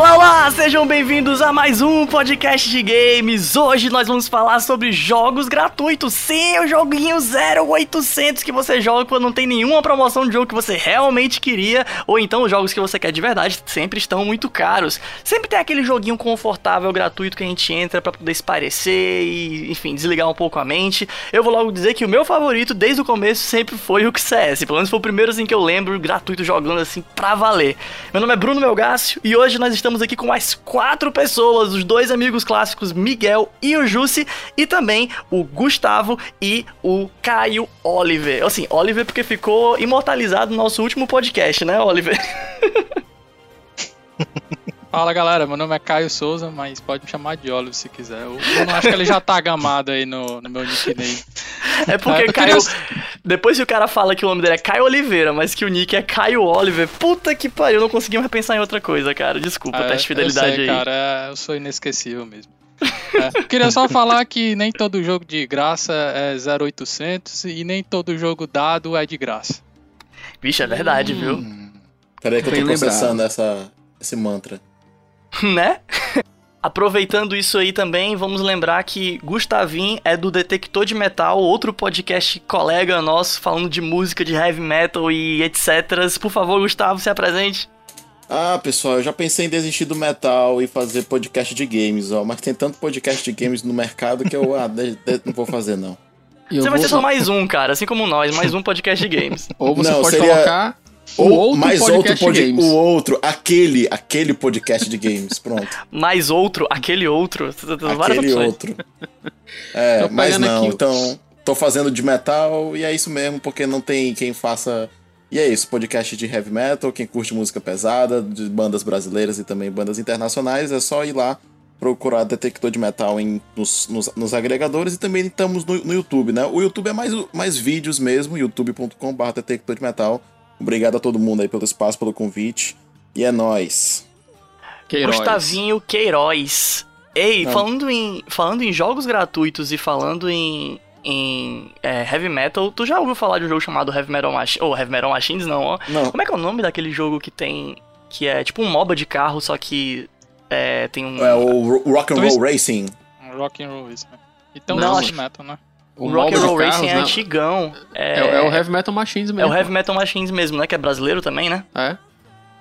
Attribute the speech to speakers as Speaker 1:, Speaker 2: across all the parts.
Speaker 1: Olá, olá! Sejam bem-vindos a mais um podcast de games. Hoje nós vamos falar sobre jogos gratuitos. Sim, o joguinho 0800 que você joga quando não tem nenhuma promoção de jogo que você realmente queria, ou então os jogos que você quer de verdade sempre estão muito caros. Sempre tem aquele joguinho confortável, gratuito que a gente entra para poder esparecer e, enfim, desligar um pouco a mente. Eu vou logo dizer que o meu favorito desde o começo sempre foi o CS. Pelo menos foi o primeiro assim que eu lembro gratuito jogando assim pra valer. Meu nome é Bruno Melgácio e hoje nós estamos aqui com mais quatro pessoas, os dois amigos clássicos Miguel e o Jussi, e também o Gustavo e o Caio Oliver. Assim, Oliver porque ficou imortalizado no nosso último podcast, né, Oliver?
Speaker 2: Fala galera, meu nome é Caio Souza, mas pode me chamar de Oliver se quiser. Eu, eu não acho que ele já tá gamado aí no, no meu nickname.
Speaker 1: É porque é, Caio. Depois que o cara fala que o nome dele é Caio Oliveira, mas que o nick é Caio Oliver, puta que pariu, eu não consegui mais pensar em outra coisa, cara. Desculpa, é, teste de fidelidade
Speaker 2: eu sei,
Speaker 1: aí.
Speaker 2: Cara, é, eu sou inesquecível mesmo. É, queria só falar que nem todo jogo de graça é 0800 e nem todo jogo dado é de graça.
Speaker 1: Vixe, é verdade, hum. viu?
Speaker 3: Peraí que eu tô processando essa, esse mantra.
Speaker 1: né? Aproveitando isso aí também, vamos lembrar que Gustavin é do Detector de Metal, outro podcast colega nosso falando de música, de heavy metal e etc. Por favor, Gustavo, se apresente.
Speaker 3: Ah, pessoal, eu já pensei em desistir do metal e fazer podcast de games, ó, mas tem tanto podcast de games no mercado que eu ah, de, de, não vou fazer não.
Speaker 1: Você vai ser só mais um, cara, assim como nós, mais um podcast de games.
Speaker 4: Ou você não, pode seria... colocar
Speaker 3: ou outro mais outro podcast, o outro, aquele, aquele podcast de games, pronto.
Speaker 1: mais outro, aquele outro,
Speaker 3: aquele outro. É, mas não, aqui. então tô fazendo de metal e é isso mesmo, porque não tem quem faça e é isso, podcast de heavy metal, quem curte música pesada, de bandas brasileiras e também bandas internacionais, é só ir lá procurar detector de metal em, nos, nos, nos agregadores e também estamos no, no, YouTube, né? O YouTube é mais, mais vídeos mesmo, youtube.com.br detector de metal. Obrigado a todo mundo aí pelo espaço, pelo convite. E é nóis.
Speaker 1: Queiroz. Gustavinho Queiroz. Ei, falando em, falando em jogos gratuitos e falando em, em é, heavy metal, tu já ouviu falar de um jogo chamado Heavy Metal Machines? Ou oh, Heavy Metal Machines, não, ó.
Speaker 3: Não.
Speaker 1: Como é que é o nome daquele jogo que tem. Que é tipo um MOBA de carro, só que é, tem um.
Speaker 3: É o Rock and Roll Racing.
Speaker 2: Rock and Roll Racing. Então não, heavy metal, né?
Speaker 1: O, o Rock and Roll Racing é antigão.
Speaker 4: É... É, é... o Heavy Metal Machines mesmo.
Speaker 1: É o Heavy Metal Machines mesmo, né? Que é brasileiro também, né?
Speaker 4: É.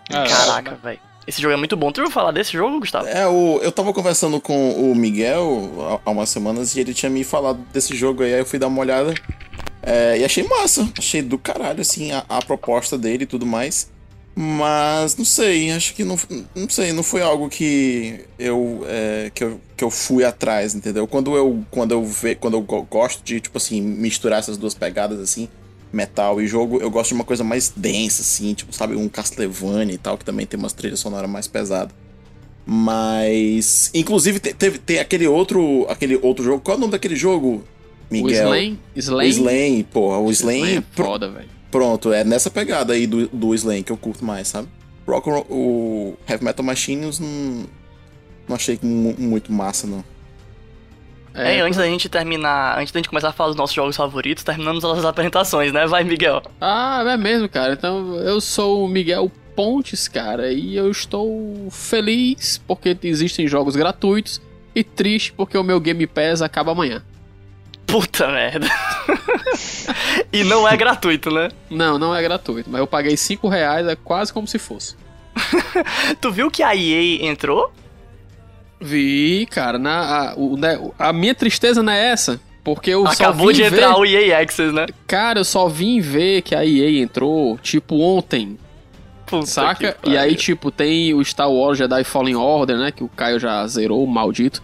Speaker 1: Caraca, velho. Esse jogo é muito bom. Tu ouviu falar desse jogo, Gustavo?
Speaker 3: É, o, eu tava conversando com o Miguel há umas semanas e ele tinha me falado desse jogo aí, aí eu fui dar uma olhada. É, e achei massa, achei do caralho, assim, a, a proposta dele e tudo mais. Mas não sei, acho que não, não sei, não foi algo que eu, é, que eu que eu fui atrás, entendeu? Quando eu quando eu ve, quando eu gosto de tipo assim misturar essas duas pegadas assim, metal e jogo, eu gosto de uma coisa mais densa assim, tipo, sabe, um Castlevania e tal, que também tem umas trilhas sonoras mais pesadas. Mas inclusive teve tem aquele outro aquele outro jogo, qual é o nome daquele jogo? Miguel.
Speaker 4: O Slain?
Speaker 3: Slain? O Slain, porra, o Slain,
Speaker 4: Slain é foda, velho.
Speaker 3: Pronto, é nessa pegada aí do, do Slam que eu curto mais, sabe? Rock, o Heavy Metal Machines não, não achei muito massa, não.
Speaker 1: É, é, antes da gente terminar, antes da gente começar a falar dos nossos jogos favoritos, terminamos as apresentações, né? Vai, Miguel.
Speaker 4: Ah, é mesmo, cara. Então, eu sou o Miguel Pontes, cara, e eu estou feliz porque existem jogos gratuitos e triste porque o meu Game Pass acaba amanhã.
Speaker 1: Puta merda. e não é gratuito, né?
Speaker 4: Não, não é gratuito. Mas eu paguei 5 reais, é quase como se fosse.
Speaker 1: tu viu que a EA entrou?
Speaker 4: Vi, cara. Na, a, o, né, a minha tristeza não é essa. Porque eu
Speaker 1: Acabou
Speaker 4: de
Speaker 1: entrar
Speaker 4: ver...
Speaker 1: o EA Access, né?
Speaker 4: Cara, eu só vim ver que a EA entrou, tipo, ontem. Puta saca? E aí, tipo, tem o Star Wars Jedi Fallen Order, né? Que o Caio já zerou, maldito.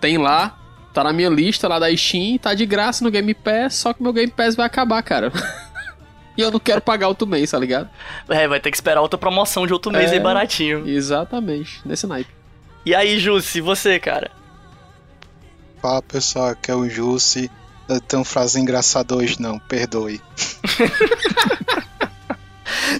Speaker 4: Tem lá. Tá na minha lista lá da Steam, tá de graça no Game Pass, só que meu Game Pass vai acabar, cara. e eu não quero pagar outro mês, tá ligado?
Speaker 1: É, vai ter que esperar outra promoção de outro mês é, aí baratinho.
Speaker 4: Exatamente, nesse naipe.
Speaker 1: E aí, Jussi, você, cara?
Speaker 5: Fala pessoal, aqui é o Jussi. Eu tenho frase engraçada hoje não, perdoe.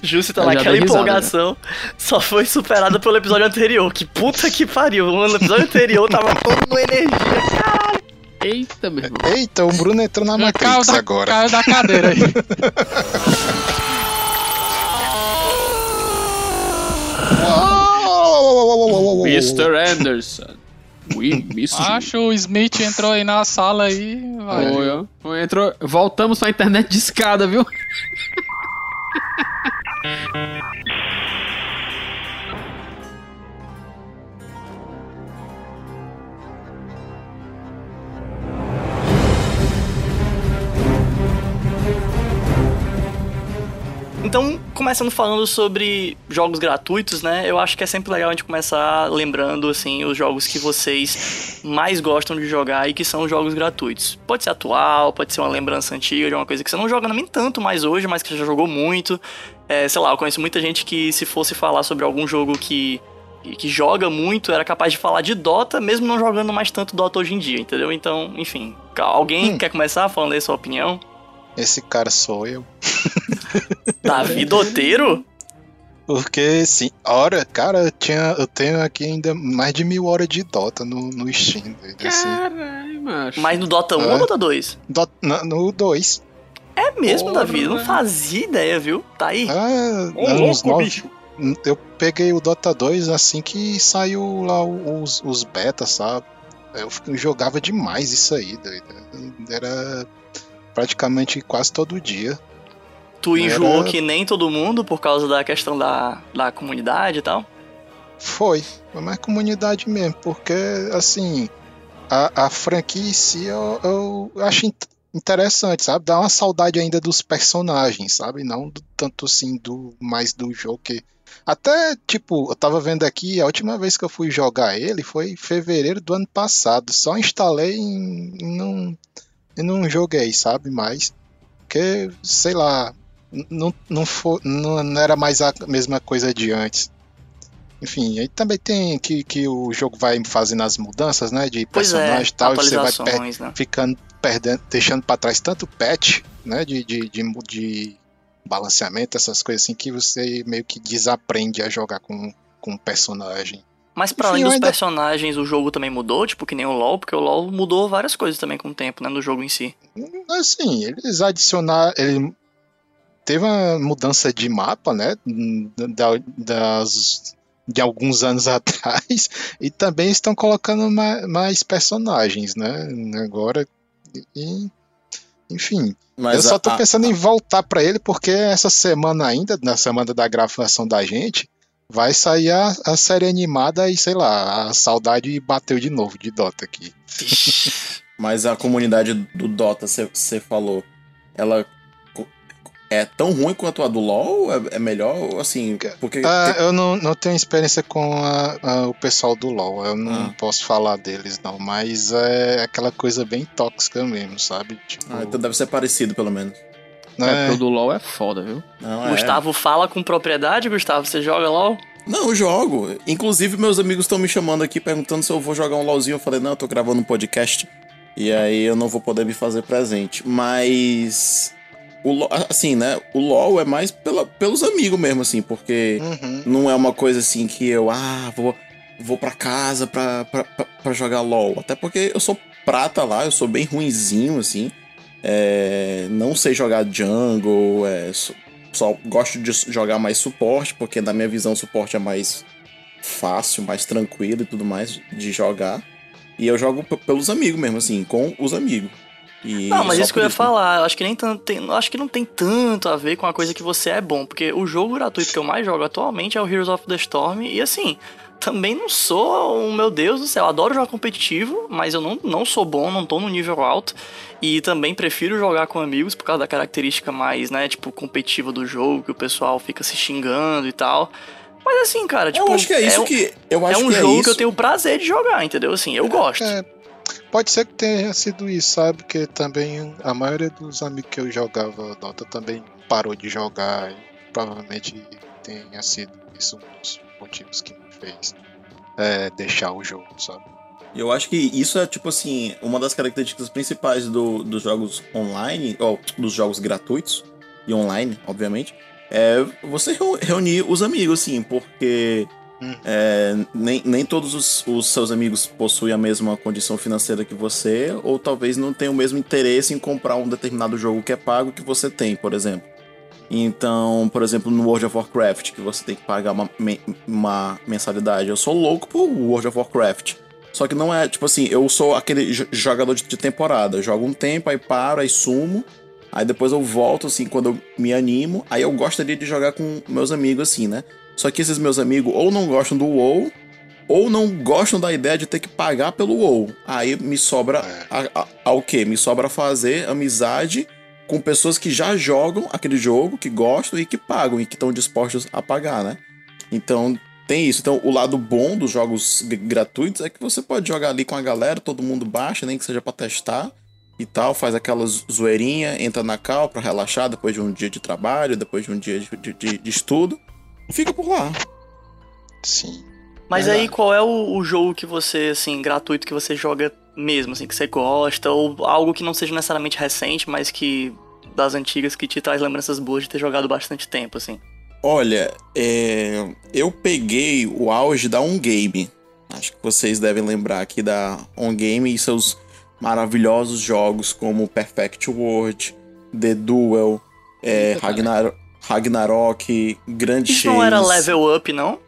Speaker 1: Justo tá empolgação, risada, né? só foi superada pelo episódio anterior. Que puta que pariu. No episódio anterior tava todo energia, caralho.
Speaker 4: Eita, meu irmão.
Speaker 5: Eita, o Bruno entrou na Matrix
Speaker 2: da,
Speaker 5: agora.
Speaker 2: Caiu da cadeira aí.
Speaker 4: Mr. Anderson.
Speaker 2: We Acho o Smith entrou aí na sala aí.
Speaker 4: Vai. Foi, entrou. Voltamos pra internet de escada, viu? Thank you.
Speaker 1: Então, começando falando sobre jogos gratuitos, né? Eu acho que é sempre legal a gente começar lembrando, assim, os jogos que vocês mais gostam de jogar e que são jogos gratuitos. Pode ser atual, pode ser uma lembrança antiga de uma coisa que você não joga nem tanto mais hoje, mas que você já jogou muito. É, sei lá, eu conheço muita gente que se fosse falar sobre algum jogo que que joga muito, era capaz de falar de Dota, mesmo não jogando mais tanto Dota hoje em dia, entendeu? Então, enfim, alguém hum. quer começar falando aí sua opinião?
Speaker 5: Esse cara sou eu.
Speaker 1: Davi Doteiro?
Speaker 5: Porque, sim, hora, cara, eu, tinha, eu tenho aqui ainda mais de mil horas de Dota no, no Steam.
Speaker 1: Assim. Caralho, macho. Mas no Dota 1 é. ou Dota 2?
Speaker 5: Dota, no, no 2.
Speaker 1: É mesmo, Porra, Davi? Eu não fazia ideia, viu? Tá aí.
Speaker 5: Ah, Ô, louco, nove... bicho. Eu peguei o Dota 2 assim que saiu lá os, os betas, sabe? Eu jogava demais isso aí, doido. Era praticamente quase todo dia.
Speaker 1: Tu enjoou Era... que nem todo mundo por causa da questão da, da comunidade e tal?
Speaker 5: Foi, foi mais comunidade mesmo, porque assim, a, a franquia em si eu, eu acho interessante, sabe? Dá uma saudade ainda dos personagens, sabe? Não do, tanto assim do mais do jogo que até tipo, eu tava vendo aqui, a última vez que eu fui jogar ele foi em fevereiro do ano passado. Só instalei e não e não joguei, sabe? Mais. Porque, sei lá, não, não, for, não, não era mais a mesma coisa de antes. Enfim, aí também tem que, que o jogo vai fazendo as mudanças, né? De personagem é, e tal, e você vai per né? ficando perdendo, deixando para trás tanto patch, né? De, de, de, de, balanceamento, essas coisas assim, que você meio que desaprende a jogar com, com um personagem.
Speaker 1: Mas para além dos ainda... personagens, o jogo também mudou, tipo que nem o LoL, porque o LoL mudou várias coisas também com o tempo, né, no jogo em si.
Speaker 5: Assim, eles adicionaram, ele teve uma mudança de mapa, né, da, das de alguns anos atrás, e também estão colocando mais, mais personagens, né, agora e, enfim, Mas eu só tô a, pensando a, em voltar para ele porque essa semana ainda, na semana da gravação da gente, vai sair a, a série animada e sei lá, a saudade bateu de novo de Dota aqui.
Speaker 3: Mas a comunidade do Dota, você falou, ela é tão ruim quanto a do LoL? É, é melhor? Assim, porque.
Speaker 5: Ah, eu não, não tenho experiência com a, a, o pessoal do LoL, eu não ah. posso falar deles, não, mas é aquela coisa bem tóxica mesmo, sabe?
Speaker 3: Tipo... Ah, então deve ser parecido, pelo menos.
Speaker 4: É, é. do LoL é foda, viu?
Speaker 1: Não, é. Gustavo é. fala com propriedade, Gustavo. Você joga LoL?
Speaker 3: Não, eu jogo. Inclusive, meus amigos estão me chamando aqui perguntando se eu vou jogar um LoLzinho. Eu falei, não, eu tô gravando um podcast. E aí eu não vou poder me fazer presente. Mas. O LOL, assim, né? O LoL é mais pela, pelos amigos mesmo, assim, porque uhum. não é uma coisa assim que eu, ah, vou, vou pra casa pra, pra, pra, pra jogar LoL. Até porque eu sou prata lá, eu sou bem ruinzinho, assim. É, não sei jogar jungle, é, só gosto de jogar mais suporte, porque na minha visão suporte é mais fácil, mais tranquilo e tudo mais de jogar. E eu jogo pelos amigos mesmo, assim, com os amigos.
Speaker 1: E não, mas isso que eu ia isso, falar, acho que nem tanto tem, acho que não tem tanto a ver com a coisa que você é bom, porque o jogo gratuito que eu mais jogo atualmente é o Heroes of the Storm e assim, também não sou um meu Deus do céu. Adoro jogar competitivo, mas eu não, não sou bom, não tô no nível alto. E também prefiro jogar com amigos por causa da característica mais, né, tipo, competitiva do jogo, que o pessoal fica se xingando e tal. Mas assim, cara, tipo.
Speaker 3: Eu acho que é isso
Speaker 1: é
Speaker 3: que. Eu acho
Speaker 1: é um
Speaker 3: que
Speaker 1: é jogo
Speaker 3: é
Speaker 1: que eu tenho o prazer de jogar, entendeu? Assim, eu é, gosto. É,
Speaker 5: pode ser que tenha sido isso, sabe? Porque também a maioria dos amigos que eu jogava Dota também parou de jogar. E provavelmente tenha sido isso um dos motivos que fez é, deixar o jogo, sabe?
Speaker 3: Eu acho que isso é, tipo assim, uma das características principais do, dos jogos online, ou dos jogos gratuitos, e online, obviamente, é você reunir os amigos, assim, porque hum. é, nem, nem todos os, os, seus amigos possuem a mesma condição financeira que você, ou talvez não tenham o mesmo interesse em comprar um determinado jogo que é pago que você tem, por exemplo. Então, por exemplo, no World of Warcraft, que você tem que pagar uma, uma mensalidade. Eu sou louco por World of Warcraft. Só que não é, tipo assim, eu sou aquele jogador de, de temporada. Eu jogo um tempo, aí paro, aí sumo. Aí depois eu volto, assim, quando eu me animo. Aí eu gostaria de jogar com meus amigos, assim, né? Só que esses meus amigos ou não gostam do WoW, ou não gostam da ideia de ter que pagar pelo WoW. Aí me sobra é. a, a, a, quê? Me sobra fazer amizade com pessoas que já jogam aquele jogo, que gostam e que pagam e que estão dispostos a pagar, né? Então tem isso. Então o lado bom dos jogos gratuitos é que você pode jogar ali com a galera, todo mundo baixa, nem que seja para testar e tal, faz aquela zoeirinha, entra na cal para relaxar depois de um dia de trabalho, depois de um dia de, de, de estudo, e fica por lá.
Speaker 5: Sim.
Speaker 1: Mas aí qual é o, o, jogo que você, assim, gratuito que você joga mesmo, assim, que você gosta, ou algo que não seja necessariamente recente, mas que das antigas que te traz lembranças boas de ter jogado bastante tempo, assim?
Speaker 3: Olha, é... eu peguei o auge da On Game. Acho que vocês devem lembrar aqui da On Game e seus maravilhosos jogos como Perfect World, The Duel, é, Ragnar... Ragnarok, Grand Chase. Isso
Speaker 1: não era Level Up, não?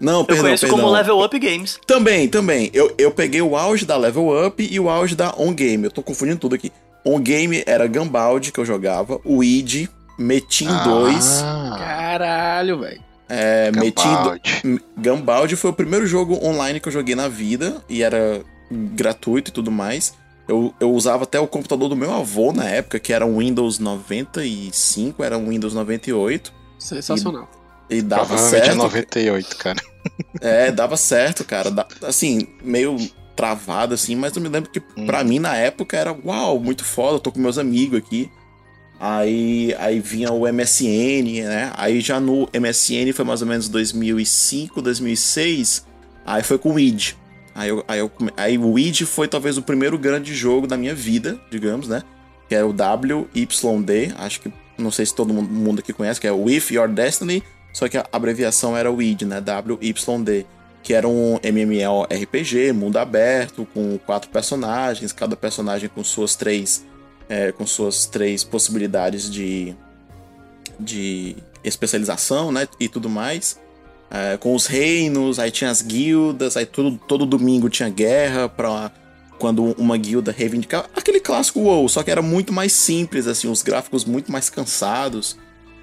Speaker 3: Não,
Speaker 1: eu
Speaker 3: perdão,
Speaker 1: conheço
Speaker 3: perdão.
Speaker 1: como Level Up Games.
Speaker 3: Também, também. Eu, eu peguei o auge da Level Up e o auge da On Game. Eu tô confundindo tudo aqui. On Game era Gambaldi que eu jogava, o Id, Metin ah, 2.
Speaker 4: Caralho, velho.
Speaker 3: É, Metin Gambaldi foi o primeiro jogo online que eu joguei na vida e era gratuito e tudo mais. Eu, eu usava até o computador do meu avô na época, que era um Windows 95, era um Windows 98.
Speaker 4: Sensacional.
Speaker 3: E, e dava certo. é
Speaker 5: 98, cara.
Speaker 3: É, dava certo, cara. Assim, meio travado assim, mas eu me lembro que hum. para mim na época era uau, muito foda, eu tô com meus amigos aqui. Aí, aí vinha o MSN, né? Aí já no MSN foi mais ou menos 2005, 2006. Aí foi com o Weed. Aí, eu, aí, eu, aí o Weed foi talvez o primeiro grande jogo da minha vida, digamos, né? Que era o WYD. Acho que não sei se todo mundo aqui conhece, que é With Your Destiny. Só que a abreviação era Weed, né? WYD. Que era um MMORPG, mundo aberto, com quatro personagens, cada personagem com suas três é, com suas três possibilidades de, de especialização, né, e tudo mais. É, com os reinos, aí tinha as guildas, aí todo, todo domingo tinha guerra pra quando uma guilda reivindicava. Aquele clássico WoW, só que era muito mais simples, assim, os gráficos muito mais cansados.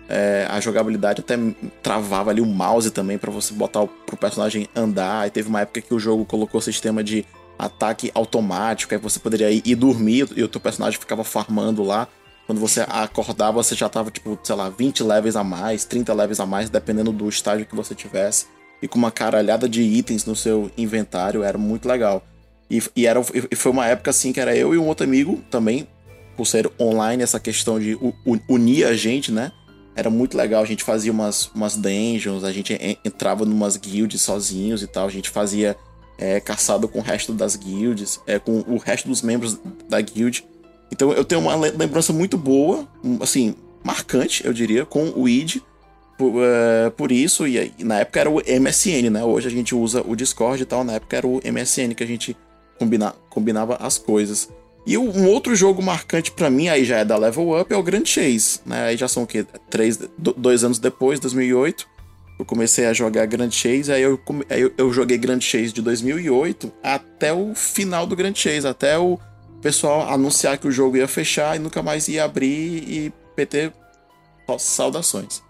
Speaker 3: É, a jogabilidade até travava ali o mouse também para você botar o, pro personagem andar. Aí teve uma época que o jogo colocou o sistema de ataque automático, aí você poderia ir, ir dormir e o teu personagem ficava farmando lá. Quando você acordava, você já tava, tipo, sei lá, 20 levels a mais, 30 levels a mais, dependendo do estágio que você tivesse. E com uma caralhada de itens no seu inventário, era muito legal. E, e, era, e foi uma época assim que era eu e um outro amigo também, por ser online, essa questão de unir a gente, né? Era muito legal, a gente fazia umas, umas dungeons, a gente entrava numas guilds sozinhos e tal, a gente fazia é, caçado com o resto das guilds, é, com o resto dos membros da guild. Então eu tenho uma lembrança muito boa, assim, marcante, eu diria, com o id. Por, uh, por isso, e, e, na época era o MSN, né? Hoje a gente usa o Discord e tal, na época era o MSN que a gente combina, combinava as coisas. E um outro jogo marcante para mim, aí já é da Level Up, é o Grand Chase, né? Aí já são o quê? Três, dois anos depois, 2008 eu comecei a jogar Grand Chase, aí eu, aí eu, eu joguei Grand Chase de 2008 até o final do Grand Chase, até o pessoal anunciar que o jogo ia fechar e nunca mais ia abrir e PT saudações.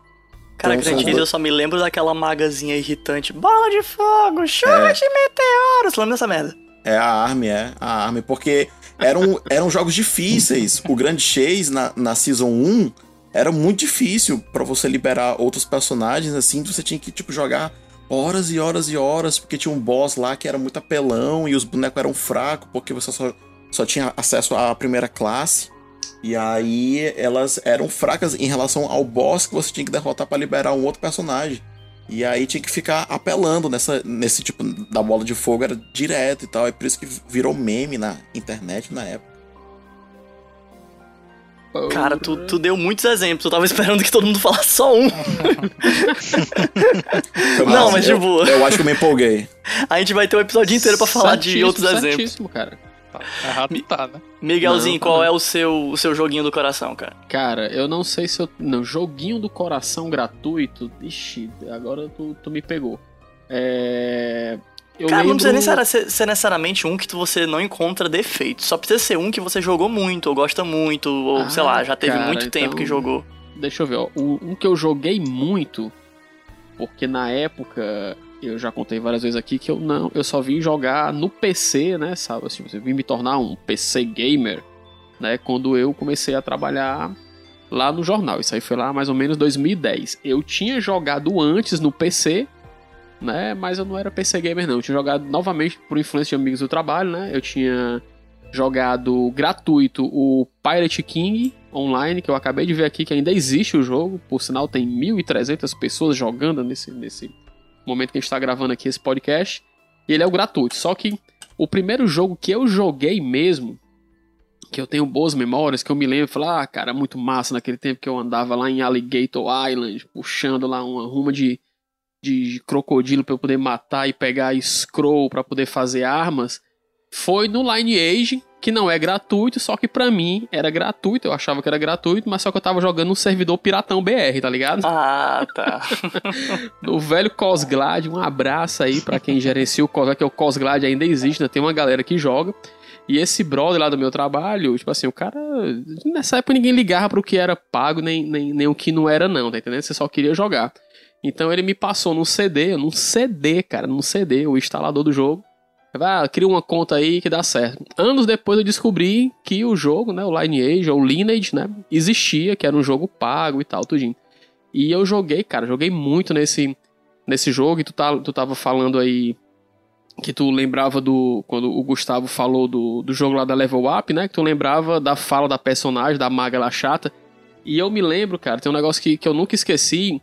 Speaker 1: Cara, então, Grand Chase eu só me lembro daquela magazinha irritante. Bola de fogo, chuva é. de meteoros. Lembra dessa merda?
Speaker 3: É a Army, é. A Army. Porque eram, eram jogos difíceis. O Grand Chase na, na Season 1 era muito difícil para você liberar outros personagens assim, você tinha que tipo jogar horas e horas e horas, porque tinha um boss lá que era muito apelão e os bonecos eram fracos, porque você só, só tinha acesso à primeira classe. E aí elas eram fracas em relação ao boss que você tinha que derrotar para liberar um outro personagem. E aí tinha que ficar apelando nessa, nesse tipo da bola de fogo, era direto e tal. É por isso que virou meme na internet na época.
Speaker 1: Cara, tu, tu deu muitos exemplos. Eu tava esperando que todo mundo falasse só um. não, mas de boa.
Speaker 3: Eu acho que eu me empolguei.
Speaker 1: A gente vai ter um episódio inteiro pra falar de outros exemplos.
Speaker 4: cara.
Speaker 2: Tá, errado tá, né?
Speaker 1: Miguelzinho, não, tá qual não. é o seu, o seu joguinho do coração, cara?
Speaker 4: Cara, eu não sei se eu. Não, joguinho do coração gratuito. Ixi, agora tu, tu me pegou. É.
Speaker 1: Eu Cara, lembro... não precisa nem ser, ser, necessariamente um que você não encontra defeito. Só precisa ser um que você jogou muito, ou gosta muito, ou ah, sei lá, já teve cara, muito tempo então, que jogou.
Speaker 4: Deixa eu ver, ó. O, um que eu joguei muito, porque na época, eu já contei várias vezes aqui que eu não, eu só vim jogar no PC, né? Sabe? Assim, eu vim me tornar um PC gamer, né? Quando eu comecei a trabalhar lá no jornal. Isso aí foi lá mais ou menos 2010. Eu tinha jogado antes no PC né? Mas eu não era PC gamer não. Eu tinha jogado novamente por influência de amigos do trabalho, né? Eu tinha jogado gratuito o Pirate King online, que eu acabei de ver aqui que ainda existe o jogo. Por sinal, tem 1.300 pessoas jogando nesse, nesse momento que a gente está gravando aqui esse podcast. E ele é o gratuito. Só que o primeiro jogo que eu joguei mesmo, que eu tenho boas memórias, que eu me lembro, falei, ah, cara, muito massa naquele tempo que eu andava lá em Alligator Island, puxando lá uma ruma de de crocodilo para eu poder matar e pegar scroll para poder fazer armas foi no Lineage, que não é gratuito, só que para mim era gratuito, eu achava que era gratuito, mas só que eu tava jogando no servidor Piratão BR, tá ligado?
Speaker 1: Ah, tá.
Speaker 4: no velho Cosglad, um abraço aí para quem gerencia o Cosglad, que o Cosglad ainda existe, né? tem uma galera que joga. E esse brother lá do meu trabalho, tipo assim, o cara. Nessa época ninguém ligava pro que era pago, nem, nem, nem o que não era, não, tá entendendo? Você só queria jogar. Então ele me passou num CD, num CD, cara, num CD, o instalador do jogo. Vai, ah, cria uma conta aí que dá certo. Anos depois eu descobri que o jogo, né, o Lineage ou Lineage, né, existia, que era um jogo pago e tal, tudinho. E eu joguei, cara, joguei muito nesse, nesse jogo e tu, tá, tu tava falando aí que tu lembrava do. Quando o Gustavo falou do, do jogo lá da Level Up, né? Que tu lembrava da fala da personagem, da maga lá chata. E eu me lembro, cara, tem um negócio que, que eu nunca esqueci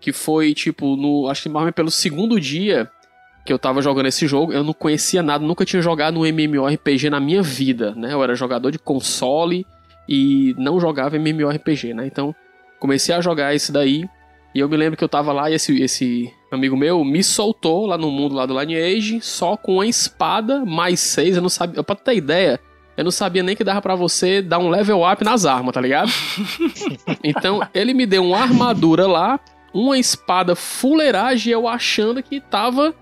Speaker 4: que foi, tipo, no. Acho que mais pelo segundo dia que eu tava jogando esse jogo, eu não conhecia nada, nunca tinha jogado um MMORPG na minha vida, né? Eu era jogador de console e não jogava MMORPG, né? Então, comecei a jogar esse daí. E eu me lembro que eu tava lá e esse, esse amigo meu me soltou lá no mundo lá do Lineage, só com uma espada mais seis. Eu não sabia. Pra ter ideia, eu não sabia nem que dava para você dar um level up nas armas, tá ligado? então, ele me deu uma armadura lá uma espada fuleiragem eu achando que tava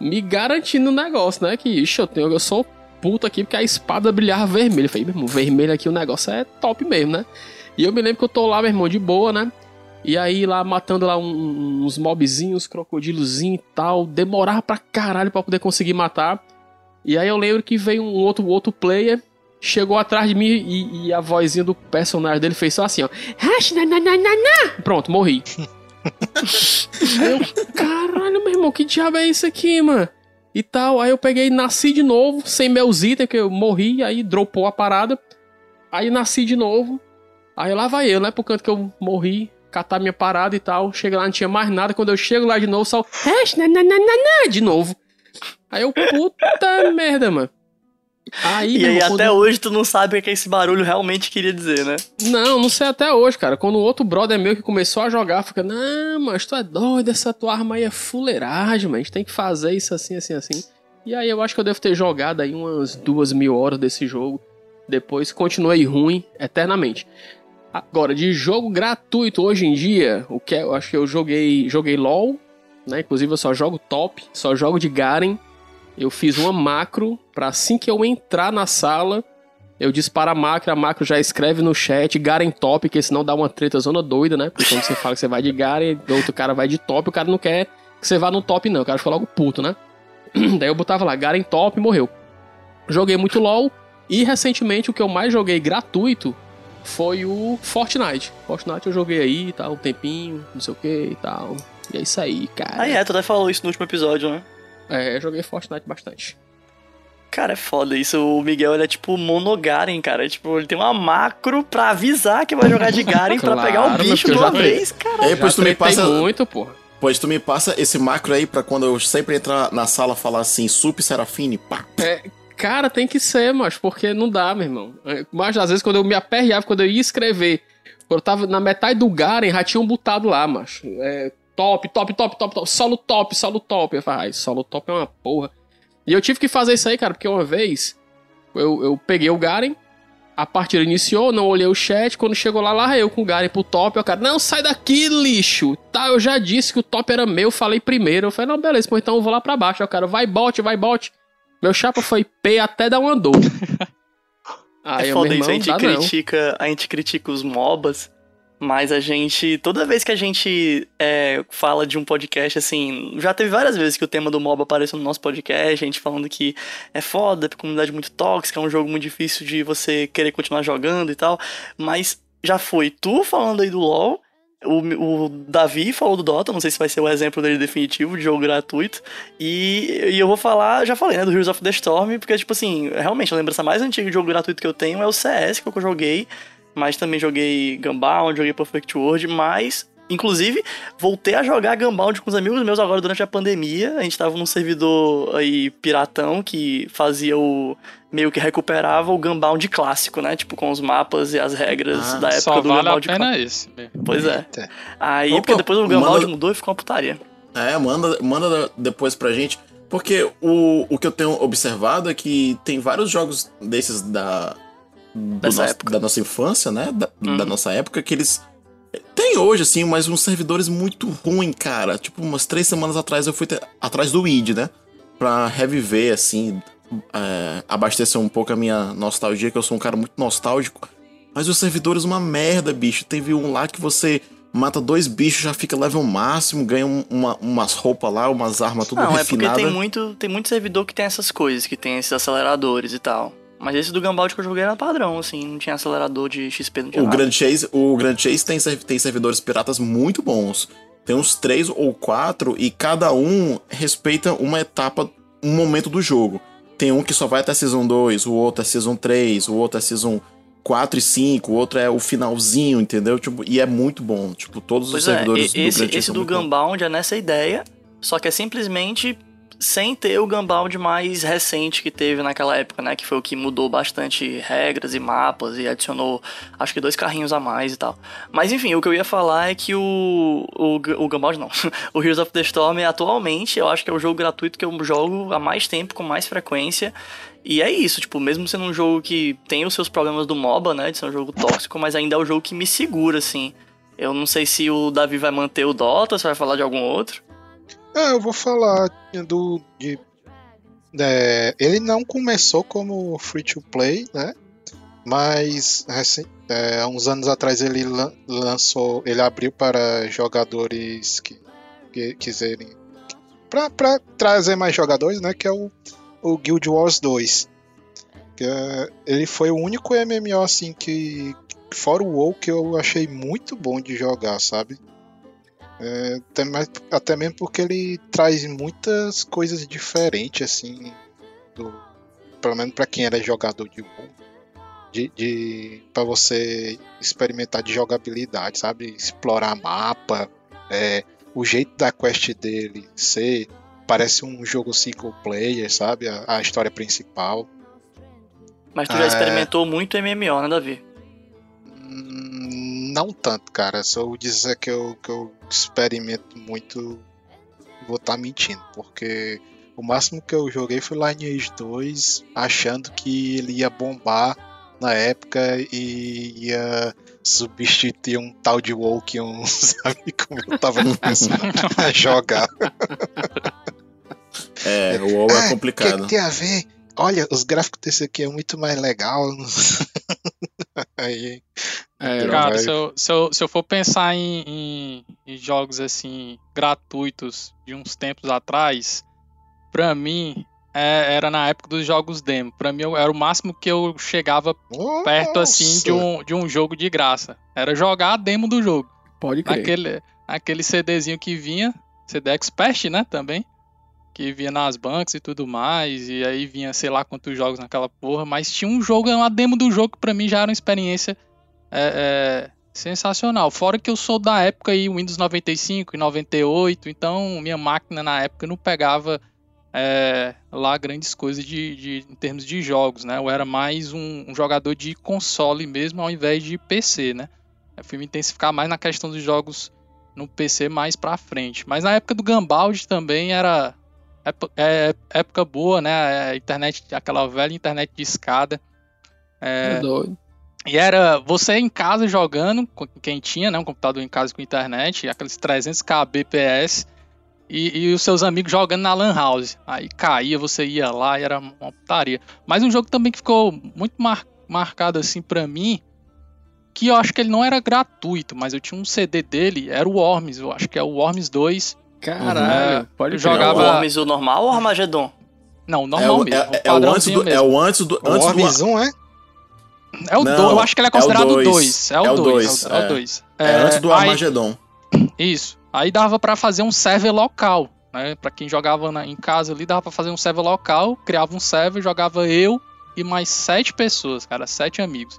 Speaker 4: me garantindo o um negócio, né? Que, ixi, eu, tenho, eu sou puta aqui porque a espada brilhava vermelho. Eu falei, meu irmão, vermelho aqui o negócio é top mesmo, né? E eu me lembro que eu tô lá, meu irmão, de boa, né? E aí lá matando lá um, uns mobzinhos, crocodilozinho e tal. Demorava pra caralho pra poder conseguir matar. E aí eu lembro que veio um outro, outro player, chegou atrás de mim e, e a vozinha do personagem dele fez só assim, ó. Pronto, morri. eu, caralho, meu irmão, que diabo é isso aqui, mano? E tal, aí eu peguei nasci de novo, sem meus itens, que eu morri, aí dropou a parada. Aí nasci de novo. Aí lá vai eu, né? Por canto que eu morri, catar minha parada e tal. Chega lá, não tinha mais nada. Quando eu chego lá de novo, só. De novo. Aí eu, puta merda, mano.
Speaker 1: Aí, e aí, até hoje tu não sabe o que esse barulho realmente queria dizer, né?
Speaker 4: Não, não sei até hoje, cara. Quando o outro brother meu que começou a jogar, fica, não, mas tu é doido, essa tua arma aí é fuleiragem, mas a gente tem que fazer isso assim, assim, assim. E aí eu acho que eu devo ter jogado aí umas duas mil horas desse jogo. Depois continuei ruim eternamente. Agora, de jogo gratuito hoje em dia, o que é, eu acho que eu joguei, joguei LOL, né? Inclusive eu só jogo top, só jogo de Garen eu fiz uma macro para assim que eu entrar na sala, eu disparo a macro, a macro já escreve no chat Garen top, que senão dá uma treta zona doida, né? Porque quando você fala que você vai de Garen, outro cara vai de top, o cara não quer que você vá no top, não. O cara fica logo puto, né? Daí eu botava lá, Garen top morreu. Joguei muito LOL. E recentemente o que eu mais joguei gratuito foi o Fortnite. Fortnite eu joguei aí, tá, um tempinho, não sei o que e tal. E é isso aí, cara.
Speaker 1: Ah, é, tu até falou isso no último episódio, né?
Speaker 4: É, eu joguei Fortnite bastante.
Speaker 1: Cara, é foda isso. O Miguel, ele é tipo monogaren, cara. É, tipo, ele tem uma macro pra avisar que vai jogar de Garen claro, pra pegar o bicho de uma vez, cara.
Speaker 3: É, pois tu me passa...
Speaker 4: muito, pô.
Speaker 3: Pois tu me passa esse macro aí pra quando eu sempre entrar na sala falar assim, Sup Serafine, pá.
Speaker 4: É, cara, tem que ser, mas porque não dá, meu irmão. É, mas às vezes quando eu me aperreava, quando eu ia escrever, quando eu tava na metade do Garen, já tinham botado lá, macho. É, top, top, top, top, top, solo top, solo top. Eu falei, ai, solo top é uma porra. E eu tive que fazer isso aí, cara, porque uma vez Eu, eu peguei o Garen, a partida iniciou, não olhei o chat, quando chegou lá, lá eu com o Garen pro top, o cara, não, sai daqui, lixo! Tá, eu já disse que o top era meu, falei primeiro. Eu falei, não, beleza, então eu vou lá pra baixo. o cara, vai bot, vai bot. Meu chapa foi P até dar uma dor.
Speaker 1: Aí, é foda irmão, isso, a gente critica, não. a gente critica os MOBAs, mas a gente, toda vez que a gente é, fala de um podcast, assim, já teve várias vezes que o tema do MOBA apareceu no nosso podcast, a gente falando que é foda, é comunidade muito tóxica, é um jogo muito difícil de você querer continuar jogando e tal, mas já foi tu falando aí do LoL, o, o, Davi falou do Dota, não sei se vai ser o exemplo dele definitivo de jogo gratuito. E, e eu vou falar, já falei, né, do Heroes of the Storm, porque, tipo assim, realmente a lembrança mais antiga de jogo gratuito que eu tenho é o CS, que eu joguei. Mas também joguei Gunbound, joguei Perfect World, mas Inclusive, voltei a jogar Gunbound com os amigos meus agora durante a pandemia. A gente tava num servidor aí piratão que fazia o. meio que recuperava o Gunbound clássico, né? Tipo, com os mapas e as regras ah, da época
Speaker 2: só
Speaker 1: do
Speaker 2: vale
Speaker 1: Gunbound.
Speaker 2: A pena esse
Speaker 1: mesmo. Pois é. Aí, Opa, porque depois o Gunbound manda... mudou e ficou uma putaria.
Speaker 3: É, manda, manda depois pra gente. Porque o, o que eu tenho observado é que tem vários jogos desses da. Nosso, da nossa infância, né? Da, uhum. da nossa época, que eles tem hoje, assim, mas uns servidores muito ruins, cara. Tipo, umas três semanas atrás eu fui ter... atrás do id, né? Pra reviver, assim, é... abastecer um pouco a minha nostalgia, que eu sou um cara muito nostálgico. Mas os servidores, uma merda, bicho. Teve um lá que você mata dois bichos, já fica level máximo, ganha uma, umas roupas lá, umas armas tudo
Speaker 1: Não,
Speaker 3: refinadas.
Speaker 1: é porque tem muito, tem muito servidor que tem essas coisas, que tem esses aceleradores e tal. Mas esse do Gambald que eu joguei era padrão, assim, não tinha acelerador de XP, não tinha
Speaker 3: o
Speaker 1: nada.
Speaker 3: Grand Chase, o Grand Chase tem, tem servidores piratas muito bons. Tem uns três ou quatro e cada um respeita uma etapa, um momento do jogo. Tem um que só vai até Season 2, o outro é Season 3, o outro é Season 4 e 5, o outro é o finalzinho, entendeu? Tipo, e é muito bom. Tipo, todos pois os é, servidores
Speaker 1: esse, do Grand Chase Esse do Gunbound é nessa ideia, só que é simplesmente sem ter o Gunbound mais recente que teve naquela época, né? Que foi o que mudou bastante regras e mapas e adicionou, acho que dois carrinhos a mais e tal. Mas enfim, o que eu ia falar é que o. O, o Gunbound não. o Heroes of the Storm atualmente eu acho que é o jogo gratuito que eu jogo há mais tempo, com mais frequência. E é isso, tipo, mesmo sendo um jogo que tem os seus problemas do MOBA, né? De ser um jogo tóxico, mas ainda é o jogo que me segura, assim. Eu não sei se o Davi vai manter o Dota, se vai falar de algum outro.
Speaker 5: É, eu vou falar do. De, é, ele não começou como free to play, né? Mas é, há uns anos atrás ele lançou, ele abriu para jogadores que, que quiserem, para trazer mais jogadores, né? Que é o, o Guild Wars 2. Que, é, ele foi o único MMO assim que, fora o WoW, que eu achei muito bom de jogar, sabe? É, até, mais, até mesmo porque ele traz muitas coisas diferentes, assim, do, pelo menos para quem era jogador de WoW, de, de para você experimentar de jogabilidade, sabe? Explorar mapa, é, o jeito da quest dele ser parece um jogo single player, sabe? A, a história principal.
Speaker 1: Mas tu já é... experimentou muito MMO, né, Davi?
Speaker 5: Não tanto, cara. Se eu dizer que eu, que eu experimento muito, vou estar tá mentindo, porque o máximo que eu joguei foi Lineage 2, achando que ele ia bombar na época e ia substituir um tal de WoW que um sabe como eu tava começando a jogar.
Speaker 3: É, o WoW é ah, complicado.
Speaker 5: O que, que tem a ver? Olha, os gráficos desse aqui é muito mais legal. Aí
Speaker 2: é, cara, se eu, se, eu, se eu for pensar em, em, em, jogos assim gratuitos de uns tempos atrás, pra mim é, era na época dos jogos demo. Pra mim era o máximo que eu chegava Nossa. perto assim de um, de um jogo de graça. Era jogar a demo do jogo.
Speaker 4: Pode crer.
Speaker 2: Aquele, aquele CDzinho que vinha, CD Expert, né, também. Que vinha nas bancas e tudo mais. E aí vinha sei lá quantos jogos naquela porra. Mas tinha um jogo, uma demo do jogo que pra mim já era uma experiência é, é, sensacional. Fora que eu sou da época aí, Windows 95 e 98, então minha máquina na época não pegava é, lá grandes coisas de, de, em termos de jogos, né? Eu era mais um, um, jogador de console mesmo ao invés de PC, né? Eu fui me intensificar mais na questão dos jogos no PC mais pra frente. Mas na época do Gambald também era é, época boa, né? A internet, aquela velha internet de escada.
Speaker 4: É, é doido.
Speaker 2: E era você em casa jogando, quem tinha, né, um computador em casa com internet, aqueles 300 kbps, e, e, os seus amigos jogando na Lan House. Aí caía, você ia lá e era uma putaria. Mas um jogo também que ficou muito mar, marcado assim para mim, que eu acho que ele não era gratuito, mas eu tinha um CD dele, era o Worms, eu acho que é o Worms 2.
Speaker 4: Caralho,
Speaker 2: é, pode jogar.
Speaker 1: O Worms o normal ou o Armageddon?
Speaker 2: Não, normal
Speaker 3: é,
Speaker 2: mesmo.
Speaker 3: É, é, o antes do, é o antes do.
Speaker 5: O Worms 1, é?
Speaker 2: É o 2, eu acho que ele é considerado 2. É o 2. É o 2.
Speaker 3: É, é, antes do Armageddon.
Speaker 2: Isso. Aí dava para fazer um server local, né? Para quem jogava na, em casa ali, dava para fazer um server local, criava um server, jogava eu e mais sete pessoas, cara, sete amigos.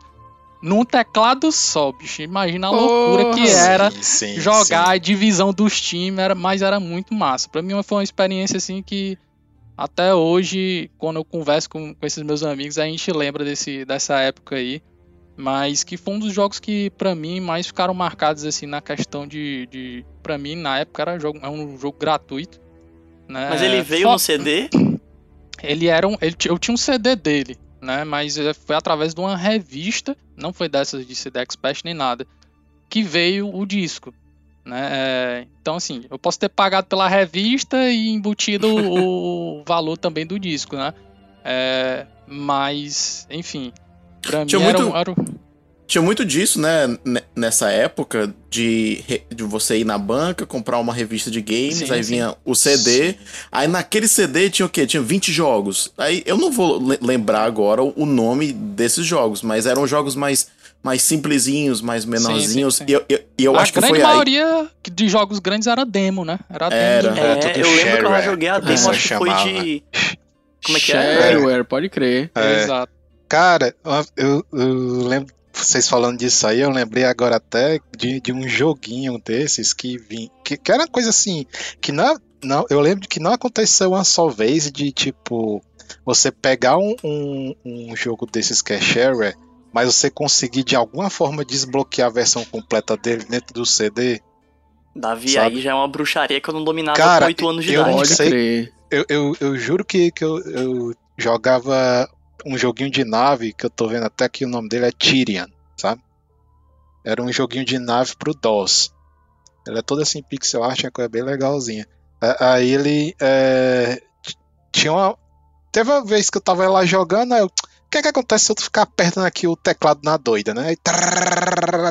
Speaker 2: Num teclado só, bicho. Imagina a loucura que era sim, sim, jogar sim. a divisão dos times, era, mas era muito massa. Para mim foi uma experiência assim que até hoje, quando eu converso com, com esses meus amigos, a gente lembra desse, dessa época aí. Mas que foi um dos jogos que, para mim, mais ficaram marcados assim na questão de. de para mim, na época, era jogo, é um jogo gratuito. Né?
Speaker 1: Mas ele veio no CD?
Speaker 2: Ele era um. Ele, eu tinha um CD dele, né? Mas é, foi através de uma revista, não foi dessas de CD Expert nem nada, que veio o disco. Né? É, então, assim, eu posso ter pagado pela revista e embutido o valor também do disco, né? É, mas, enfim, pra tinha mim muito, era, era...
Speaker 3: Tinha muito disso, né, nessa época, de, de você ir na banca, comprar uma revista de games, sim, aí sim. vinha o CD, sim. aí naquele CD tinha o quê? Tinha 20 jogos. Aí eu não vou lembrar agora o nome desses jogos, mas eram jogos mais mais simplesinhos, mais menorzinhos. Sim, sim, sim. E eu, eu, eu acho que foi
Speaker 2: A grande maioria de jogos grandes era demo, né?
Speaker 3: Era demo. Era,
Speaker 1: é, eu lembro que eu joguei a demo, acho que foi de...
Speaker 4: Como é que é? Shareware, pode crer.
Speaker 5: É. Exato. Cara, eu, eu lembro vocês falando disso aí, eu lembrei agora até de, de um joguinho desses que vim. Que, que era coisa assim. Que não, não. Eu lembro que não aconteceu uma só vez de tipo. Você pegar um, um, um jogo desses que é shareware mas você conseguir de alguma forma desbloquear a versão completa dele dentro do CD.
Speaker 1: Davi, sabe? aí já é uma bruxaria que eu não dominava Cara, com 8 anos de
Speaker 5: eu
Speaker 1: idade.
Speaker 5: Não sei, eu, eu, eu juro que, que eu, eu jogava um joguinho de nave, que eu tô vendo até que o nome dele é Tyrion, sabe? Era um joguinho de nave pro DOS. Ele é todo assim pixel art, é coisa bem legalzinha. Aí ele é, tinha uma. Teve uma vez que eu tava lá jogando, aí eu o que é que acontece se eu ficar apertando aqui o teclado na doida, né? E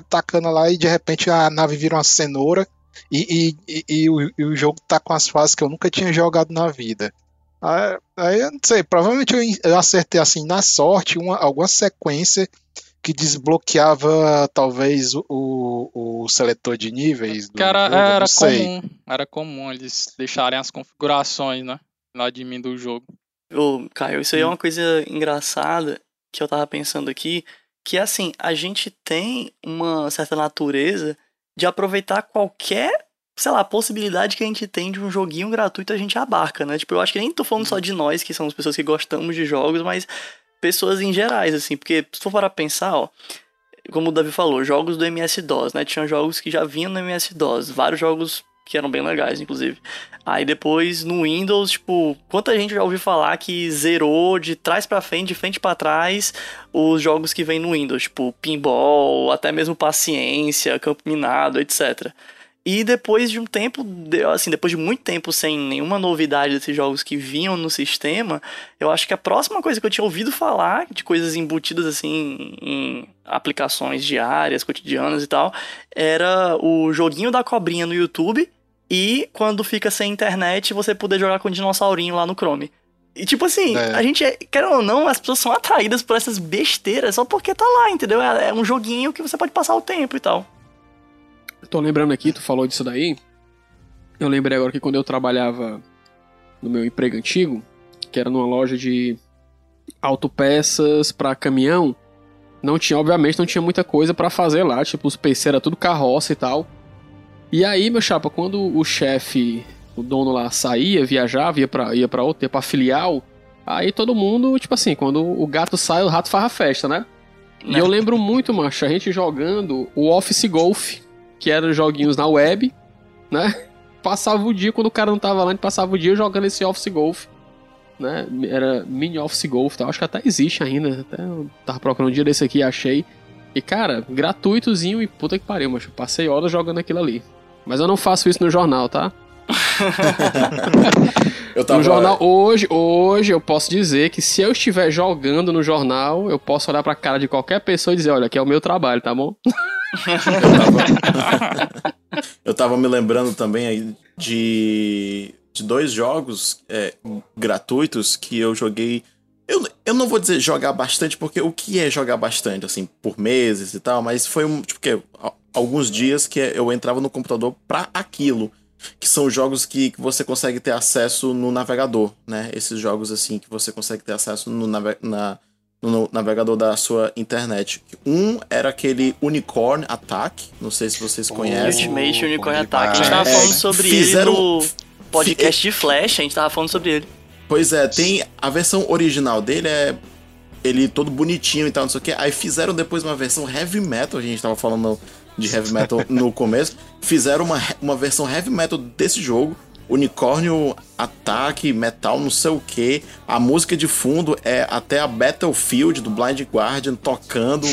Speaker 5: tacando lá e de repente a nave vira uma cenoura e, e, e, e, o, e, o, jogo tá com as fases que eu nunca tinha jogado na vida. Aí, eu não sei, provavelmente eu, eu acertei assim na sorte uma, alguma sequência que desbloqueava talvez o, o, o seletor de níveis.
Speaker 2: Do era, jogo, era comum, era comum eles deixarem as configurações, né? No admin do jogo.
Speaker 1: Ô, Caio, isso aí é hum. uma coisa engraçada que eu tava pensando aqui, que é assim, a gente tem uma certa natureza de aproveitar qualquer, sei lá, possibilidade que a gente tem de um joguinho gratuito a gente abarca, né? Tipo, eu acho que nem tô falando só de nós, que somos pessoas que gostamos de jogos, mas pessoas em gerais, assim, porque se for para pensar, ó, como o Davi falou, jogos do MS-DOS, né? Tinha jogos que já vinham no MS-DOS, vários jogos que eram bem legais, inclusive. Aí depois no Windows, tipo, quanta gente já ouviu falar que zerou de trás para frente, de frente para trás, os jogos que vem no Windows, tipo Pinball, até mesmo Paciência, Campo Minado, etc. E depois de um tempo, assim, depois de muito tempo sem nenhuma novidade desses jogos que vinham no sistema, eu acho que a próxima coisa que eu tinha ouvido falar, de coisas embutidas assim em aplicações diárias, cotidianas e tal, era o joguinho da cobrinha no YouTube e quando fica sem internet, você poder jogar com o dinossaurinho lá no Chrome. E tipo assim, é. a gente, é, querendo ou não, as pessoas são atraídas por essas besteiras só porque tá lá, entendeu? É, é um joguinho que você pode passar o tempo e tal.
Speaker 4: Tô lembrando aqui, tu falou disso daí. Eu lembrei agora que quando eu trabalhava no meu emprego antigo, que era numa loja de autopeças para caminhão, não tinha, obviamente, não tinha muita coisa para fazer lá, tipo, os PC era tudo carroça e tal. E aí, meu chapa, quando o chefe, o dono lá saía, viajava, ia pra, ia pra outro, ia pra filial, aí todo mundo, tipo assim, quando o gato sai, o rato faz a festa, né? E eu lembro muito, macho, a gente jogando o Office Golf, que eram joguinhos na web, né? passava o dia, quando o cara não tava lá, a gente passava o dia jogando esse Office Golf. Né? Era mini Office Golf, tá? acho que até existe ainda. Até eu tava procurando um dia desse aqui achei. E cara, gratuitozinho e puta que pariu, mas passei horas jogando aquilo ali. Mas eu não faço isso no jornal, tá? eu tava... No jornal, hoje, hoje eu posso dizer que se eu estiver jogando no jornal, eu posso olhar pra cara de qualquer pessoa e dizer, olha, aqui é o meu trabalho, tá bom?
Speaker 3: eu, tava... eu tava me lembrando também aí de, de dois jogos é, gratuitos que eu joguei. Eu, eu não vou dizer jogar bastante, porque o que é jogar bastante, assim, por meses e tal, mas foi um, tipo, que alguns dias que eu entrava no computador pra aquilo que são jogos que, que você consegue ter acesso no navegador, né? Esses jogos assim que você consegue ter acesso no, nave na, no navegador da sua internet. Um era aquele Unicorn Attack, não sei se vocês conhecem.
Speaker 1: Ultimate Unicorn Attack, a gente tava falando sobre fizeram... ele no podcast de Flash, a gente tava falando sobre ele.
Speaker 3: Pois é, tem a versão original dele é ele todo bonitinho e tal, não sei o que. Aí fizeram depois uma versão heavy metal, a gente tava falando de heavy metal no começo, fizeram uma, uma versão heavy metal desse jogo. Unicórnio, ataque, metal, não sei o que. A música de fundo é até a Battlefield do Blind Guardian tocando.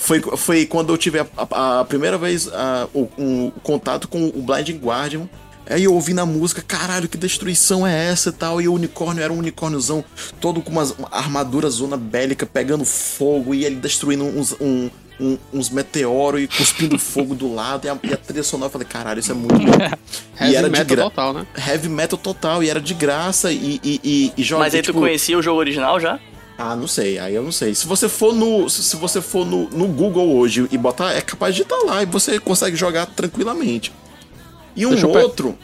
Speaker 3: foi, foi quando eu tive a, a, a primeira vez a, o, um, contato com o Blind Guardian. Aí eu ouvi na música, caralho, que destruição é essa e tal. E o unicórnio era um unicórniozão todo com uma, armadura zona bélica pegando fogo e ele destruindo uns, um, um, uns meteoros e cuspindo fogo do lado. E a, e a trilha sonora, eu falei, caralho, isso é muito bom.
Speaker 4: Heavy era metal gra... total, né?
Speaker 3: Heavy metal total, e era de graça e, e, e, e
Speaker 1: joga, Mas aí tipo... tu conhecia o jogo original já?
Speaker 3: Ah, não sei, aí eu não sei. Se você for no, se você for no, no Google hoje e botar, é capaz de estar tá lá e você consegue jogar tranquilamente. E um outro,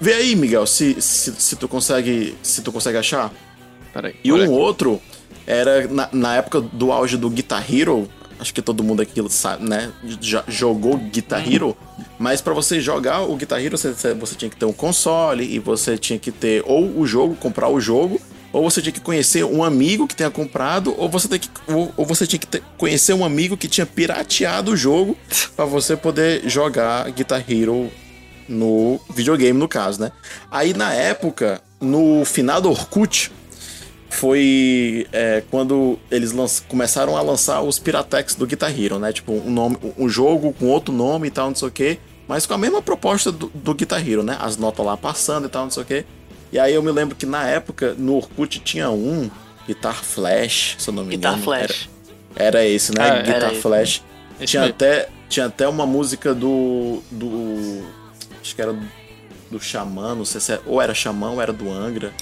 Speaker 3: vê aí, Miguel, se, se, se, tu consegue, se tu consegue achar.
Speaker 4: Peraí.
Speaker 3: E um outro era na, na época do auge do Guitar Hero, acho que todo mundo aqui sabe, né? Já jogou Guitar uhum. Hero. Mas para você jogar o Guitar Hero, você, você tinha que ter um console e você tinha que ter ou o jogo, comprar o jogo, ou você tinha que conhecer um amigo que tenha comprado, ou você, tem que, ou, ou você tinha que ter, conhecer um amigo que tinha pirateado o jogo para você poder jogar Guitar Hero no videogame, no caso, né? Aí na época, no final do Orkut, foi é, quando eles começaram a lançar os Piratex do Guitar Hero, né? Tipo, um, nome, um jogo com outro nome e tal, não sei o quê, mas com a mesma proposta do, do Guitar Hero, né? As notas lá passando e tal, não sei o quê. E aí eu me lembro que na época, no Orkut tinha um, Guitar Flash, se eu não me
Speaker 1: engano. Guitar Flash.
Speaker 3: Era, era esse, né? Ah, Guitar Flash. Tinha até, tinha até uma música do. do. Acho que era do Xamã, não sei se era, ou era Xamã ou era do Angra.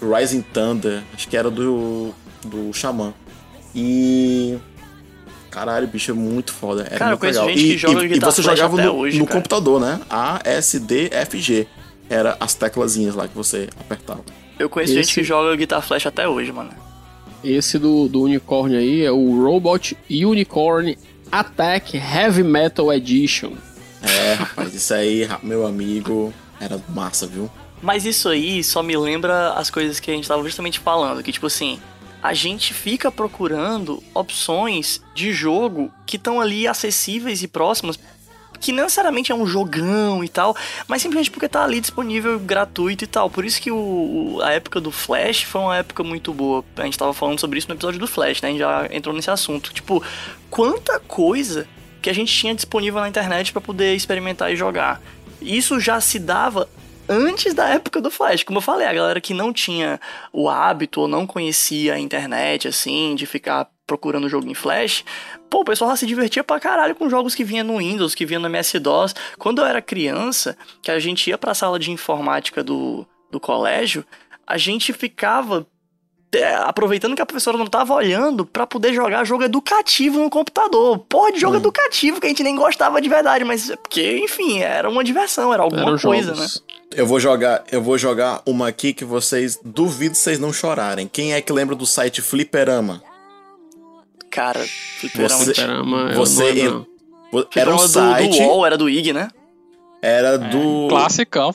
Speaker 3: Rising Thunder, acho que era do, do Xamã. E. Caralho, bicho, é muito foda. Era
Speaker 1: Cara,
Speaker 3: muito
Speaker 1: eu
Speaker 3: legal.
Speaker 1: Gente e, que joga
Speaker 3: e, e você jogava no, hoje, no computador, né? A, S, D, F, G. Era as teclazinhas lá que você apertava.
Speaker 1: Eu conheço Esse... gente que joga Guitar Flash até hoje, mano.
Speaker 4: Esse do, do Unicorn aí é o Robot Unicorn Attack Heavy Metal Edition.
Speaker 3: É, rapaz, isso aí, meu amigo, era massa, viu?
Speaker 1: Mas isso aí só me lembra as coisas que a gente estava justamente falando, que tipo assim, a gente fica procurando opções de jogo que estão ali acessíveis e próximas, que não necessariamente é um jogão e tal, mas simplesmente porque tá ali disponível gratuito e tal. Por isso que o, a época do Flash foi uma época muito boa. A gente tava falando sobre isso no episódio do Flash, né? A gente já entrou nesse assunto. Tipo, quanta coisa que a gente tinha disponível na internet para poder experimentar e jogar. Isso já se dava antes da época do Flash. Como eu falei, a galera que não tinha o hábito ou não conhecia a internet, assim, de ficar procurando jogo em Flash, pô, o pessoal se divertia pra caralho com jogos que vinha no Windows, que vinha no MS-DOS. Quando eu era criança, que a gente ia pra sala de informática do, do colégio, a gente ficava aproveitando que a professora não tava olhando para poder jogar jogo educativo no computador. Pô, de jogo hum. educativo que a gente nem gostava de verdade, mas é porque, enfim, era uma diversão, era alguma coisa, jogos. né?
Speaker 3: Eu vou jogar, eu vou jogar uma aqui que vocês duvido vocês não chorarem. Quem é que lembra do site Fliperama?
Speaker 1: Cara, Fliperama,
Speaker 3: você,
Speaker 4: Fliperama
Speaker 3: você
Speaker 4: não
Speaker 3: era um site
Speaker 1: do, do UOL, era do IG, né?
Speaker 3: Era é, do.
Speaker 2: Classicão,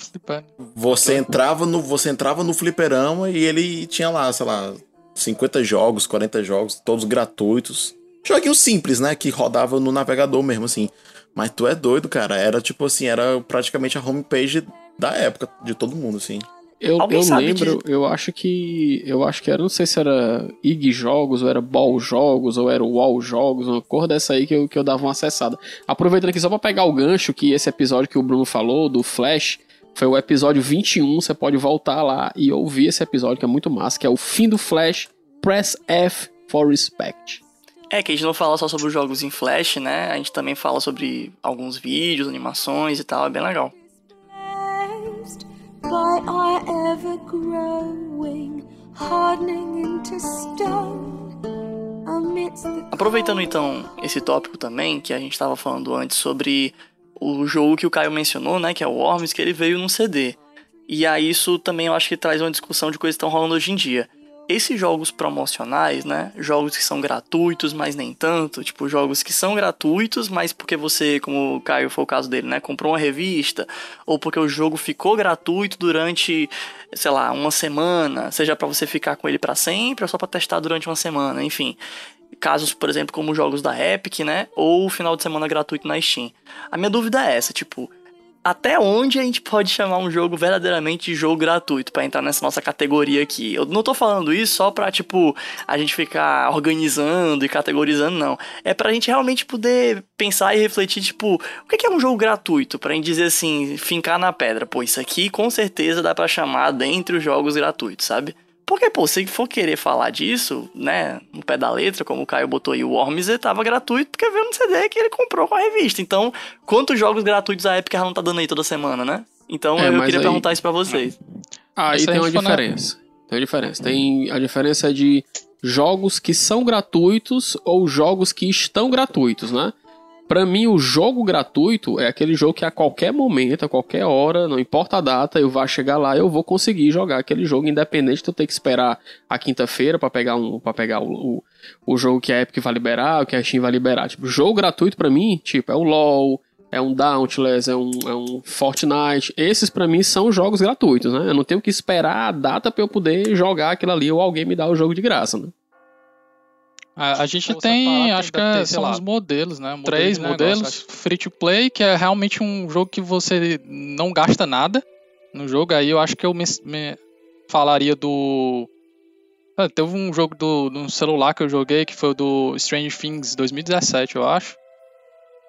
Speaker 3: Você entrava no, você entrava no fliperama e ele tinha lá, sei lá, 50 jogos, 40 jogos, todos gratuitos. Joguinho simples, né? Que rodava no navegador mesmo, assim. Mas tu é doido, cara. Era tipo assim, era praticamente a homepage da época de todo mundo, assim.
Speaker 4: Eu, eu lembro, de... eu acho que. Eu acho que era, não sei se era IG Jogos, ou era Ball Jogos, ou era Wall Jogos, uma cor dessa aí que eu, que eu dava uma acessada. Aproveitando aqui só pra pegar o gancho que esse episódio que o Bruno falou, do Flash, foi o episódio 21. Você pode voltar lá e ouvir esse episódio, que é muito massa, que é o fim do Flash, Press F for Respect.
Speaker 1: É, que a gente não fala só sobre os jogos em Flash, né? A gente também fala sobre alguns vídeos, animações e tal, é bem legal by our ever growing, hardening into stone. Aproveitando então esse tópico também, que a gente estava falando antes sobre o jogo que o Caio mencionou, né, que é o Worms, que ele veio num CD. E aí isso também eu acho que traz uma discussão de coisas que estão rolando hoje em dia esses jogos promocionais, né? Jogos que são gratuitos, mas nem tanto. Tipo, jogos que são gratuitos, mas porque você, como o Caio foi o caso dele, né? Comprou uma revista, ou porque o jogo ficou gratuito durante, sei lá, uma semana, seja para você ficar com ele para sempre ou só para testar durante uma semana, enfim. Casos, por exemplo, como jogos da Epic, né? Ou final de semana gratuito na Steam. A minha dúvida é essa, tipo, até onde a gente pode chamar um jogo verdadeiramente de jogo gratuito para entrar nessa nossa categoria aqui. Eu não tô falando isso só pra, tipo, a gente ficar organizando e categorizando, não. É pra gente realmente poder pensar e refletir, tipo, o que é um jogo gratuito? Pra gente dizer assim, fincar na pedra. Pô, isso aqui com certeza dá para chamar dentre os jogos gratuitos, sabe? Porque, pô, se for querer falar disso, né, no pé da letra, como o Caio botou aí, o Worms tava gratuito porque veio no CD que ele comprou com a revista. Então, quantos jogos gratuitos a Epic não tá dando aí toda semana, né? Então, é, eu queria aí... perguntar isso pra vocês.
Speaker 4: Ah, aí tem uma diferença. Tem uma diferença. Tem a diferença de jogos que são gratuitos ou jogos que estão gratuitos, né? Para mim, o jogo gratuito é aquele jogo que a qualquer momento, a qualquer hora, não importa a data, eu vou chegar lá, eu vou conseguir jogar aquele jogo, independente de eu ter que esperar a quinta-feira para pegar um, para pegar o, o, o, jogo que a Epic vai liberar, o que a Steam vai liberar. Tipo, jogo gratuito para mim, tipo, é o LoL, é um Dauntless, é um, é um Fortnite. Esses para mim são jogos gratuitos, né? Eu não tenho que esperar a data para eu poder jogar aquilo ali ou alguém me dar o jogo de graça, né?
Speaker 2: A, a gente tem, acho que ter, são lá, os modelos, né? três modelos. Free to play, que é realmente um jogo que você não gasta nada no jogo. Aí eu acho que eu me, me falaria do. Ah, teve um jogo do, do celular que eu joguei que foi o do Strange Things 2017, eu acho.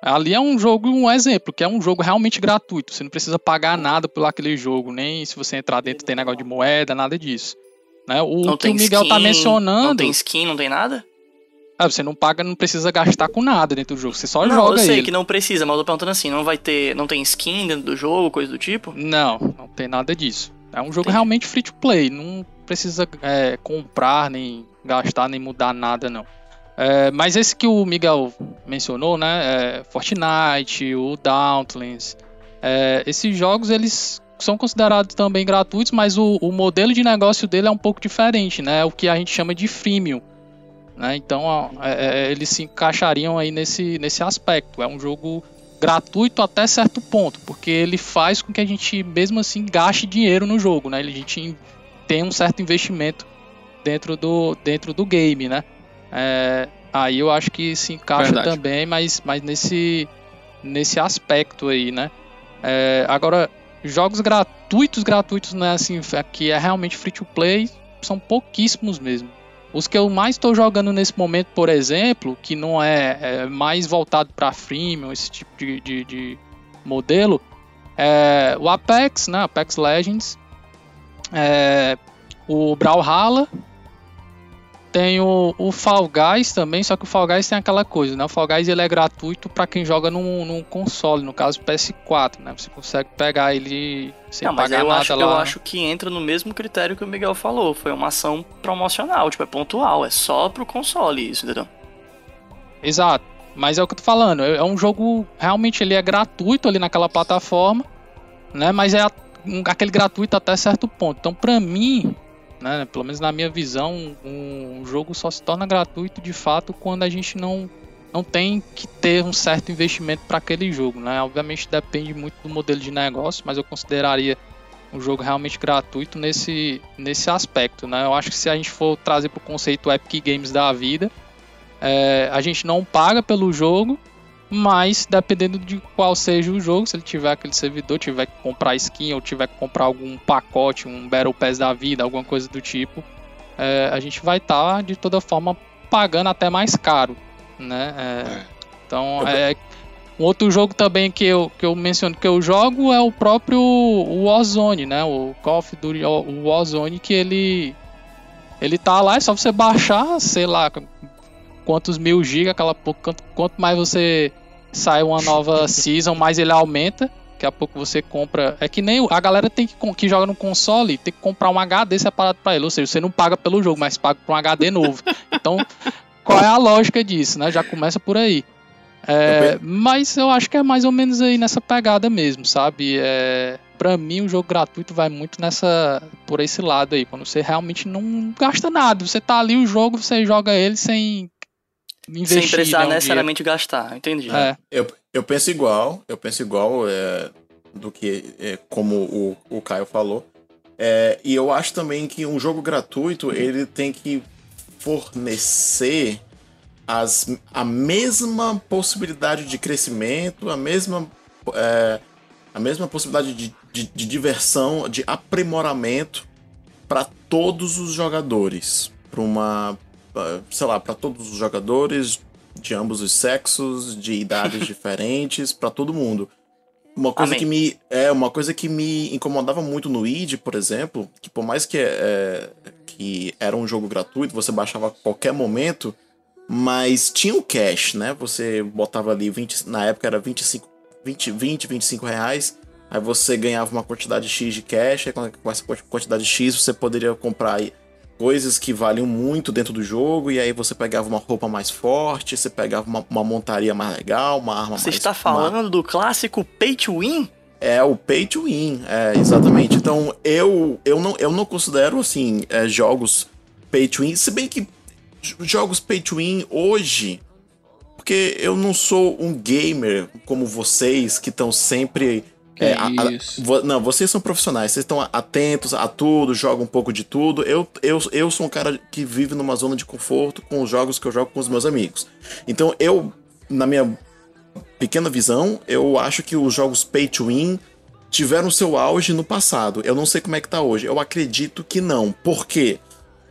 Speaker 2: Ali é um jogo, um exemplo, que é um jogo realmente gratuito. Você não precisa pagar nada por aquele jogo, nem se você entrar dentro tem negócio de moeda, nada disso. Né? O
Speaker 1: não
Speaker 2: que o Miguel tá skin, tá mencionando. Não
Speaker 1: tem skin, não tem nada?
Speaker 2: Ah, você não paga, não precisa gastar com nada dentro do jogo, você só não, joga ele.
Speaker 1: eu sei
Speaker 2: ele.
Speaker 1: que não precisa, mas eu tô perguntando assim, não vai ter, não tem skin dentro do jogo, coisa do tipo?
Speaker 2: Não, não tem nada disso. É um jogo Entendi. realmente free to play, não precisa é, comprar, nem gastar, nem mudar nada, não. É, mas esse que o Miguel mencionou, né, é Fortnite, o Dauntless, é, esses jogos, eles são considerados também gratuitos, mas o, o modelo de negócio dele é um pouco diferente, né, é o que a gente chama de freemium. Né? Então é, é, eles se encaixariam aí nesse, nesse aspecto. É um jogo gratuito até certo ponto, porque ele faz com que a gente mesmo assim gaste dinheiro no jogo, né? A gente tem um certo investimento dentro do, dentro do game, né? É, aí eu acho que se encaixa Verdade. também, mas, mas nesse, nesse aspecto aí, né? É, agora, jogos gratuitos, gratuitos, né? Assim, que é realmente free to play, são pouquíssimos mesmo. Os que eu mais estou jogando nesse momento, por exemplo, que não é, é mais voltado para freemium, esse tipo de, de, de, modelo, é o Apex, né? Apex Legends, é, o Brawlhalla, tem o, o Fall Guys também, só que o Fall Guys tem aquela coisa, né? O Fall Guys ele é gratuito para quem joga num, num, console, no caso PS4, né? Você consegue pegar ele sem Não, pagar eu
Speaker 1: nada acho,
Speaker 2: lá.
Speaker 1: Eu acho que entra no mesmo critério que o Miguel falou. Foi uma ação promocional, tipo, é pontual, é só pro console isso, entendeu?
Speaker 2: Exato. Mas é o que eu tô falando, é, é um jogo, realmente ele é gratuito ali naquela plataforma, né? Mas é aquele gratuito até certo ponto. Então, pra mim, né? Pelo menos na minha visão, um jogo só se torna gratuito de fato quando a gente não, não tem que ter um certo investimento para aquele jogo. Né? Obviamente depende muito do modelo de negócio, mas eu consideraria um jogo realmente gratuito nesse, nesse aspecto. Né? Eu acho que se a gente for trazer para o conceito Epic Games da vida, é, a gente não paga pelo jogo, Mas, dependendo de qual seja o jogo, se ele tiver aquele servidor, tiver que comprar skin ou tiver que comprar algum pacote, um Battle Pass da vida, alguma coisa do tipo, é, a gente vai estar, tá, de toda forma, pagando até mais caro, né? É, é. Então, é, um outro jogo também que eu, que eu menciono que eu jogo é o próprio Warzone, né? O Call of Duty o Warzone, que ele ele tá lá, é só você baixar, sei lá, quantos mil gigas, aquela quanto, quanto mais você sai uma nova season, mais ele aumenta. Daqui a pouco você compra. É que nem a galera tem que, que joga no console tem que comprar um HD separado para ele. Ou seja, você não paga pelo jogo, mas paga por um HD novo. Então, qual é a lógica disso, né? Já começa por aí. É, mas eu acho que é mais ou menos aí nessa pegada mesmo, sabe? É, para mim o jogo gratuito vai muito nessa por esse lado aí, quando você realmente não gasta nada, você tá ali o jogo, você joga ele sem investir,
Speaker 1: sem precisar né, necessariamente dinheiro. gastar, entendi.
Speaker 3: É. Eu, eu penso igual, eu penso igual é, do que é, como o, o Caio falou. É, e eu acho também que um jogo gratuito ele tem que fornecer as, a mesma possibilidade de crescimento, a mesma, é, a mesma possibilidade de, de, de diversão, de aprimoramento para todos os jogadores. Para uma. Sei lá, para todos os jogadores de ambos os sexos, de idades diferentes, para todo mundo. Uma coisa Amém. que me é uma coisa que me incomodava muito no id, por exemplo, que por mais que é, que era um jogo gratuito, você baixava a qualquer momento, mas tinha o cash, né? Você botava ali 20, na época era 25, 20, 20, 25 reais. Aí você ganhava uma quantidade X de cash, aí com essa quantidade X você poderia comprar coisas que valiam muito dentro do jogo, e aí você pegava uma roupa mais forte, você pegava uma, uma montaria mais legal, uma arma
Speaker 1: você
Speaker 3: mais...
Speaker 1: Você está falando uma... do clássico Pay to Win?
Speaker 3: É, o Pay to Win, é, exatamente. Então, eu, eu, não, eu não considero, assim, é, jogos Pay to Win, se bem que jogos pay to win hoje, porque eu não sou um gamer como vocês que estão sempre. É, a, a, não, vocês são profissionais, vocês estão atentos a tudo, jogam um pouco de tudo. Eu, eu, eu sou um cara que vive numa zona de conforto com os jogos que eu jogo com os meus amigos. Então eu, na minha pequena visão, eu acho que os jogos pay to win tiveram seu auge no passado. Eu não sei como é que tá hoje. Eu acredito que não. Por quê?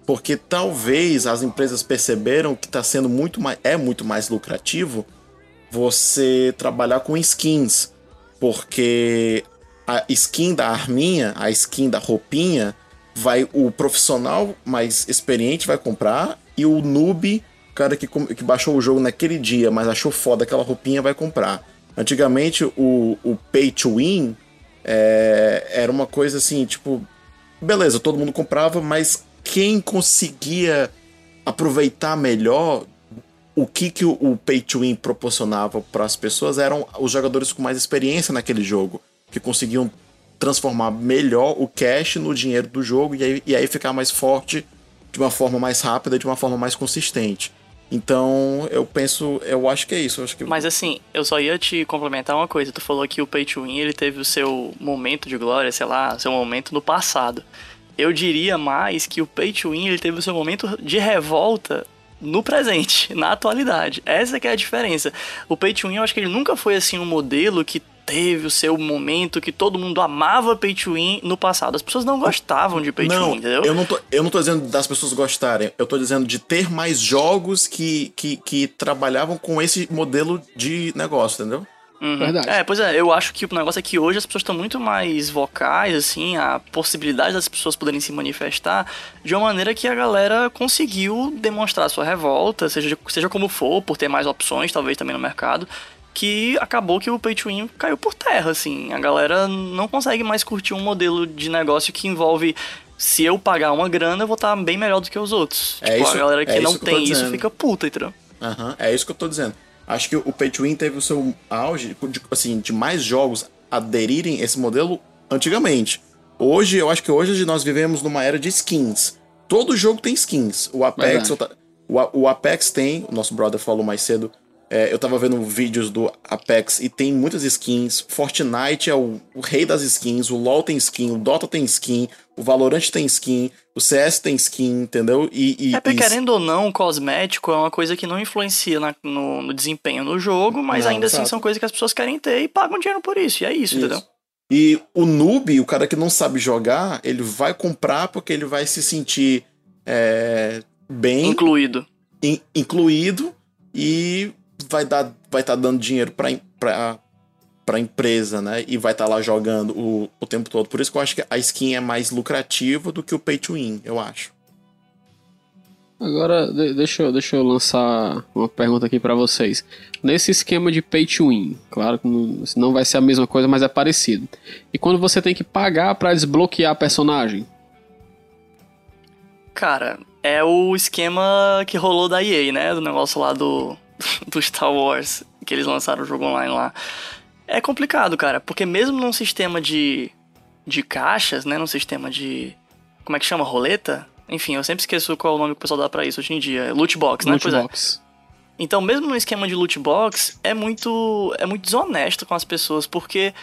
Speaker 3: porque talvez as empresas perceberam que está sendo muito mais, é muito mais lucrativo você trabalhar com skins, porque a skin da arminha, a skin da roupinha, vai o profissional mais experiente vai comprar e o noob, cara que, que baixou o jogo naquele dia, mas achou foda aquela roupinha, vai comprar. Antigamente o, o pay to win é, era uma coisa assim, tipo, beleza, todo mundo comprava, mas quem conseguia aproveitar melhor o que, que o, Pay to Win proporcionava para as pessoas eram os jogadores com mais experiência naquele jogo, que conseguiam transformar melhor o cash no dinheiro do jogo e aí, e aí ficar mais forte de uma forma mais rápida, de uma forma mais consistente. Então, eu penso, eu acho que é isso. que...
Speaker 1: Mas assim, eu só ia te complementar uma coisa. Tu falou que o Pay to Win ele teve o seu momento de glória, sei lá, seu momento no passado eu diria mais que o Pay to Win ele teve o seu momento de revolta no presente, na atualidade. Essa que é a diferença. O Pay to Win, eu acho que ele nunca foi assim um modelo que teve o seu momento que todo mundo amava Pay to Win no passado. As pessoas não gostavam de Pay
Speaker 3: não,
Speaker 1: to Win, entendeu?
Speaker 3: Eu não, tô, eu não tô dizendo das pessoas gostarem, eu tô dizendo de ter mais jogos que, que, que trabalhavam com esse modelo de negócio, entendeu?
Speaker 1: Uhum. Verdade. É, pois é, eu acho que o negócio é que hoje as pessoas estão muito mais vocais, assim, a possibilidade das pessoas poderem se manifestar de uma maneira que a galera conseguiu demonstrar sua revolta, seja, seja como for, por ter mais opções, talvez também no mercado, que acabou que o pay to win caiu por terra, assim. A galera não consegue mais curtir um modelo de negócio que envolve se eu pagar uma grana, eu vou estar bem melhor do que os outros. É tipo, isso, a galera que é não tem isso fica puta, entendeu?
Speaker 3: Aham, uhum, é isso que eu tô dizendo. Acho que o Pay to Win teve o seu auge de, assim, de mais jogos aderirem esse modelo antigamente. Hoje, eu acho que hoje nós vivemos numa era de skins. Todo jogo tem skins. O Apex, o, o Apex tem, o nosso brother falou mais cedo, É, eu tava vendo vídeos do Apex e tem muitas skins. Fortnite é o, o, rei das skins. O LoL tem skin, o Dota tem skin, o Valorant tem skin, o CS tem skin, entendeu? E, e
Speaker 1: é porque,
Speaker 3: e...
Speaker 1: querendo ou não, o cosmético é uma coisa que não influencia na, no, no, desempenho no jogo, mas não, ainda assim exato. assim são coisas que as pessoas querem ter e pagam dinheiro por isso. E é isso, isso. entendeu?
Speaker 3: E o noob, o cara que não sabe jogar, ele vai comprar porque ele vai se sentir é, bem.
Speaker 1: Incluído.
Speaker 3: In, incluído e vai dar vai estar tá dando dinheiro para para empresa, né? E vai estar tá lá jogando o, o tempo todo. Por isso que eu acho que a skin é mais lucrativa do que o pay to win, eu acho.
Speaker 4: Agora, deixa eu, deixa eu lançar uma pergunta aqui para vocês. Nesse esquema de pay to win, claro que não, não vai ser a mesma coisa, mas é parecido. E quando você tem que pagar para desbloquear personagem?
Speaker 1: Cara, é o esquema que rolou da EA, né? Do negócio lá do, do Star Wars, que eles lançaram o jogo online lá. É complicado, cara, porque mesmo num sistema de, de caixas, né? Num sistema de. Como é que chama? Roleta? Enfim, eu sempre esqueço qual é o nome que o pessoal dá pra isso hoje em dia. Loot box, né?
Speaker 4: Loot
Speaker 1: pois
Speaker 4: box.
Speaker 1: É. Então, mesmo no esquema de loot box, é muito, é muito desonesto com as pessoas, porque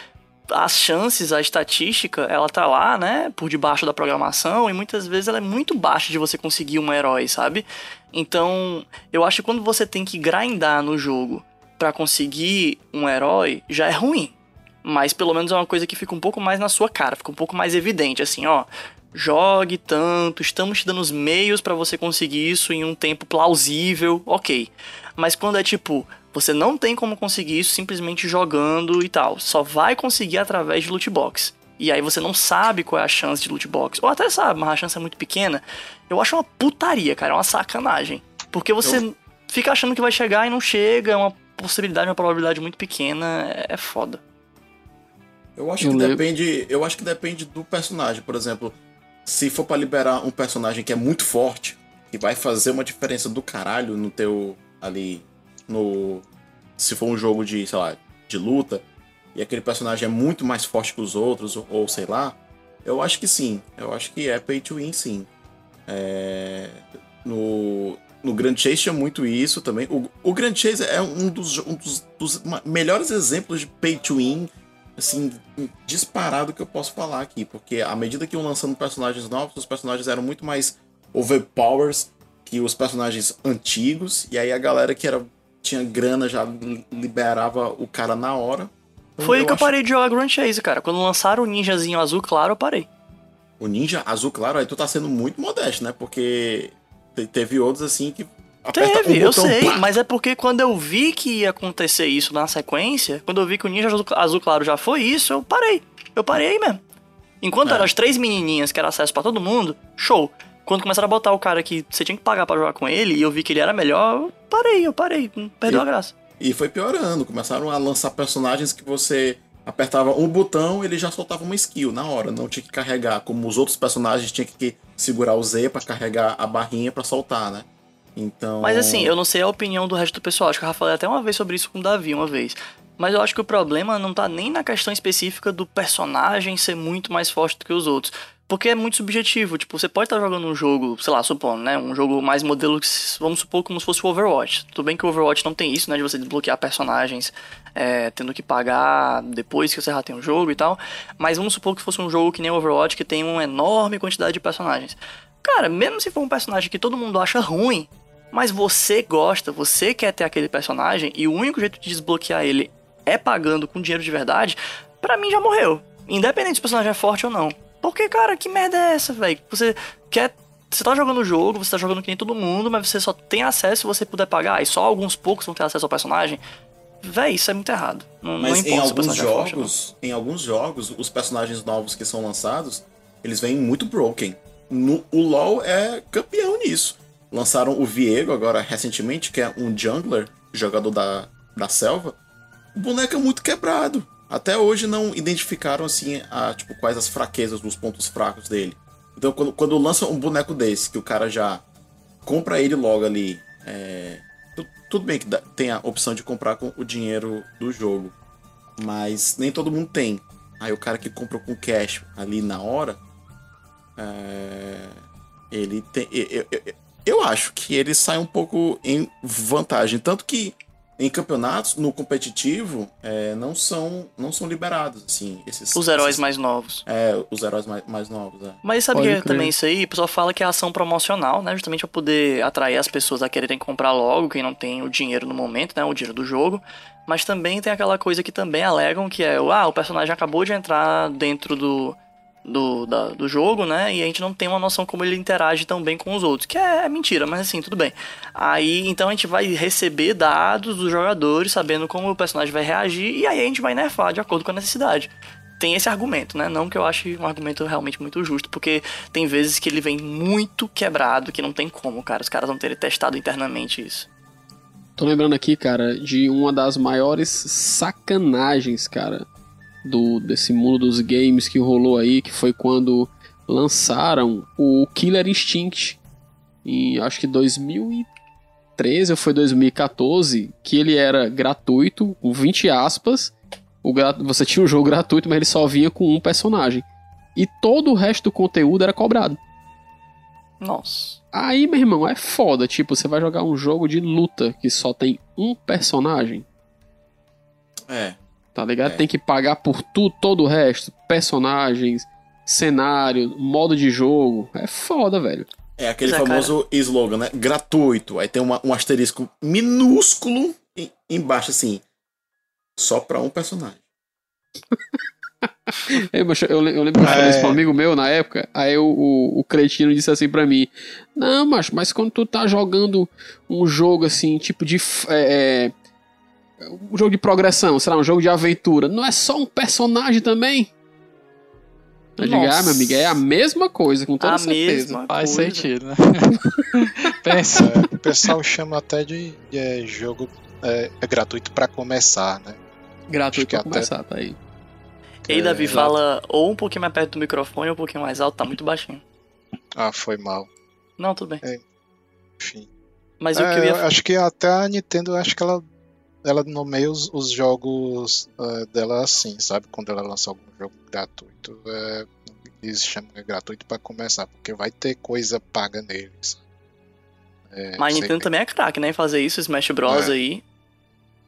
Speaker 1: as chances, a estatística, ela tá lá, né, por debaixo da programação e muitas vezes ela é muito baixa de você conseguir um herói, sabe? Então, eu acho que quando você tem que grindar no jogo para conseguir um herói, já é ruim. Mas pelo menos é uma coisa que fica um pouco mais na sua cara, fica um pouco mais evidente, assim, ó. Jogue tanto, estamos te dando os meios para você conseguir isso em um tempo plausível, ok. Mas quando é tipo, você não tem como conseguir isso simplesmente jogando e tal. Só vai conseguir através de loot box. E aí você não sabe qual é a chance de loot box. Ou até sabe, mas a chance é muito pequena. Eu acho uma putaria, cara. É uma sacanagem. Porque você eu... fica achando que vai chegar e não chega. É uma possibilidade, uma probabilidade muito pequena. É, é foda.
Speaker 3: Eu acho que depende. Eu acho que depende do personagem. Por exemplo, se for para liberar um personagem que é muito forte, que vai fazer uma diferença do caralho no teu ali no. Se for um jogo de, sei lá, de luta, e aquele personagem é muito mais forte que os outros, ou, sei lá, eu acho que sim. Eu acho que é pay to win, sim. É... No, no Grand Chase tinha muito isso também. O, o Grand Chase é um dos, um dos, dos melhores exemplos de pay to win, assim, disparado que eu posso falar aqui. Porque à medida que iam lançando personagens novos, os personagens eram muito mais overpowers que os personagens antigos. E aí a galera que era tinha grana, já liberava o cara na hora.
Speaker 1: Então, Foi aí que acho... eu parei de jogar Grand Chase, cara. Quando lançaram o ninjazinho azul claro, eu parei.
Speaker 3: O ninja azul claro, aí tu tá sendo muito modesto, né? Porque teve outros assim que.
Speaker 1: Teve, um eu sei, pá. mas é porque quando eu vi que ia acontecer isso na sequência, quando eu vi que o ninja azul, azul claro já foi isso, eu parei. Eu parei aí mesmo. Enquanto é. eram as três menininhas que era acesso para todo mundo, show. Quando começaram a botar o cara que você tinha que pagar para jogar com ele e eu vi que ele era melhor, eu parei, eu parei, perdeu e, a graça.
Speaker 3: E foi piorando, começaram a lançar personagens que você apertava um botão ele já soltava uma skill na hora, não tinha que carregar, como os outros personagens tinha que segurar o Z para carregar a barrinha para soltar, né? Então.
Speaker 1: Mas assim, eu não sei a opinião do resto do pessoal. Acho que eu já falei até uma vez sobre isso com o Davi, uma vez. Mas eu acho que o problema não tá nem na questão específica do personagem ser muito mais forte do que os outros. Porque é muito subjetivo. Tipo, você pode estar jogando um jogo, sei lá, supondo, né? Um jogo mais modelo, vamos supor, como se fosse o Overwatch. Tudo bem que o Overwatch não tem isso, né? De você desbloquear personagens é, tendo que pagar depois que você já tem o jogo e tal. Mas vamos supor que fosse um jogo que nem o Overwatch, que tem uma enorme quantidade de personagens. Cara, mesmo se for um personagem que todo mundo acha ruim, mas você gosta, você quer ter aquele personagem, e o único jeito de desbloquear ele é pagando com dinheiro de verdade, para mim já morreu. Independente se o personagem é forte ou não. Porque, cara, que merda é essa, velho? Você quer. Você tá jogando o jogo, você tá jogando que nem todo mundo, mas você só tem acesso se você puder pagar, e só alguns poucos vão ter acesso ao personagem. Véi, isso é muito errado. Não,
Speaker 3: mas
Speaker 1: não
Speaker 3: em alguns jogos, é em alguns jogos, os personagens novos que são lançados, eles vêm muito broken. No, o LoL é campeão nisso. Lançaram o Viego agora recentemente, que é um jungler, jogador da, da selva. O boneco é muito quebrado até hoje não identificaram assim a, tipo, quais as fraquezas, os pontos fracos dele. Então quando, quando lança um boneco desse, que o cara já compra ele logo ali, é, tudo bem que tem a opção de comprar com o dinheiro do jogo, mas nem todo mundo tem. Aí o cara que compra com cash ali na hora, é, ele tem. Eu, eu, eu, acho que ele sai um pouco em vantagem. Tanto que em campeonatos, no competitivo, é, não são não são liberados, assim, esses...
Speaker 1: Os heróis
Speaker 3: esses,
Speaker 1: mais novos.
Speaker 3: É, os heróis mais, mais novos, é.
Speaker 1: Mas sabe que também isso aí, o pessoal fala que é ação promocional, né? Justamente pra poder atrair as pessoas a quererem comprar logo, quem não tem o dinheiro no momento, né? O dinheiro do jogo. Mas também tem aquela coisa que também alegam que é, ah, o personagem acabou de entrar dentro do do, da, do jogo, né? E a gente não tem uma noção como ele interage tão bem com os outros. Que é, é, mentira, mas assim, tudo bem. Aí, então a gente vai receber dados dos jogadores, sabendo como o personagem vai reagir, e aí a gente vai nerfar de acordo com a necessidade. Tem esse argumento, né? Não que eu ache um argumento realmente muito justo, porque tem vezes que ele vem muito quebrado, que não tem como, cara. Os caras vão ter testado internamente isso.
Speaker 4: Tô lembrando aqui, cara, de uma das maiores sacanagens, cara, do desse mundo dos games que rolou aí, que foi quando lançaram o Killer Instinct em acho que 2013 ou foi 2014, que ele era gratuito, com 20 aspas. O você tinha um jogo gratuito, mas ele só vinha com um personagem. E todo o resto do conteúdo era cobrado.
Speaker 1: Nossa.
Speaker 4: Aí, meu irmão, é foda. Tipo, você vai jogar um jogo de luta que só tem um personagem.
Speaker 3: É.
Speaker 4: Tá ligado? É. Tem que pagar por tudo, todo o resto. Personagens, cenário, modo de jogo. É foda, velho.
Speaker 3: É aquele é, famoso cara. slogan, né? Gratuito. Aí tem uma, um asterisco minúsculo embaixo, assim. Só pra um personagem.
Speaker 4: eu, eu, lembro que eu falei isso pra um amigo meu na época. Aí o, o, o, cretino disse assim pra mim: Não, macho, mas quando tu tá jogando um jogo assim, tipo de. É, é um jogo de progressão, será um jogo de aventura, não é só um personagem também? Eu digo, ah, meu amigo, é a mesma coisa, com toda a certeza.
Speaker 2: Faz coisa. sentido, né?
Speaker 5: Pensa. É, o pessoal chama até de, de é, jogo é, é gratuito para começar, né?
Speaker 4: Gratuito pra começar, tá aí.
Speaker 1: Ei, Davi, é, fala ou um pouquinho mais perto do microfone ou um pouquinho mais alto, tá muito baixinho.
Speaker 5: Ah, foi mal.
Speaker 1: Não, tudo bem.
Speaker 5: É, enfim.
Speaker 1: Mas o que eu ia...
Speaker 5: Acho que até a Nintendo, acho que ela ela nomeia os, os jogos uh, dela assim, sabe? Quando ela lança algum jogo gratuito, é, eles chamam de gratuito para começar, porque vai ter coisa paga neles.
Speaker 1: É, Mas a Nintendo também é craque, né? Fazer isso, Smash Bros. É. aí.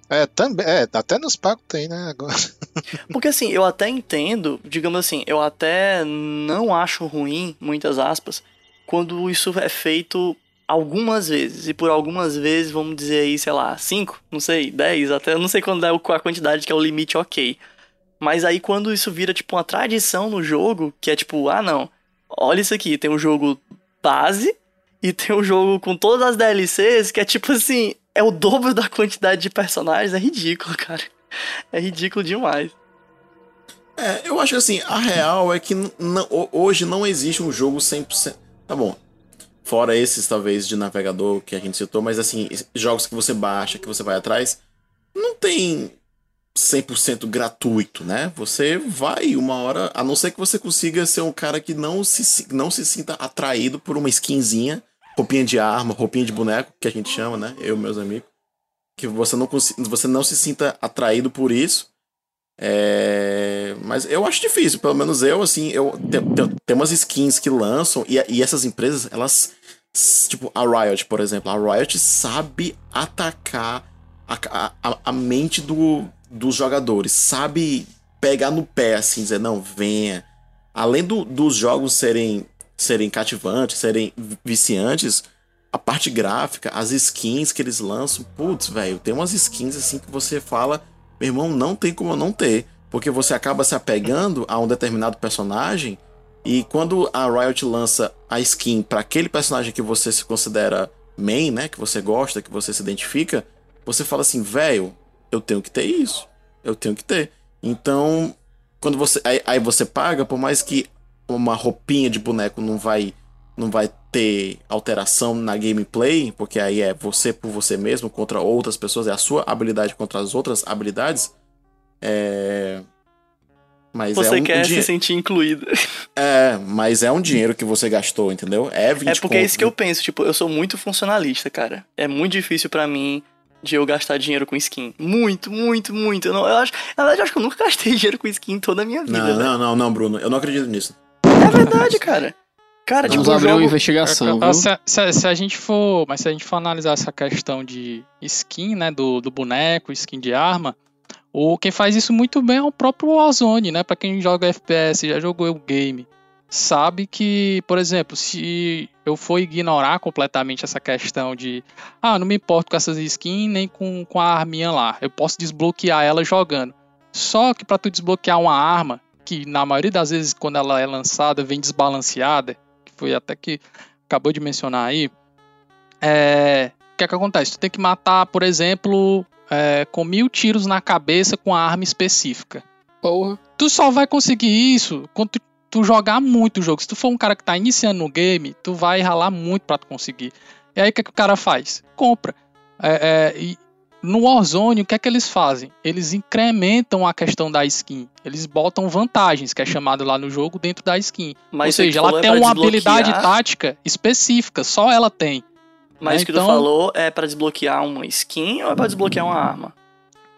Speaker 5: É, também, é, até nos pagos tem, né? Agora.
Speaker 1: Porque assim, eu até entendo, digamos assim, eu até não acho ruim, muitas aspas, quando isso é feito algumas vezes. E por algumas vezes, vamos dizer aí, sei lá, 5, não sei, 10, até não sei quando é a quantidade que é o limite ok. Mas aí quando isso vira tipo uma tradição no jogo, que é tipo, ah não, olha isso aqui, tem um jogo base e tem um jogo com todas as DLCs que é tipo assim, é o dobro da quantidade de personagens, é ridículo, cara. É ridículo demais.
Speaker 3: É, eu acho assim, a real é que hoje não existe um jogo 100%. Tá bom, Fora esses, talvez, de navegador que a gente citou, mas assim, jogos que você baixa, que você vai atrás, não tem 100% gratuito, né? Você vai uma hora, a não ser que você consiga ser um cara que não se, não se sinta atraído por uma skinzinha, roupinha de arma, roupinha de boneco, que a gente chama, né? Eu e meus amigos. Que você não, você não se sinta atraído por isso. É... Mas eu acho difícil, pelo menos eu, assim, eu tem, umas skins que lançam e, e essas empresas, elas Tipo, a Riot, por exemplo. A Riot sabe atacar a, a, a mente do, dos jogadores. Sabe pegar no pé, assim, dizer, não, venha. Além do, dos jogos serem, serem cativantes, serem viciantes, a parte gráfica, as skins que eles lançam, putz, velho, tem umas skins assim que você fala, meu irmão, não tem como não ter. Porque você acaba se apegando a um determinado personagem e quando a Riot lança a skin para aquele personagem que você se considera main, né, que você gosta, que você se identifica, você fala assim, velho, eu tenho que ter isso. Eu tenho que ter. Então, quando você aí, aí, você paga, por mais que uma roupinha de boneco não vai não vai ter alteração na gameplay, porque aí é você por você mesmo contra outras pessoas, é a sua habilidade contra as outras habilidades. É,
Speaker 1: mas você é um, quer um se sentir incluído.
Speaker 3: É, mas é um dinheiro que você gastou, entendeu? É 20
Speaker 1: É porque é isso que eu penso, tipo, eu sou muito funcionalista, cara. É muito difícil para mim de eu gastar dinheiro com skin. Muito, muito, muito. Eu, não, eu acho, na verdade, eu acho que eu nunca gastei dinheiro com skin toda a minha vida.
Speaker 3: Não, não, não, não, Bruno. Eu não acredito nisso.
Speaker 1: É verdade, cara. Cara,
Speaker 4: Vamos
Speaker 1: tipo,
Speaker 4: abrir
Speaker 1: jogo...
Speaker 4: uma investigação, viu?
Speaker 2: Se, se- se a gente for. Mas se a gente for analisar essa questão de skin, né? Do, do boneco, skin de arma. O, quem faz isso muito bem é o próprio Warzone, né? Pra quem joga FPS, já jogou o game. Sabe que, por exemplo, se eu for ignorar completamente essa questão de ah, não me importo com essas skins nem com, com a arminha lá. Eu posso desbloquear ela jogando. Só que pra tu desbloquear uma arma, que na maioria das vezes quando ela é lançada vem desbalanceada, que foi até que acabou de mencionar aí, é, o que é que acontece? Tu tem que matar, por exemplo, é, com mil tiros na cabeça com a arma específica.
Speaker 4: Porra.
Speaker 2: Tu só vai conseguir isso quando tu, tu jogar muito o jogo. Se tu for um cara que tá iniciando no game, tu vai ralar muito pra tu conseguir. E aí o que, é que o cara faz? Compra. É, é, e no Warzone, o que é que eles fazem? Eles incrementam a questão da skin. Eles botam vantagens, que é chamado lá no jogo, dentro da skin.
Speaker 1: Mas
Speaker 2: Ou seja, ela
Speaker 1: é
Speaker 2: tem uma habilidade tática específica, só ela tem.
Speaker 1: Mas
Speaker 2: né?
Speaker 1: o que tu
Speaker 2: Então-
Speaker 1: falou é pra desbloquear uma skin ou é pra desbloquear uma arma?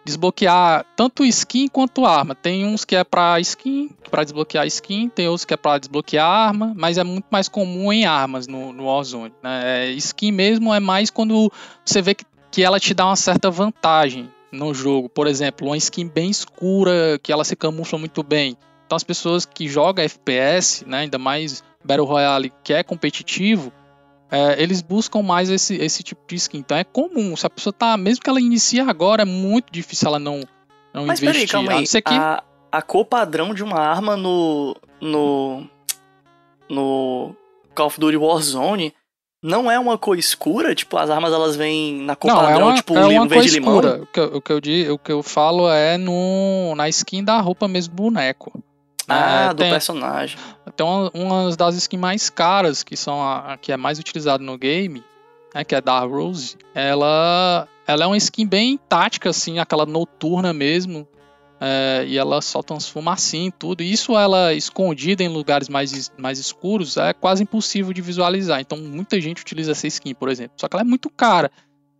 Speaker 2: desbloquear tanto skin quanto arma. Tem uns que é pra skin, pra desbloquear skin, tem outros que é pra desbloquear arma, mas é muito mais comum em armas no, no Warzone. Né? É, skin mesmo é mais quando você vê que, que ela te dá uma certa vantagem no jogo. Por exemplo, uma skin bem escura, que ela se camufla muito bem. Então as pessoas que jogam FPS, né, ainda mais Battle Royale que é competitivo, é, eles buscam mais esse, esse tipo de skin. Então é comum. Se a pessoa tá. Mesmo que ela inicie agora, é muito difícil ela não, não
Speaker 1: Mas
Speaker 2: investir.
Speaker 1: peraí, calma
Speaker 2: A
Speaker 1: aí.
Speaker 2: que-
Speaker 1: A, a cor padrão de uma arma no. no. no Call of Duty Warzone não é uma cor escura? Tipo, as armas elas vêm na cor
Speaker 2: não, é
Speaker 1: padrão,
Speaker 2: uma,
Speaker 1: tipo
Speaker 2: é
Speaker 1: um
Speaker 2: uma
Speaker 1: verde limão?
Speaker 2: escura. O que, eu- o, que eu, o que eu falo é no, na skin da roupa mesmo do boneco.
Speaker 1: Ah,
Speaker 2: É,
Speaker 1: do
Speaker 2: tem,
Speaker 1: personagem.
Speaker 2: tem uma, das skins mais caras, que são a, a que é mais utilizada no game, né, que é da Rose. Ela, ela é uma skin bem tática, assim, aquela noturna mesmo. é, e ela solta umas fumacinhas e tudo. Isso ela escondida em lugares mais, mais escuros é quase impossível de visualizar. Então muita gente utiliza essa skin, por exemplo. Só que ela é muito cara.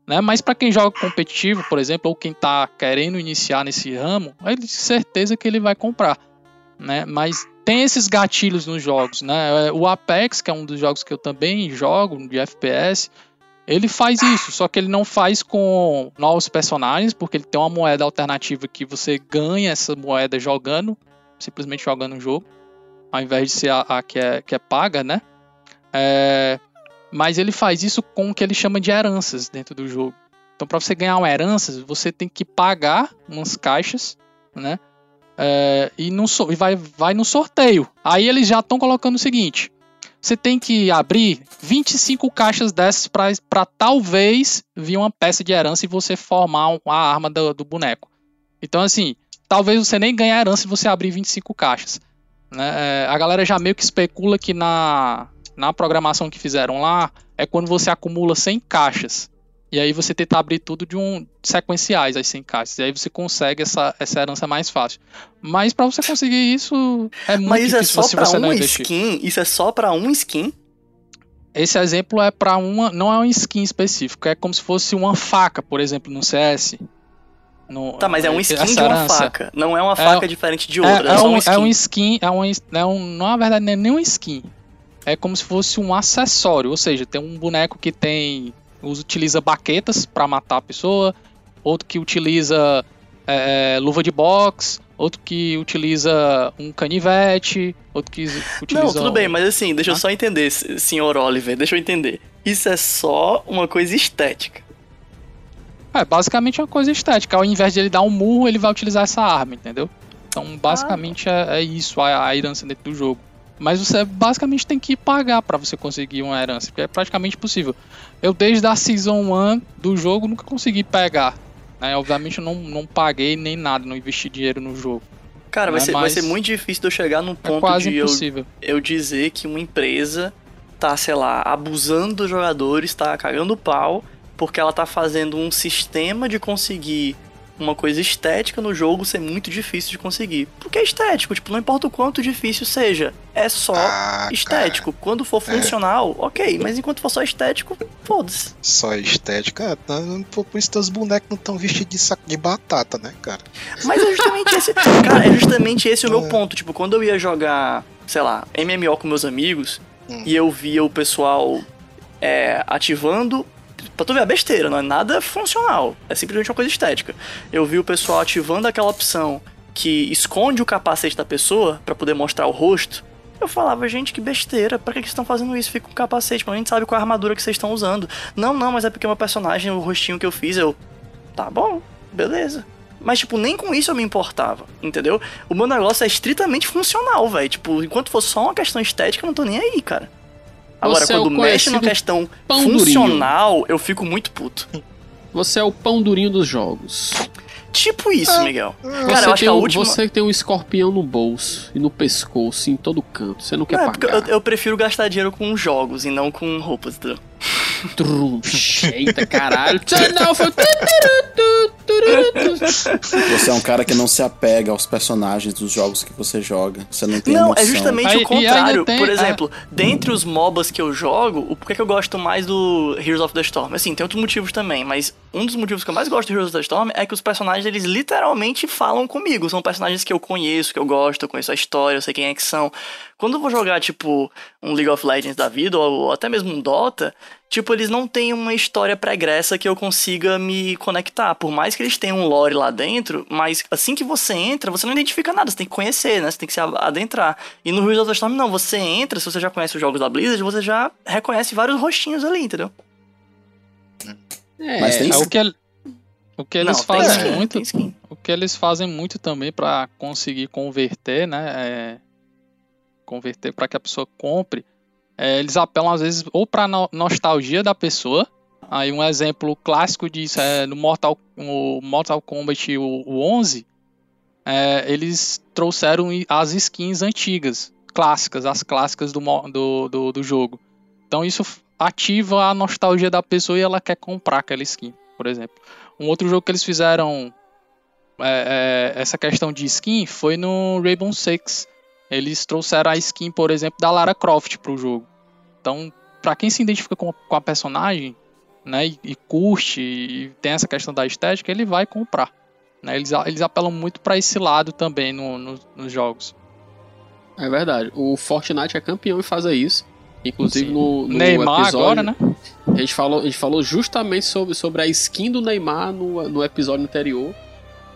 Speaker 2: Né? Mas para quem joga competitivo, por exemplo, ou quem tá querendo iniciar nesse ramo, ele certeza que ele vai comprar né? Mas tem esses gatilhos nos jogos, né? É, O Apex, que é um dos jogos que eu também jogo de FPS, ele faz isso, só que ele não faz com novos personagens, porque ele tem uma moeda alternativa que você ganha essa moeda jogando, simplesmente jogando o jogo, ao invés de ser a, a que, é, que é paga, né? É, mas ele faz isso com o que ele chama de heranças dentro do jogo. Então, para você ganhar uma herança, você tem que pagar umas caixas, né? É, e, e vai, vai no sorteio. Aí eles já estão colocando o seguinte: você tem que abrir 25 caixas dessas para talvez vir uma peça de herança e você formar a arma do, do boneco. Então, assim, talvez você nem ganhe a herança se você abrir 25 caixas. né? É, a galera já meio que especula que na, na programação que fizeram lá é quando você acumula 100 caixas. E aí você tenta abrir tudo de um sequenciais as 100 caixas. E aí você consegue essa, essa herança mais fácil. Mas pra você conseguir isso é muito
Speaker 1: Mas isso é só
Speaker 2: não
Speaker 1: uma skin? Isso é só pra um skin?
Speaker 2: Esse exemplo é pra uma, não é uma skin específica, é como se fosse uma faca, por exemplo, no CS. No,
Speaker 1: Tá, mas é um
Speaker 2: essa
Speaker 1: skin de uma faca. Não é uma faca diferente de outra.
Speaker 2: É,
Speaker 1: É,
Speaker 2: é um,
Speaker 1: um
Speaker 2: é
Speaker 1: skin.
Speaker 2: um skin, é um, é um, na verdade, não é nem um skin. É como se fosse um acessório, ou seja, tem um boneco que tem utiliza baquetas pra matar a pessoa, outro que utiliza é, luva de boxe, outro que utiliza um canivete, outro que utiliza
Speaker 1: Não, tudo
Speaker 2: um-
Speaker 1: bem, mas assim, deixa eu
Speaker 2: Ah?
Speaker 1: só entender, senhor Oliver, deixa eu entender. Isso é só uma coisa estética.
Speaker 2: É, basicamente é uma coisa estética. Ao invés de ele dar um murro, ele vai utilizar essa arma, entendeu? Então, basicamente é, é isso a, a herança dentro do jogo. Mas você basicamente tem que pagar pra você conseguir uma herança, porque é praticamente impossível. Eu, desde a Season 1 do jogo, nunca consegui pegar. Né? Obviamente, eu não, não paguei nem nada, não investi dinheiro no jogo.
Speaker 1: Cara, vai,
Speaker 2: Né,
Speaker 1: ser, vai ser muito difícil de eu chegar num
Speaker 2: É
Speaker 1: ponto
Speaker 2: quase
Speaker 1: de eu, eu dizer que uma empresa tá, sei lá, abusando dos jogadores, tá cagando pau, porque ela tá fazendo um sistema de conseguir uma coisa estética no jogo ser muito difícil de conseguir. Porque é estético, tipo, não importa o quanto difícil seja, é só
Speaker 5: Ah,
Speaker 1: estético. Quando for funcional, ok, mas enquanto for só estético, foda-se.
Speaker 5: cara, só estética. Ah, não- Por por isso teus bonecos não estão vestidos de saco de batata, né, cara?
Speaker 1: Mas é justamente esse. Cara, é justamente esse o meu
Speaker 5: É.
Speaker 1: ponto. Tipo, quando eu ia jogar, sei lá, MMO com meus amigos, hum. e eu via o pessoal é, ativando. Pra tu ver a besteira, não é nada funcional. É simplesmente uma coisa estética. Eu vi o pessoal ativando aquela opção que esconde o capacete da pessoa para poder mostrar o rosto. Eu falava, gente, que besteira, pra que, vocês estão fazendo isso? Fica com o capacete, a gente sabe qual é a armadura que vocês estão usando. Não, não, mas é porque o meu personagem, o rostinho que eu fiz, eu. Tá bom, beleza. Mas, tipo, nem com isso eu me importava, entendeu? O meu negócio é estritamente funcional, velho. Tipo, enquanto for só uma questão estética, eu não tô nem aí, cara. Agora, Você quando é mexe na questão funcional, durinho. eu fico muito puto.
Speaker 4: Você é o pão durinho dos jogos.
Speaker 1: Tipo isso, é. Miguel.
Speaker 4: Cara, você eu acho que a última. Você tem um escorpião no bolso e no pescoço, em todo canto. Você não quer não, pagar.
Speaker 1: Eu, eu, prefiro gastar dinheiro com jogos e não com roupas, entendeu?
Speaker 4: Eita caralho.
Speaker 3: Você é um cara que não se apega aos personagens dos jogos que você joga. Você não tem Não,
Speaker 1: emoção. é justamente aí, o contrário. Tem, Por exemplo, é... dentre os MOBAs que eu jogo, o porquê que eu gosto mais do Heroes of the Storm? Assim, tem outros motivos também, mas um dos motivos que eu mais gosto do Heroes of the Storm é que os personagens, eles literalmente falam comigo. São personagens que eu conheço, que eu gosto, eu conheço a história, eu sei quem é que são. Quando eu vou jogar, tipo, um League of Legends da vida, ou, ou até mesmo um Dota, tipo, eles não têm uma história pregressa que eu consiga me conectar. Por mais que eles tenham um lore lá dentro, mas assim que você entra, você não identifica nada, você tem que conhecer, né? Você tem que se adentrar. E no Heroes of the Storm, não, você entra, se você já conhece os jogos da Blizzard, você já reconhece vários rostinhos ali, entendeu?
Speaker 2: É, mas tem é o que, é, o que eles não, fazem skin, muito, o que eles fazem muito também para conseguir converter, né? É, converter para que a pessoa compre. É, eles apelam às vezes ou para no nostalgia da pessoa. Aí um exemplo clássico disso é no Mortal, no Mortal Kombat o, o 11, é, eles trouxeram as skins antigas, clássicas, as clássicas do, do, do, do jogo. Então isso ativa a nostalgia da pessoa e ela quer comprar aquela skin, por exemplo. Um outro jogo que eles fizeram é, é, essa questão de skin foi no Rainbow Six. Eles trouxeram a skin, por exemplo, da Lara Croft pro jogo. Então, para quem se identifica com, com a personagem, né, e, e curte e tem essa questão da estética, ele vai comprar. Né? Eles, eles apelam muito para esse lado também no, no, nos jogos.
Speaker 4: É verdade. O Fortnite é campeão em fazer isso. Inclusive no, no Neymar episódio, agora, né? A gente falou, a gente falou justamente sobre, sobre a skin do Neymar no, no episódio anterior.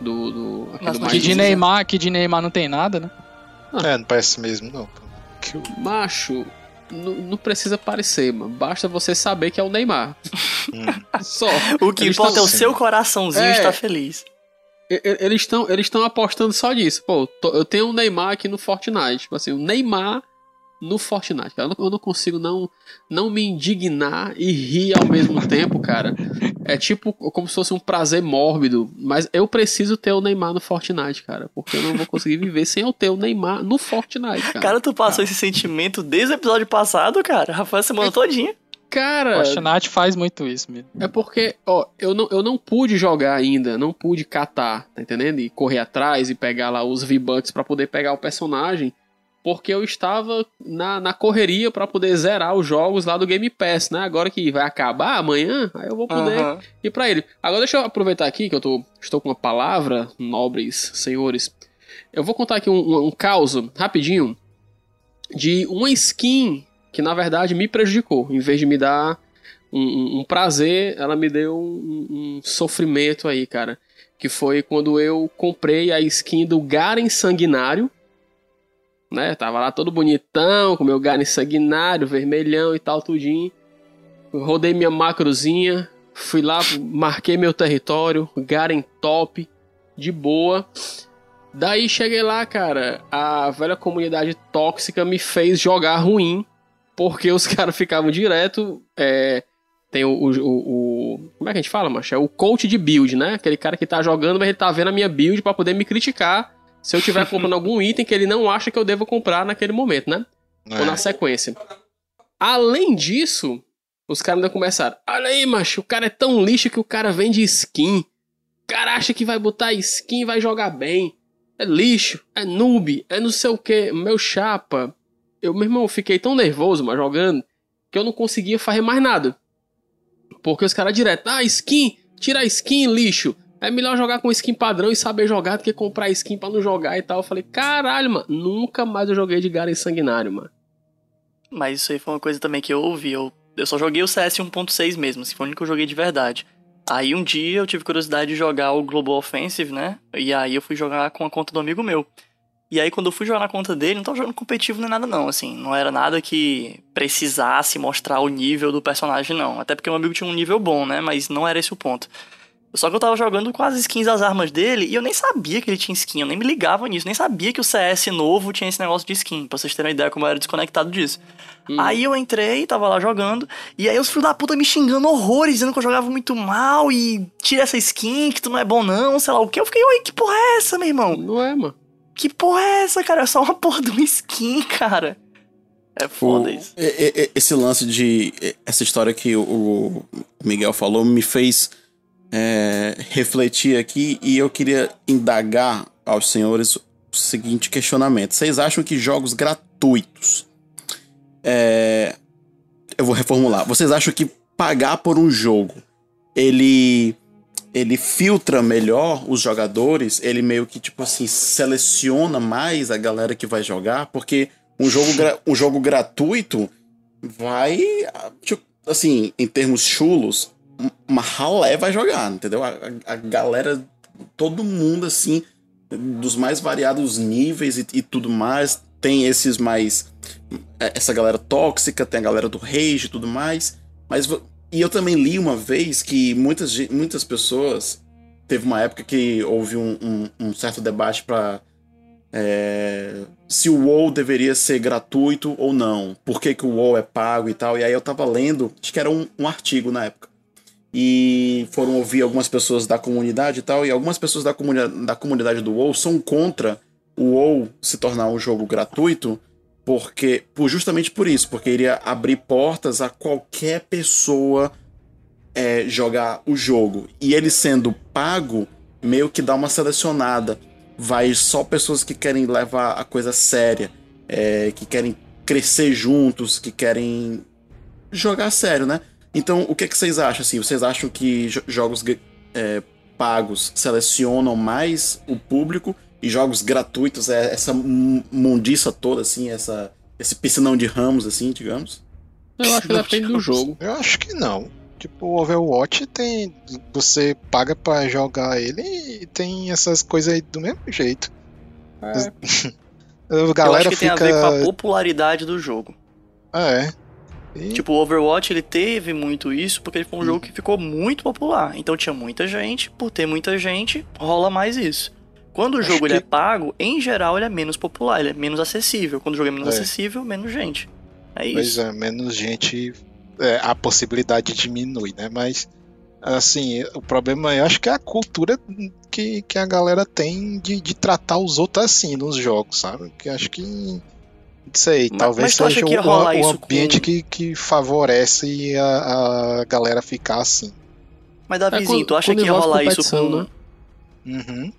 Speaker 4: Do, do,
Speaker 2: Nossa, do que, de Neymar, que de Neymar não tem nada, né?
Speaker 5: Ah. É, não parece mesmo, não.
Speaker 4: Que... Macho, não precisa parecer, mano. Basta você saber que é o Neymar.
Speaker 1: Hum. Só. O que eles importa tão... é o seu coraçãozinho é... estar feliz.
Speaker 4: Eles estão eles apostando só nisso. Pô, eu tenho um Neymar aqui no Fortnite. Tipo assim, o Neymar no Fortnite. Eu não, eu não, consigo não, não me indignar e rir ao mesmo tempo, cara. É tipo como se fosse um prazer mórbido. Mas eu preciso ter o Neymar no Fortnite, cara. Porque eu não vou conseguir viver sem eu ter o Neymar no Fortnite, cara.
Speaker 1: Cara, tu passou cara. esse sentimento desde o episódio passado, cara. Rafael, semana é, todinha.
Speaker 4: Cara.
Speaker 2: Fortnite faz muito isso mesmo.
Speaker 4: É porque, ó, eu não, eu não pude jogar ainda, não pude catar, tá entendendo? E correr atrás e pegar lá os V-Bucks pra poder pegar o personagem porque eu estava na, na correria para poder zerar os jogos lá do Game Pass, né? Agora que vai acabar amanhã, aí eu vou poder uhum. ir para ele. Agora deixa eu aproveitar aqui que eu tô, estou com uma palavra, nobres senhores. Eu vou contar aqui um, um, um caos rapidinho de uma skin que na verdade me prejudicou. Em vez de me dar um, um prazer, ela me deu um, sofrimento aí, cara. Que foi quando eu comprei a skin do Garen Sanguinário né? Tava lá todo bonitão, com meu galho sanguinário, vermelhão e tal, tudinho. Rodei minha macrozinha, fui lá, marquei meu território, Garen top, de boa. Daí cheguei lá, cara, a velha comunidade tóxica me fez jogar ruim, porque os caras ficavam direto. É, tem o, o, o, Como é que a gente fala, macho? É o coach de build, né? Aquele cara que tá jogando, mas ele tá vendo a minha build para poder me criticar se eu estiver comprando algum item que ele não acha que eu devo comprar naquele momento, né? É. Ou na sequência. Além disso, os caras ainda começaram. Olha aí, macho, o cara é tão lixo que o cara vende skin. O cara acha que vai botar skin e vai jogar bem. É lixo, é noob, é não sei o que. Meu chapa. Eu, meu irmão, fiquei tão nervoso, mas jogando, que eu não conseguia fazer mais nada. Porque os caras direto, ah, skin, tira a skin, lixo. É melhor jogar com skin padrão e saber jogar do que comprar skin pra não jogar e tal. Eu falei, caralho, mano, nunca mais eu joguei de Garen Sanguinário, mano.
Speaker 1: Mas isso aí foi uma coisa também que eu ouvi. Eu, eu só joguei o CS 1.6 mesmo, assim, foi o único que eu joguei de verdade. Aí um dia eu tive curiosidade de jogar o Global Offensive, né? E aí eu fui jogar com a conta do amigo meu. E aí quando eu fui jogar na conta dele, não tava jogando competitivo nem nada não, assim, não era nada que precisasse mostrar o nível do personagem não, até porque meu amigo tinha um nível bom, né, mas não era esse o ponto. Só que eu tava jogando com as skins das armas dele e eu nem sabia que ele tinha skin, eu nem me ligava nisso, nem sabia que o CS novo tinha esse negócio de skin, pra vocês terem uma ideia como eu era desconectado disso. Hum. Aí eu entrei, tava lá jogando, e aí os filhos da puta me xingando horrores, dizendo que eu jogava muito mal e tira essa skin, que tu não é bom não, sei lá o que. Eu fiquei, oi, que porra é essa, meu irmão?
Speaker 4: Não é, mano.
Speaker 1: Que porra é essa, cara? É só uma porra de uma skin, cara. É foda o, isso.
Speaker 3: Esse lance de. Essa história que o Miguel falou me fez é, refletir aqui e eu queria indagar aos senhores o seguinte questionamento: vocês acham que jogos gratuitos. É, eu vou reformular. Vocês acham que pagar por um jogo ele ele filtra melhor os jogadores, ele meio que tipo assim seleciona mais a galera que vai jogar, porque um jogo, um jogo gratuito vai tipo, assim, em termos chulos, uma ralé vai jogar, entendeu? A, a, galera, todo mundo assim, dos mais variados níveis e, e, tudo mais. Tem esses mais. É, essa galera tóxica, tem a galera do rage e tudo mais. Mas. E eu também li uma vez que muitas, muitas pessoas. Teve uma época que houve um, um, um certo debate para é, se o WoW deveria ser gratuito ou não, por que, que o WoW é pago e tal. E aí eu tava lendo, acho que era um, um artigo na época, e foram ouvir algumas pessoas da comunidade e tal, e algumas pessoas da, comuni da comunidade do WoW são contra o WoW se tornar um jogo gratuito, porque por, justamente por isso, porque iria abrir portas a qualquer pessoa é, jogar o jogo. E ele sendo pago, meio que dá uma selecionada. Vai só pessoas que querem levar a coisa séria, é, que querem crescer juntos, que querem jogar sério, né? Então, o que, é que vocês acham? Assim, vocês acham que jogos é, pagos selecionam mais o público e jogos gratuitos é essa mundiça toda, assim, essa, esse piscinão de ramos, assim, digamos?
Speaker 4: Eu acho que depende do jogo.
Speaker 5: Eu acho que não. Tipo, o Overwatch tem. Você paga para jogar ele e tem essas coisas aí do mesmo jeito. É.
Speaker 1: a galera Eu acho que fica... tem a ver com a popularidade do jogo.
Speaker 5: É.
Speaker 1: E... Tipo, o Overwatch ele teve muito isso porque ele foi um hum. jogo que ficou muito popular. Então tinha muita gente, por ter muita gente, rola mais isso. Quando o Acho jogo que... ele é pago, em geral ele é menos popular, ele é menos acessível. Quando o jogo é menos é. acessível, menos gente. É isso.
Speaker 5: Pois é, menos gente, é, a possibilidade diminui, né? Mas, assim, o problema eu acho que é a cultura que, que a galera tem de, de tratar os outros assim nos jogos, sabe? Que acho que sei, mas, talvez mas seja o, o ambiente com... que, que favorece a, a galera ficar assim.
Speaker 1: Mas Davizinho, é, tu acha que ia rolar isso com. Né?
Speaker 5: Uhum.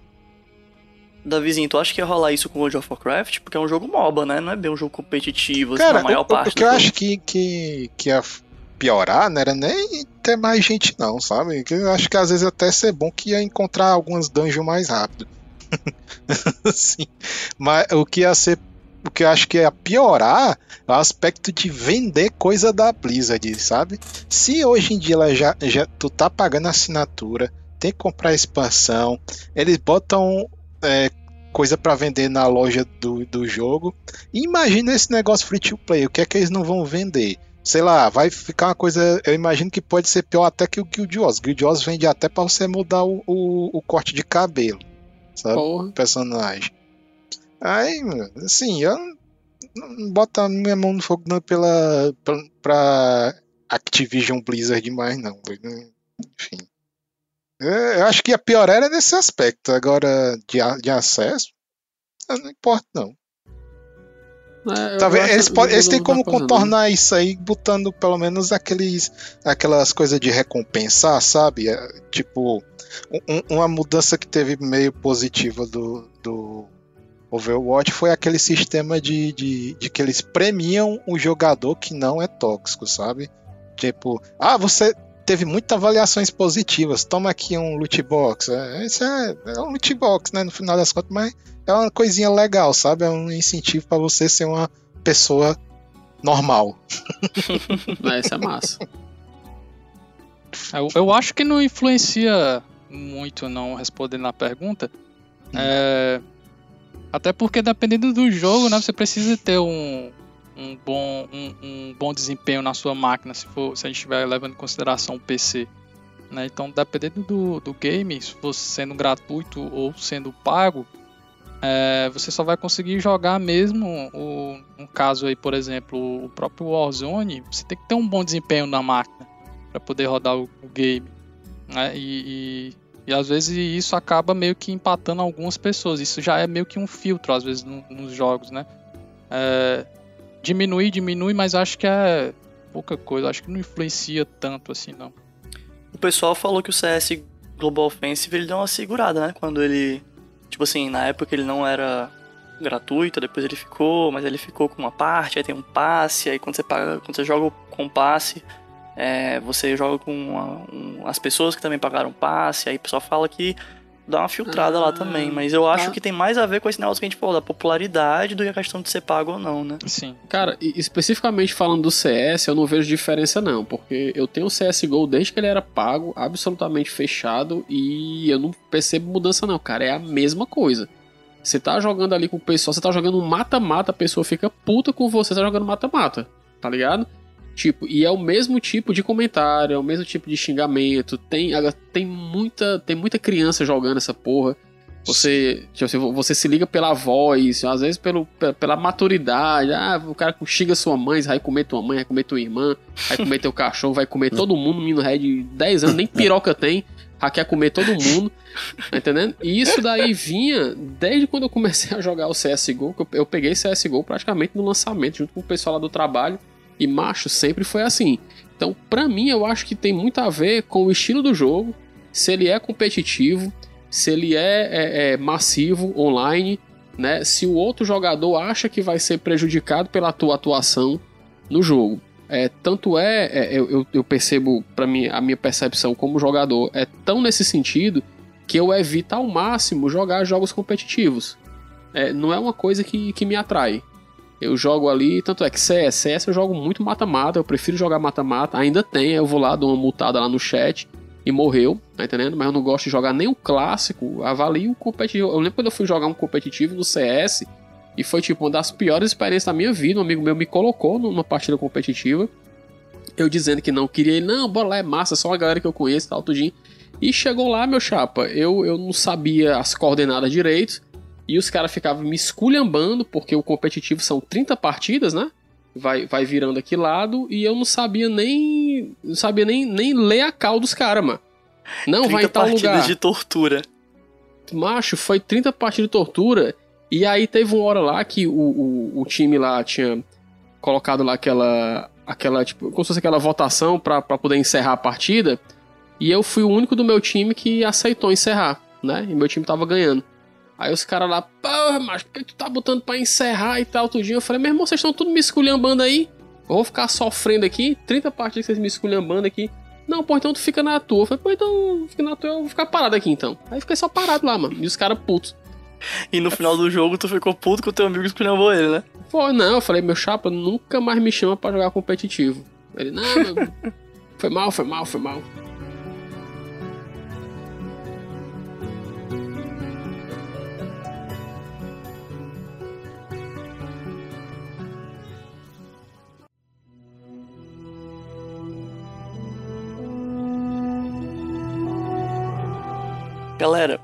Speaker 1: Davizinho, tu acha que ia rolar isso com World of Warcraft? Porque é um jogo MOBA, né? Não é bem um jogo competitivo, assim, Cara, assim, maior o, parte.
Speaker 5: O que eu acho que, que, que ia piorar não era nem ter mais gente, não, sabe? Que eu acho que às vezes até ser bom que ia encontrar algumas dungeons mais rápido. Sim. Mas o que ia ser o que eu acho que ia piorar é o aspecto de vender coisa da Blizzard, sabe? Se hoje em dia ela já, já tu tá pagando assinatura, tem que comprar expansão, eles botam é, coisa para vender na loja do, do jogo. Imagina esse negócio free to play, o que é que eles não vão vender? Sei lá, vai ficar uma coisa. Eu imagino que pode ser pior até que o Guild Wars. Guild Wars vende até para você mudar o, o, o, corte de cabelo, sabe? Porra. Personagem. Aí, assim, eu não boto a minha mão no fogo não pela, pra, pra Activision Blizzard demais, não. Enfim. É, eu acho que a pior era nesse aspecto. Agora, de, de acesso, não importa, não. É, Talvez eles, eles têm como contornar isso aí botando pelo menos aqueles, aquelas coisas de recompensar, sabe? É, tipo, um, uma mudança que teve meio positiva do, do Overwatch foi aquele sistema de, de, de, que eles premiam o jogador que não é tóxico, sabe? Tipo, ah, você teve muitas avaliações positivas, toma aqui um loot box. É, isso é, é um loot box, né? No final das contas, mas é uma coisinha legal, sabe? É um incentivo para você ser uma pessoa normal.
Speaker 4: Essa é massa.
Speaker 2: Eu, eu acho que não influencia muito, não, respondendo a pergunta. Hum. É, até porque dependendo do jogo, né, você precisa ter um, um, bom, um, um bom desempenho na sua máquina, se, for, se a gente estiver levando em consideração o PC. Né? Então, dependendo do, do game, se for sendo gratuito ou sendo pago, é, você só vai conseguir jogar mesmo o, um caso aí, por exemplo, o próprio Warzone, você tem que ter um bom desempenho na máquina para poder rodar o, o game. Né? E, e e às vezes isso acaba meio que empatando algumas pessoas. Isso já é meio que um filtro, às vezes, no, nos jogos, né? É, diminui, diminui, mas acho que é pouca coisa. Acho que não influencia tanto assim, não.
Speaker 1: O pessoal falou que o CS Global Offensive ele deu uma segurada, né? Quando ele. Tipo assim, na época ele não era gratuito, depois ele ficou, mas ele ficou com uma parte, aí tem um passe, aí quando você paga, quando você joga com passe é, você joga com uma, um, as pessoas que também pagaram passe, aí o pessoal fala que dá uma filtrada ah, lá também. Mas eu acho ah. que tem mais a ver com esse negócio que a gente falou, da popularidade do que a questão de ser pago ou não, né?
Speaker 4: Sim. Cara, especificamente falando do CS, eu não vejo diferença não, porque eu tenho o CSGO desde que ele era pago, absolutamente fechado, e eu não percebo mudança não, cara. É a mesma coisa. Você tá jogando ali com o pessoal, você tá jogando mata-mata, a pessoa fica puta com você, você tá jogando mata-mata, tá ligado? Tipo, e é o mesmo tipo de comentário, é o mesmo tipo de xingamento. Tem, tem muita, tem muita criança jogando essa porra. Você, tipo, você se liga pela voz, às vezes pelo, pela maturidade. Ah, o cara xinga sua mãe, vai comer tua mãe, vai comer tua irmã, vai comer teu cachorro, vai comer todo mundo, menino ré de 10 anos, nem piroca tem, quer comer todo mundo, tá entendendo? E isso daí vinha desde quando eu comecei a jogar o CSGO, que eu, eu peguei CSGO praticamente no lançamento, junto com o pessoal lá do trabalho. E macho sempre foi assim. Então, para mim, eu acho que tem muito a ver com o estilo do jogo, se ele é competitivo, se ele é, é, é massivo online, né? Se o outro jogador acha que vai ser prejudicado pela tua atuação no jogo. É, tanto é, é eu, eu percebo, para mim, a minha percepção como jogador é tão nesse sentido que eu evito ao máximo jogar jogos competitivos. É, não é uma coisa que, que me atrai. Eu jogo ali, tanto é que CS, CS eu jogo muito mata-mata, eu prefiro jogar mata-mata, ainda tem, eu vou lá, dou uma multada lá no chat e morreu, tá entendendo? Mas eu não gosto de jogar nem o clássico, avalio o competitivo. Eu lembro quando eu fui jogar um competitivo no CS e foi tipo uma das piores experiências da minha vida, um amigo meu me colocou numa partida competitiva, eu dizendo que não queria, ele, não, bora lá, é massa, só uma galera que eu conheço, tal, tudinho. E chegou lá, meu chapa, eu, eu não sabia as coordenadas direito, e os caras ficavam me esculhambando, porque o competitivo são 30 partidas, né? Vai, vai virando aqui lado, e eu não sabia nem. Não sabia nem, nem ler a cal dos caras, mano. Não, vai em tal partidas
Speaker 1: de tortura.
Speaker 4: Macho, foi 30 partidas de tortura. E aí teve uma hora lá que o, o, o time lá tinha colocado lá aquela. aquela tipo, como se fosse aquela votação para poder encerrar a partida. E eu fui o único do meu time que aceitou encerrar, né? E meu time tava ganhando. Aí os caras lá, porra, mas por que tu tá botando pra encerrar e tal, tudinho? Eu falei, meu irmão, vocês estão tudo me esculhambando aí? Eu vou ficar sofrendo aqui, 30 partidas que vocês me esculhambando aqui. Não, pô, então tu fica na tua. Eu falei, pô, então fica na tua, eu vou ficar parado aqui então. Aí fiquei só parado lá, mano. E os caras putos.
Speaker 1: E no final do jogo tu ficou puto com o teu amigo esculhambou ele, né?
Speaker 4: Pô, não, eu falei, meu chapa nunca mais me chama para jogar competitivo. Ele, não, meu... foi mal, foi mal, foi mal.
Speaker 1: Galera,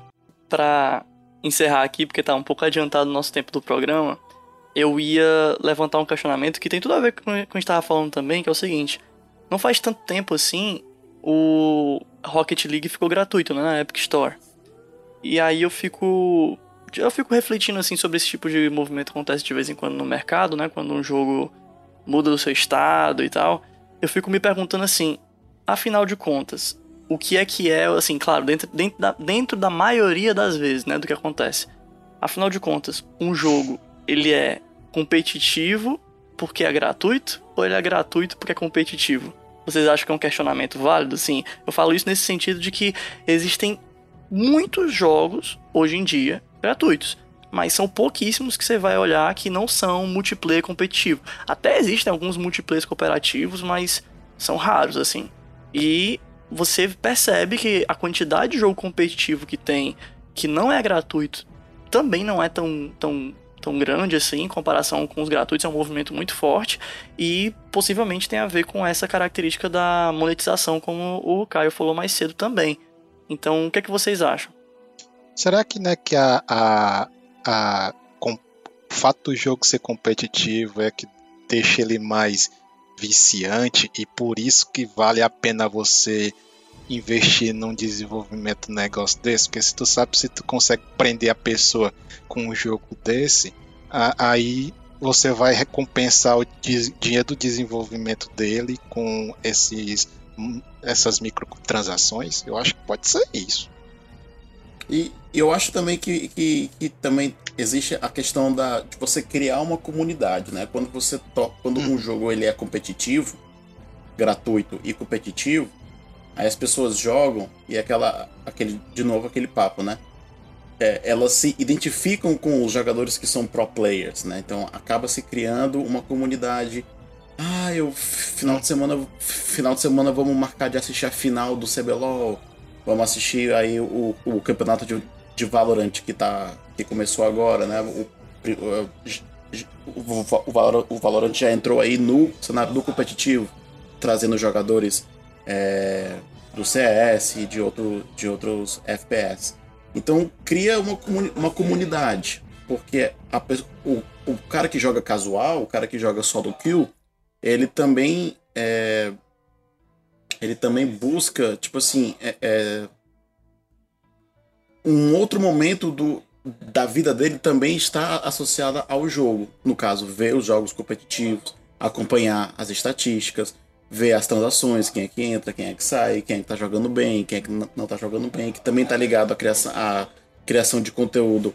Speaker 1: para encerrar aqui, porque tá um pouco adiantado o nosso tempo do programa, eu ia levantar um questionamento que tem tudo a ver com o que a gente tava falando também, que é o seguinte: não faz tanto tempo assim, o Rocket League ficou gratuito né, na Epic Store. E aí eu fico. Eu fico refletindo assim sobre esse tipo de movimento que acontece de vez em quando no mercado, né? Quando um jogo muda do seu estado e tal. Eu fico me perguntando assim, afinal de contas, o que é que é, assim, claro, dentro, dentro, da, dentro da maioria das vezes, né, do que acontece. Afinal de contas, um jogo, ele é competitivo porque é gratuito ou ele é gratuito porque é competitivo? Vocês acham que é um questionamento válido? Sim, eu falo isso nesse sentido de que existem muitos jogos hoje em dia gratuitos. mas são pouquíssimos que você vai olhar que não são multiplayer competitivo. Até existem alguns multiplayers cooperativos, mas são raros assim. E você percebe que a quantidade de jogo competitivo que tem, que não é gratuito, também não é tão, tão, tão grande assim em comparação com os gratuitos, é um movimento muito forte e possivelmente tem a ver com essa característica da monetização, como o Caio falou mais cedo também. Então, o que é que vocês acham?
Speaker 5: Será que, né, que a, a, a com, o fato do jogo ser competitivo é que deixa ele mais viciante e por isso que vale a pena você investir num desenvolvimento de negócio desse, porque se tu sabe se tu consegue prender a pessoa com um jogo desse, aí você vai recompensar o dinheiro do desenvolvimento dele com esses essas microtransações. Eu acho que pode ser isso.
Speaker 3: E eu acho também que, que, que, também existe a questão da, de você criar uma comunidade, né? Quando você to, quando hum. um jogo ele é competitivo, gratuito e competitivo, aí as pessoas jogam e aquela aquele de novo aquele papo, né? É, elas se identificam com os jogadores que são pro players, né? Então acaba se criando uma comunidade. Ah, eu final de semana final de semana vamos marcar de assistir a final do CBLOL Vamos assistir aí o, o campeonato de, de Valorant que, tá, que começou agora, né? O, o, o, o Valorant já entrou aí no cenário do competitivo, trazendo jogadores é, do CS e de, outro, de outros FPS. Então cria uma, uma comunidade, porque a, o, o cara que joga casual, o cara que joga solo kill, ele também é, ele também busca, tipo assim, é, é, um outro momento do, da vida dele também está associada ao jogo. No caso, ver os jogos competitivos, acompanhar as estatísticas, ver as transações, quem é que entra, quem é que sai, quem é que tá jogando bem, quem é que não tá jogando bem, que também tá ligado à criação, à criação de conteúdo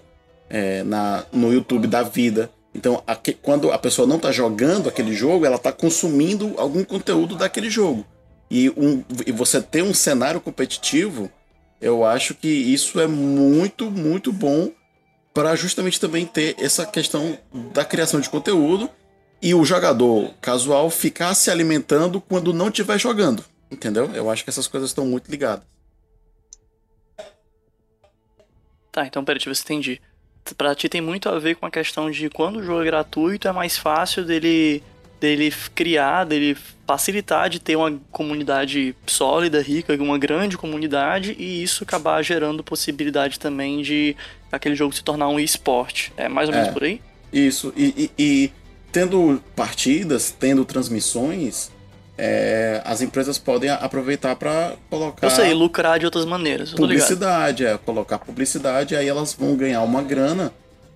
Speaker 3: é, na, no YouTube da vida. Então, quando a pessoa não tá jogando aquele jogo, ela tá consumindo algum conteúdo daquele jogo e, um, e você ter um cenário competitivo, eu acho que isso é muito, muito bom para justamente também ter essa questão da criação de conteúdo e o jogador casual ficar se alimentando quando não estiver jogando. Entendeu? Eu acho que essas coisas estão muito ligadas.
Speaker 1: Tá, então peraí, deixa eu ver se entendi. Pra ti tem muito a ver com a questão de quando o jogo é gratuito, é mais fácil dele dele criar, dele facilitar de ter uma comunidade sólida, rica, uma grande comunidade e isso acabar gerando possibilidade também de aquele jogo se tornar um esporte. É mais ou menos é, por aí?
Speaker 3: Isso. E, e, e, tendo partidas, tendo transmissões, é, as empresas podem aproveitar para colocar.
Speaker 1: Eu sei, lucrar de outras maneiras.
Speaker 3: Publicidade, é, colocar publicidade, aí elas vão ganhar uma grana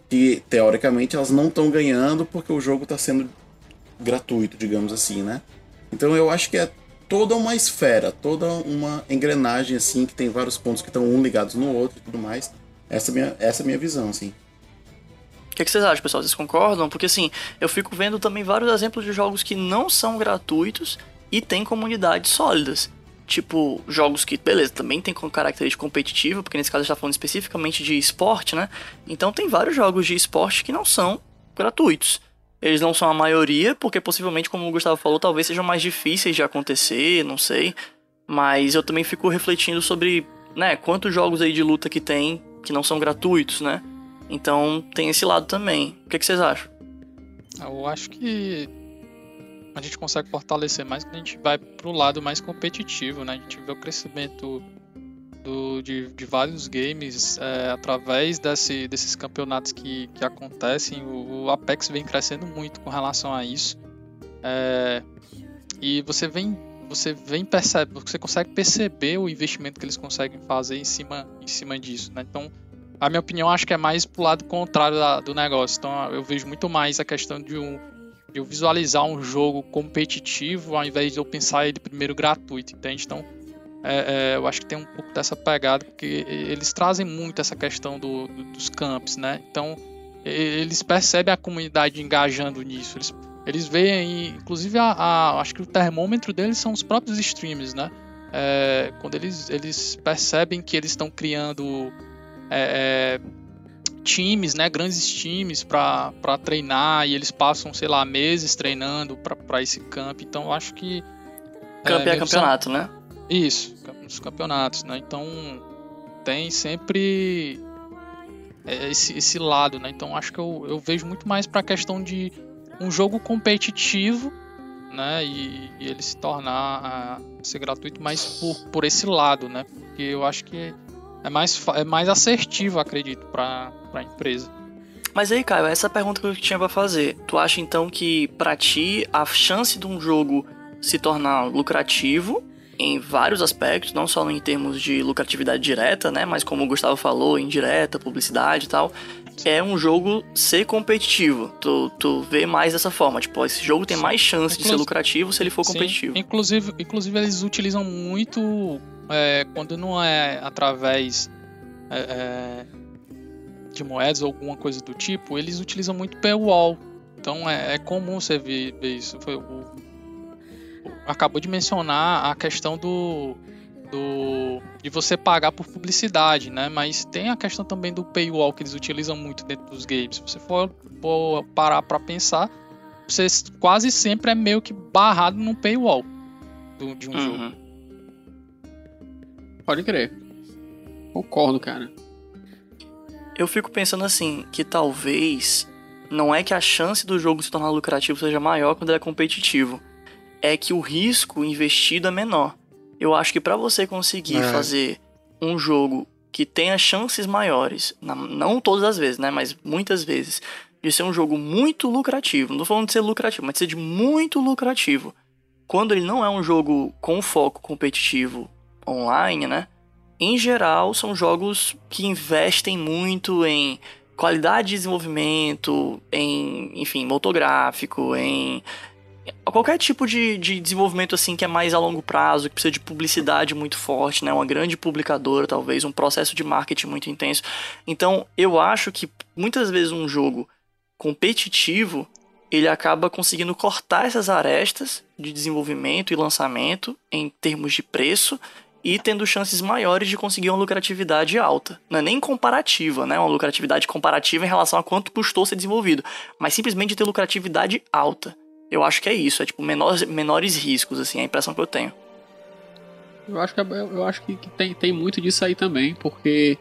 Speaker 3: que teoricamente elas não estão ganhando porque o jogo está sendo gratuito, digamos assim, né? Então eu acho que é toda uma esfera, toda uma engrenagem assim que tem vários pontos que estão um ligados no outro e tudo mais. Essa é minha, essa é minha visão, assim.
Speaker 1: O que, que, vocês acham, pessoal? Vocês concordam? Porque assim, eu fico vendo também vários exemplos de jogos que não são gratuitos e têm comunidades sólidas. Tipo, jogos que, beleza, também tem característica competitiva, porque nesse caso a gente tá falando especificamente de esporte, né? Então tem vários jogos de esporte que não são gratuitos. Eles não são a maioria, porque possivelmente, como o Gustavo falou, talvez sejam mais difíceis de acontecer, não sei. Mas eu também fico refletindo sobre, né, quantos jogos aí de luta que tem que não são gratuitos, né? Então tem esse lado também. O que, que vocês acham?
Speaker 2: Eu acho que a gente consegue fortalecer mais quando a gente vai pro lado mais competitivo, né? A gente vê o crescimento do, de, de vários games é, através desse, desses campeonatos que, que acontecem. O, o, Apex vem crescendo muito com relação a isso. É, e você vem você vem percebe, você consegue perceber o investimento que eles conseguem fazer em cima, em cima disso, né? Então, a minha opinião acho que é mais pro lado contrário da, do negócio. Então, eu vejo muito mais a questão de um de eu visualizar um jogo competitivo ao invés de eu pensar ele primeiro gratuito, entende? Então, é, é, eu acho que tem um pouco dessa pegada, porque eles trazem muito essa questão do, do, dos camps, né? Então, eles percebem a comunidade engajando nisso. Eles, eles veem, inclusive, a, a, acho que o termômetro deles são os próprios streams, né? É, quando eles, eles percebem que eles estão criando é, é, times, né, grandes times para treinar e eles passam, sei lá, meses treinando para esse camp. Então eu acho que
Speaker 1: camp é, é campeonato, né?
Speaker 2: Isso, nos campeonatos, né? Então tem sempre é, esse, esse lado, né? Então acho que eu, eu vejo muito mais para a questão de um jogo competitivo, né? E, e ele se tornar uh, ser gratuito, mais por, por esse lado, né? Porque eu acho que é mais, é mais assertivo, acredito, para a empresa.
Speaker 1: Mas aí, Caio, essa pergunta que eu tinha para fazer. Tu acha então que para ti a chance de um jogo se tornar lucrativo em vários aspectos, não só em termos de lucratividade direta, né, mas como o Gustavo falou, indireta, publicidade e tal, é um jogo ser competitivo. Tu, tu vê mais dessa forma, tipo, esse jogo tem mais chance de ser lucrativo se ele for competitivo.
Speaker 2: Inclusive, inclusive eles utilizam muito é, quando não é através é, é, de moedas ou alguma coisa do tipo, eles utilizam muito paywall. Então é, é comum você ver, ver isso. Foi, o, acabou de mencionar a questão do, do de você pagar por publicidade, né? Mas tem a questão também do paywall que eles utilizam muito dentro dos games. Se você for, for parar para pensar, você quase sempre é meio que barrado no paywall do, de um uhum. jogo.
Speaker 4: Pode crer. Concordo, cara.
Speaker 1: Eu fico pensando assim, que talvez não é que a chance do jogo se tornar lucrativo seja maior quando ele é competitivo é que o risco investido é menor. Eu acho que para você conseguir é. fazer um jogo que tenha chances maiores, não todas as vezes, né, mas muitas vezes, de ser um jogo muito lucrativo, não tô falando de ser lucrativo, mas de ser de muito lucrativo. Quando ele não é um jogo com foco competitivo online, né? Em geral, são jogos que investem muito em qualidade de desenvolvimento, em, enfim, motográfico, em qualquer tipo de, de desenvolvimento assim que é mais a longo prazo, que precisa de publicidade muito forte, né? Uma grande publicadora, talvez, um processo de marketing muito intenso. Então, eu acho que muitas vezes um jogo competitivo ele acaba conseguindo cortar essas arestas de desenvolvimento e lançamento em termos de preço e tendo chances maiores de conseguir uma lucratividade alta. Não é nem comparativa, né? Uma lucratividade comparativa em relação a quanto custou ser desenvolvido, mas simplesmente ter lucratividade alta. Eu acho que é isso, é tipo menores, menores riscos, assim, é a impressão que eu tenho.
Speaker 4: Eu acho que, é, eu acho que tem, tem muito disso aí também, porque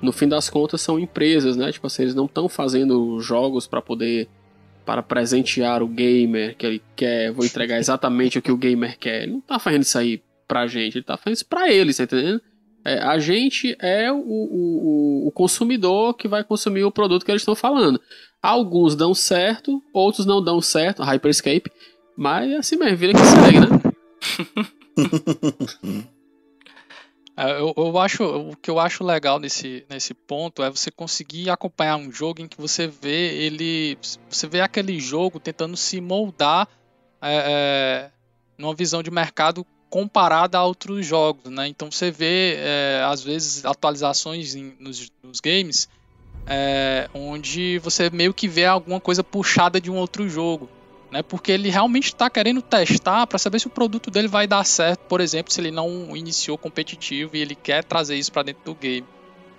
Speaker 4: no fim das contas são empresas, né? Tipo assim, eles não estão fazendo jogos para poder para presentear o gamer que ele quer, vou entregar exatamente o que o gamer quer. Ele não tá fazendo isso aí pra gente, ele tá fazendo isso pra eles, tá entendendo? É, a gente é o, o, o consumidor que vai consumir o produto que eles estão falando. Alguns dão certo, outros não dão certo, Hyperscape, mas é assim mesmo, vira que segue, né?
Speaker 2: É, eu, eu, acho, o que eu acho legal nesse, nesse ponto é você conseguir acompanhar um jogo em que você vê ele. Você vê aquele jogo tentando se moldar é, é, numa visão de mercado comparada a outros jogos, né? Então você vê, é, às vezes, atualizações em, nos, nos games é, onde você meio que vê alguma coisa puxada de um outro jogo, né? Porque ele realmente está querendo testar para saber se o produto dele vai dar certo, por exemplo, se ele não iniciou competitivo e ele quer trazer isso para dentro do game,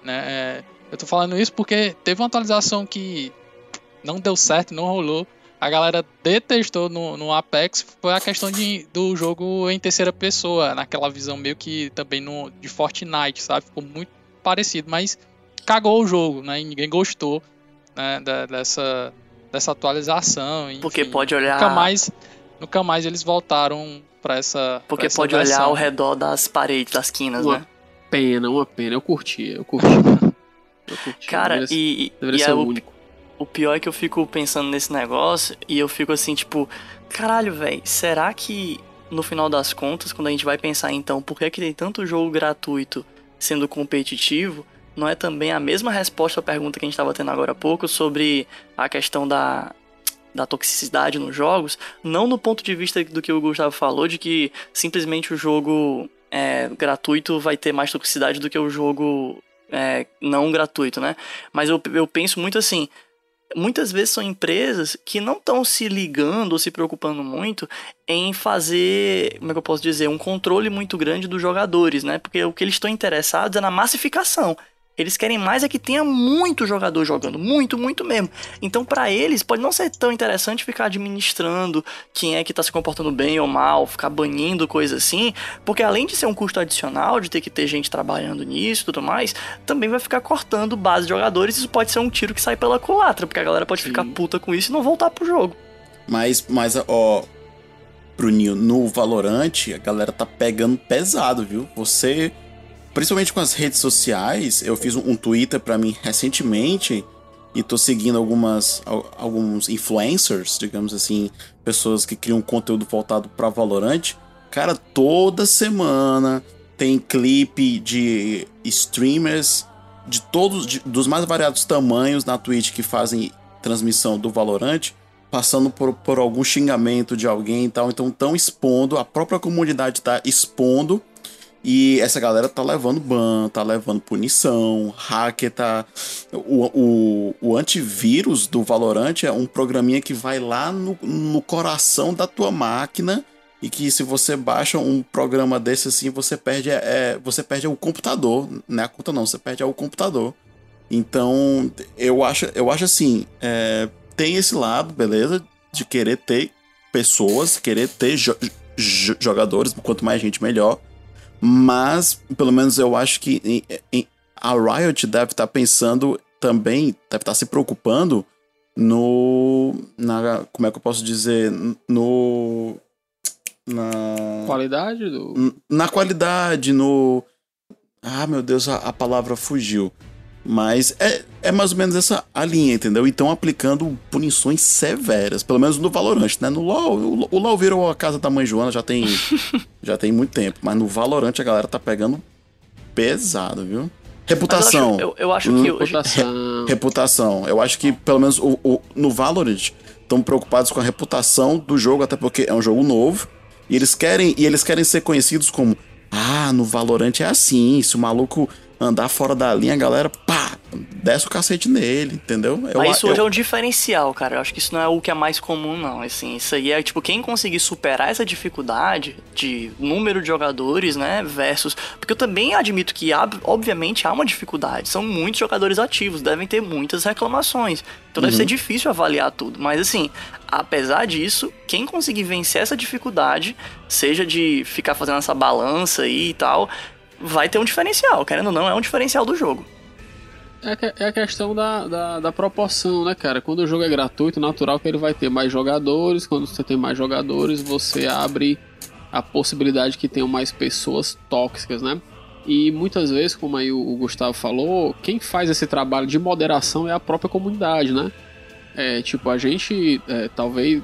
Speaker 2: né? É, eu tô falando isso porque teve uma atualização que não deu certo, não rolou. A galera detestou no, no Apex foi a questão de, do jogo em terceira pessoa, naquela visão meio que também no, de Fortnite, sabe? Ficou muito parecido, mas cagou o jogo, né? E ninguém gostou né, dessa, dessa atualização. Enfim.
Speaker 1: Porque pode olhar.
Speaker 2: Nunca mais, nunca mais eles voltaram para essa.
Speaker 1: Porque
Speaker 2: essa
Speaker 1: pode
Speaker 2: versão.
Speaker 1: olhar ao redor das paredes, das quinas,
Speaker 4: uma
Speaker 1: né?
Speaker 4: Pena, uma pena. Eu curti, eu curti.
Speaker 1: eu curti. Cara, deveria, e, deveria e ser é o, único. o pior é que eu fico pensando nesse negócio e eu fico assim, tipo, caralho, velho, será que no final das contas, quando a gente vai pensar então, por que, é que tem tanto jogo gratuito sendo competitivo? Não é também a mesma resposta à pergunta que a gente estava tendo agora há pouco sobre a questão da, da toxicidade nos jogos, não no ponto de vista do que o Gustavo falou, de que simplesmente o jogo é, gratuito vai ter mais toxicidade do que o jogo é, não gratuito, né? Mas eu, eu penso muito assim. Muitas vezes são empresas que não estão se ligando ou se preocupando muito em fazer, como é que eu posso dizer, um controle muito grande dos jogadores, né? Porque o que eles estão interessados é na massificação Eles querem mais é que tenha muito jogador jogando, muito, muito mesmo. Então, para eles, pode não ser tão interessante ficar administrando quem é que tá se comportando bem ou mal, ficar banindo coisa assim, porque além de ser um custo adicional, de ter que ter gente trabalhando nisso e tudo mais, também vai ficar cortando base de jogadores. Isso pode ser um tiro que sai pela culatra, porque a galera pode Sim. ficar puta com isso e não voltar pro jogo.
Speaker 3: Mas, mas ó, Bruninho, no Valorante, a galera tá pegando pesado, viu? Você principalmente com as redes sociais, eu fiz um, Twitter para mim recentemente e tô seguindo algumas alguns influencers, digamos assim, pessoas que criam conteúdo voltado para Valorant. Cara, toda semana tem clipe de streamers de todos de, dos mais variados tamanhos na Twitch que fazem transmissão do Valorant, passando por, por algum xingamento de alguém e tal, então estão expondo, a própria comunidade tá expondo e essa galera tá levando ban, tá levando punição, hacker tá. O, o, o antivírus do Valorant é um programinha que vai lá no, no coração da tua máquina e que se você baixa um programa desse assim, você perde, é, é você perde o computador. Não é a conta, não, você perde o computador. Então, eu acho, eu acho assim, é, tem esse lado, beleza, de querer ter pessoas, querer ter jo jogadores, quanto mais gente melhor. Mas, pelo menos eu acho que em, em, a Riot deve estar tá pensando também, deve estar tá se preocupando no. Na, como é que eu posso dizer? No.
Speaker 4: Na. Qualidade
Speaker 3: do. Na qualidade, no. Ah, meu Deus, a, a palavra fugiu. Mas é, é mais ou menos essa a linha, entendeu? Então aplicando punições severas, pelo menos no Valorant, né? No LoL, o, o LoL virou a casa da mãe Joana já tem já tem muito tempo, mas no Valorant a galera tá pegando pesado, viu? Reputação.
Speaker 1: Eu acho, eu, eu acho que
Speaker 3: reputação. reputação. Eu acho que pelo menos o, o no Valorant estão preocupados com a reputação do jogo, até porque é um jogo novo. E eles querem e eles querem ser conhecidos como ah, no Valorant é assim, se o maluco andar fora da linha, a galera, pá, desce o cacete nele, entendeu?
Speaker 1: Eu, Mas isso eu... hoje é um diferencial, cara. Eu acho que isso não é o que é mais comum, não. Assim, isso aí é, tipo, quem conseguir superar essa dificuldade de número de jogadores, né, versus... Porque eu também admito que, obviamente, há uma dificuldade. São muitos jogadores ativos, devem ter muitas reclamações. Então deve uhum. ser difícil avaliar tudo. Mas, assim, apesar disso, quem conseguir vencer essa dificuldade, seja de ficar fazendo essa balança aí e tal, vai ter um diferencial, querendo ou não, é um diferencial do jogo.
Speaker 4: É, a questão da, da, da, proporção, né, cara? Quando o jogo é gratuito, natural que ele vai ter mais jogadores. Quando você tem mais jogadores, você abre a possibilidade que tenham mais pessoas tóxicas, né? E muitas vezes, como aí o, Gustavo falou, quem faz esse trabalho de moderação é a própria comunidade, né? É, tipo, a gente, é, talvez.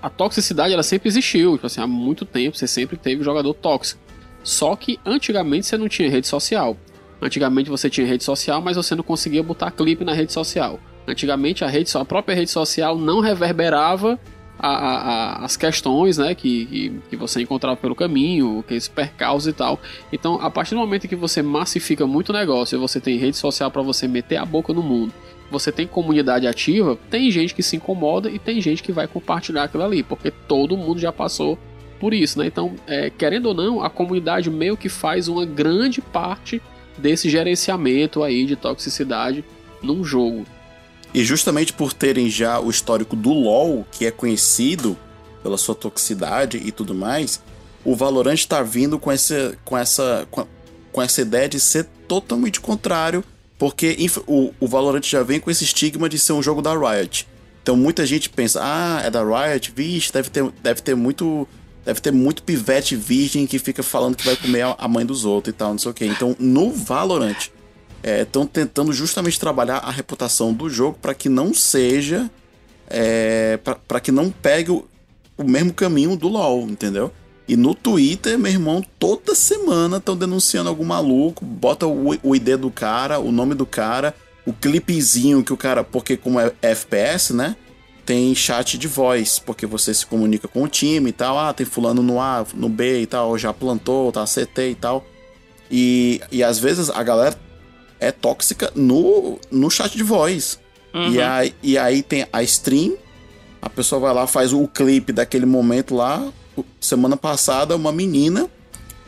Speaker 4: A toxicidade ela sempre existiu, tipo assim, há muito tempo você sempre teve jogador tóxico. Só que antigamente você não tinha rede social. Antigamente você tinha rede social, mas você não conseguia botar clipe na rede social. Antigamente a, rede, a própria rede social não reverberava a, a, a, as questões né, que, que, que, você encontrava pelo caminho, que esse percalço e tal. Então, a partir do momento que você massifica muito negócio, você tem rede social para você meter a boca no mundo, você tem comunidade ativa, tem gente que se incomoda e tem gente que vai compartilhar aquilo ali, porque todo mundo já passou por isso, né? Então, é, querendo ou não, a comunidade meio que faz uma grande parte desse gerenciamento aí de toxicidade num jogo.
Speaker 3: E justamente por terem já o histórico do LoL, que é conhecido pela sua toxicidade e tudo mais, o Valorant está vindo com essa, com essa, com essa ideia de ser totalmente contrário, porque o, o Valorant já vem com esse estigma de ser um jogo da Riot. Então muita gente pensa, ah, é da Riot, vixe, deve ter, deve ter muito deve ter muito pivete virgem que fica falando que vai comer a mãe dos outros e tal, não sei o que. Então, no Valorant, estão é, tentando justamente trabalhar a reputação do jogo para que não seja. É, para que não pegue o, o mesmo caminho do LoL, entendeu? E no Twitter, meu irmão, toda semana estão denunciando algum maluco, bota o, o ID do cara, o nome do cara, o clipezinho que o cara. Porque, como é FPS, né? Tem chat de voz, porque você se comunica com o time e tal. Ah, tem fulano no A, no B e tal, já plantou, tá CT e tal. E, e às vezes a galera é tóxica no, no chat de voz. Uhum. E, aí, e aí tem a stream, a pessoa vai lá, faz o clipe daquele momento lá. Semana passada, uma menina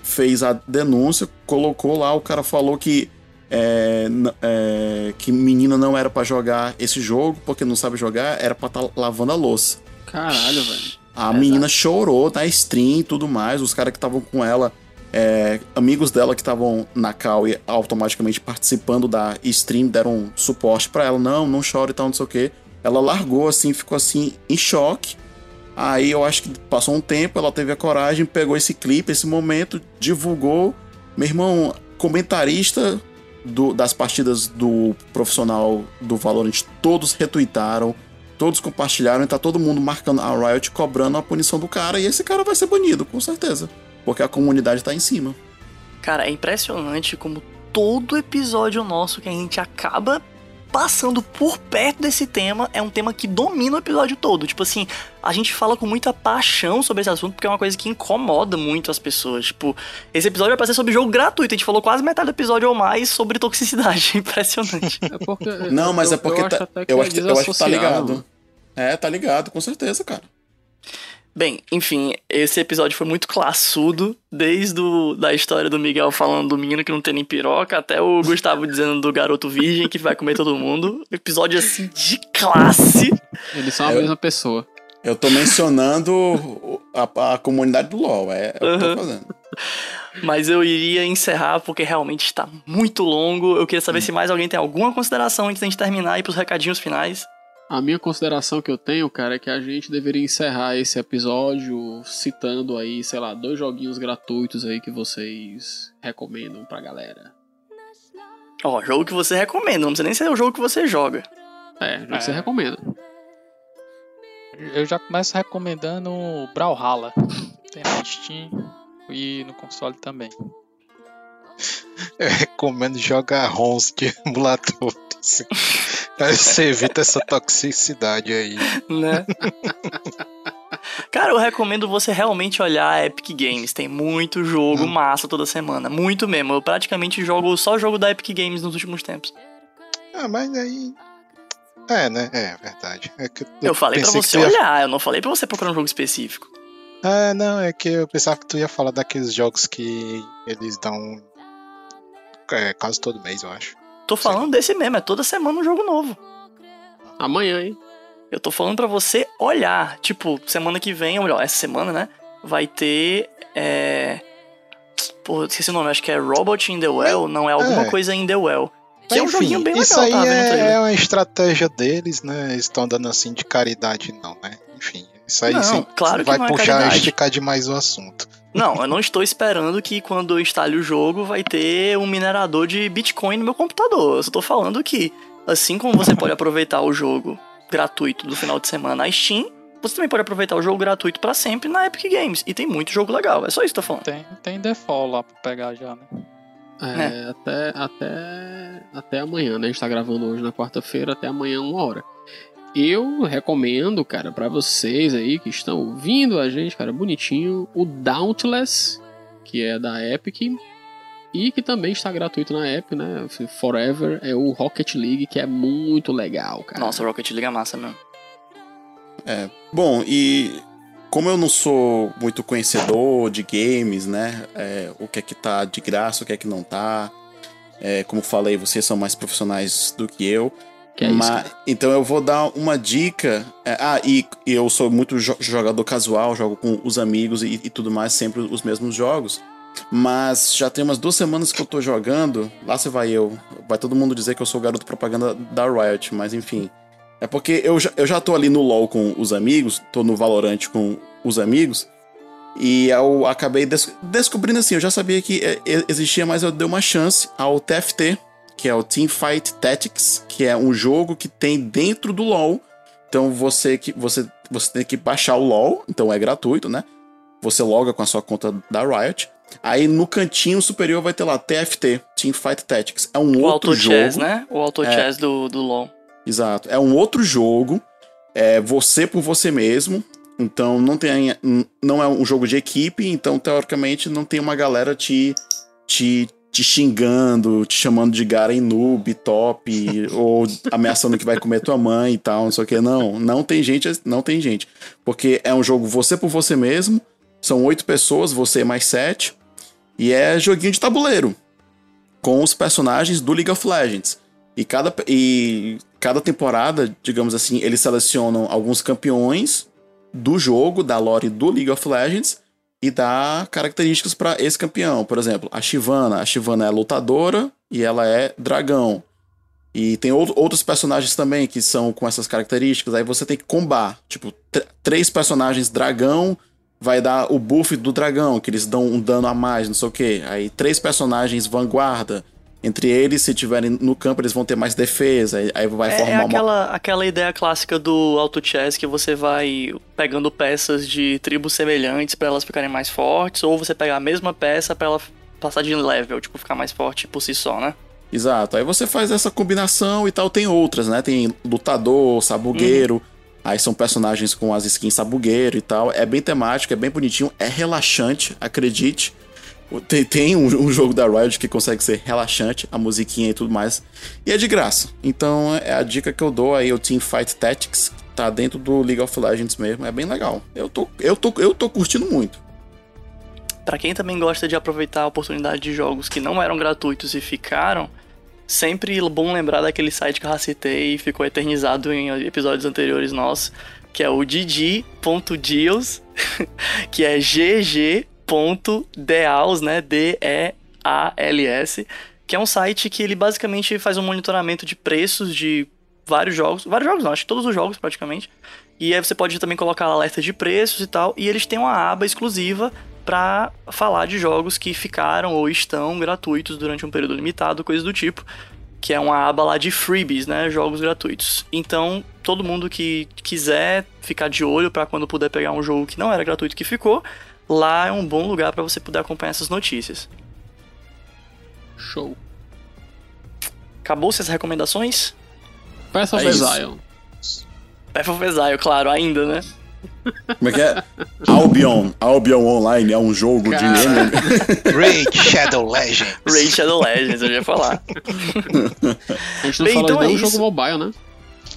Speaker 3: fez a denúncia, colocou lá, o cara falou que é, é, que menina não era para jogar esse jogo porque não sabe jogar, era pra estar tá lavando a louça.
Speaker 4: Caralho, velho.
Speaker 3: A Exato. menina chorou na stream e tudo mais. Os caras que estavam com ela, é, amigos dela que estavam na call e automaticamente participando da stream, deram suporte para ela. Não, não chore e tal, não sei o que. Ela largou assim, ficou assim, em choque. Aí eu acho que passou um tempo, ela teve a coragem, pegou esse clipe, esse momento, divulgou. Meu irmão, comentarista do, das partidas do profissional do Valorant, todos retweetaram, todos compartilharam e tá todo mundo marcando a Riot, cobrando a punição do cara, e esse cara vai ser banido, com certeza. Porque a comunidade tá em cima.
Speaker 1: Cara, é impressionante como todo episódio nosso que a gente acaba passando por perto desse tema é um tema que domina o episódio todo. Tipo assim, a gente fala com muita paixão sobre esse assunto porque é uma coisa que incomoda muito as pessoas. Tipo, esse episódio vai ser sobre jogo gratuito. A gente falou quase metade do episódio ou mais sobre toxicidade. Impressionante.
Speaker 3: É porque, Não, mas eu, é porque eu, tá, acho, que eu, acho, eu acho que tá ligado. É, tá ligado, com certeza, cara.
Speaker 1: Bem, enfim, esse episódio foi muito classudo, desde o, da história do Miguel falando do menino que não tem nem piroca, até o Gustavo dizendo do garoto virgem que vai comer todo mundo. Episódio assim de classe.
Speaker 4: Eles são a eu, mesma pessoa.
Speaker 3: Eu tô mencionando a, a comunidade do LoL, é, é o que eu tô fazendo.
Speaker 1: Mas eu iria encerrar porque realmente está muito longo. Eu queria saber hum. se mais alguém tem alguma consideração antes da gente terminar e pros recadinhos finais.
Speaker 4: A minha consideração que eu tenho, cara, é que a gente deveria encerrar esse episódio citando aí, sei lá, dois joguinhos gratuitos aí que vocês recomendam pra galera.
Speaker 1: Ó, oh, jogo que você recomenda, não precisa nem ser o jogo que você joga.
Speaker 4: É, jogo é. que você recomenda.
Speaker 2: Eu já começo recomendando Brawlhalla. Tem na Steam e no console também.
Speaker 5: Eu recomendo jogar ROMs de emulador. Você evita essa toxicidade aí. Né?
Speaker 1: Cara, eu recomendo você realmente olhar a Epic Games. Tem muito jogo hum. massa toda semana. Muito mesmo. Eu praticamente jogo só jogo da Epic Games nos últimos tempos.
Speaker 5: Ah, mas aí. É, né? É verdade. É
Speaker 1: eu, eu, falei pra você olhar, eu não falei pra você procurar um jogo específico.
Speaker 5: Ah, não, é que eu pensava que tu ia falar daqueles jogos que eles dão é, quase todo mês, eu acho.
Speaker 1: Tô falando desse mesmo, é toda semana um jogo novo.
Speaker 4: Amanhã, hein?
Speaker 1: Eu tô falando para você olhar. Tipo, semana que vem, ou melhor, essa semana, né? Vai ter. É. Pô, esqueci o nome, acho que é Robot in the Well, não é alguma é. coisa in the Well.
Speaker 5: Que Enfim, é um joguinho bem legal, isso aí tá é, é uma estratégia deles, né? Eles estão dando assim de caridade, não, né? Enfim, isso aí não, claro vai é puxar caridade. esticar demais o assunto.
Speaker 1: Não, eu não estou esperando que quando eu instale o jogo vai ter um minerador de Bitcoin no meu computador. Eu só estou falando que, assim como você pode aproveitar o jogo gratuito do final de semana na Steam, você também pode aproveitar o jogo gratuito para sempre na Epic Games. E tem muito jogo legal, é só isso que eu tô falando.
Speaker 2: Tem, tem default lá pra pegar já, né?
Speaker 4: É, é. Até, até, até amanhã, né? A gente tá gravando hoje na quarta-feira, até amanhã, uma hora. Eu recomendo, cara, para vocês aí que estão ouvindo a gente, cara, bonitinho, o Dauntless, que é da Epic, e que também está gratuito na Epic, né? Forever é o Rocket League, que é muito legal, cara.
Speaker 1: Nossa, o Rocket League é massa mesmo.
Speaker 3: É, bom, e como eu não sou muito conhecedor de games, né? É, o que é que tá de graça, o que é que não tá. É, como falei, vocês são mais profissionais do que eu.
Speaker 4: É Mas,
Speaker 3: então eu vou dar uma dica. É, ah, e, e, eu sou muito jo jogador casual, jogo com os amigos e, e, tudo mais, sempre os mesmos jogos. Mas já tem umas duas semanas que eu tô jogando. Lá você vai eu. Vai todo mundo dizer que eu sou o garoto propaganda da Riot, mas enfim. É porque eu já, eu já tô ali no LoL com os amigos, tô no Valorant com os amigos. E eu acabei des descobrindo assim, eu já sabia que é, existia, mas eu dei uma chance ao TFT, que é o Teamfight Tactics, que é um jogo que tem dentro do LoL. Então você que você você tem que baixar o LoL, então é gratuito, né? Você loga com a sua conta da Riot. Aí no cantinho superior vai ter lá TFT, Teamfight Tactics. É um o outro Auto jogo. Chess,
Speaker 1: né? O Auto é, Chess do, do LoL.
Speaker 3: Exato. É um outro jogo. É você por você mesmo. Então não tem não é um jogo de equipe, então teoricamente não tem uma galera te te te xingando, te chamando de Garen noob, top, ou ameaçando que vai comer tua mãe e tal, não sei o que. Não, não tem gente, não tem gente. Porque é um jogo você por você mesmo, são oito pessoas, você mais sete, e é joguinho de tabuleiro. com os personagens do League of Legends. E cada, e cada temporada, digamos assim, eles selecionam alguns campeões do jogo, da lore do League of Legends, e dá características para esse campeão. Por exemplo, a Shivana. A Shivana é lutadora e ela é dragão. E tem outros personagens também que são com essas características. Aí você tem que combar. Tipo, três personagens dragão vai dar o buff do dragão, que eles dão um dano a mais, não sei o que. Aí três personagens vanguarda. Entre eles, se tiverem no campo, eles vão ter mais defesa. Aí vai
Speaker 1: é,
Speaker 3: formar
Speaker 1: é aquela, uma... aquela ideia clássica do auto chess que você vai pegando peças de tribos semelhantes para elas ficarem mais fortes, ou você pegar a mesma peça para ela passar de level, tipo, ficar mais forte por si só, né?
Speaker 3: Exato. Aí você faz essa combinação e tal. Tem outras, né? Tem lutador, sabugueiro. Uhum. Aí são personagens com as skins sabugueiro e tal. É bem temático, é bem bonitinho, é relaxante, acredite. Tem, tem um, um, jogo da Riot que consegue ser relaxante, a musiquinha e tudo mais. E é de graça. Então é a dica que eu dou aí, o Team Fight Tactics, tá dentro do League of Legends mesmo. É bem legal. Eu tô, eu tô, eu tô curtindo muito.
Speaker 1: Para quem também gosta de aproveitar a oportunidade de jogos que não eram gratuitos e ficaram, sempre bom lembrar daquele site que eu já citei e ficou eternizado em episódios anteriores nossos, que é o gg.deals, que é gg.deals, né? D-E-A-L-S, que é um site que ele basicamente faz um monitoramento de preços de vários jogos, vários jogos não, acho que todos os jogos praticamente, e aí você pode também colocar alertas de preços e tal, e eles têm uma aba exclusiva para falar de jogos que ficaram ou estão gratuitos durante um período limitado, coisa do tipo, que é uma aba lá de freebies, né, jogos gratuitos. Então, todo mundo que quiser ficar de olho para quando puder pegar um jogo que não era gratuito que ficou, lá é um bom lugar para você poder acompanhar essas notícias.
Speaker 4: Show.
Speaker 1: Acabou-se as recomendações?
Speaker 4: Path of é Exile.
Speaker 1: Path of Exile, claro, ainda, né?
Speaker 3: Como é que é? Albion. Albion Online é um jogo Cara. de.
Speaker 5: Raid Shadow Legends.
Speaker 1: Raid Shadow Legends, eu ia falar.
Speaker 4: A gente não Bem, falou então é um jogo mobile, né?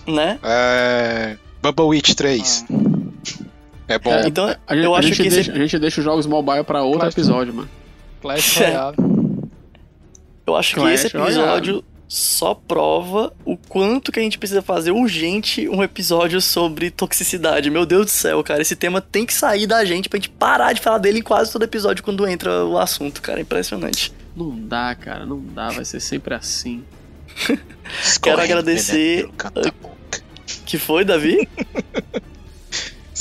Speaker 1: Né?
Speaker 5: É. Bubble Witch 3. Ah. É bom. É,
Speaker 4: então, a gente, eu acho que deixa, esse... a gente deixa os jogos mobile pra outro Clash episódio, mano.
Speaker 2: Clash Royale.
Speaker 1: Eu acho Clash que esse episódio Royale só prova o quanto que a gente precisa fazer urgente um episódio sobre toxicidade. Meu Deus do céu, cara, esse tema tem que sair da gente pra gente parar de falar dele em quase todo episódio quando entra o assunto, cara, impressionante.
Speaker 4: Não dá, cara, não dá, vai ser sempre assim.
Speaker 1: Quero agradecer. Que foi, Davi?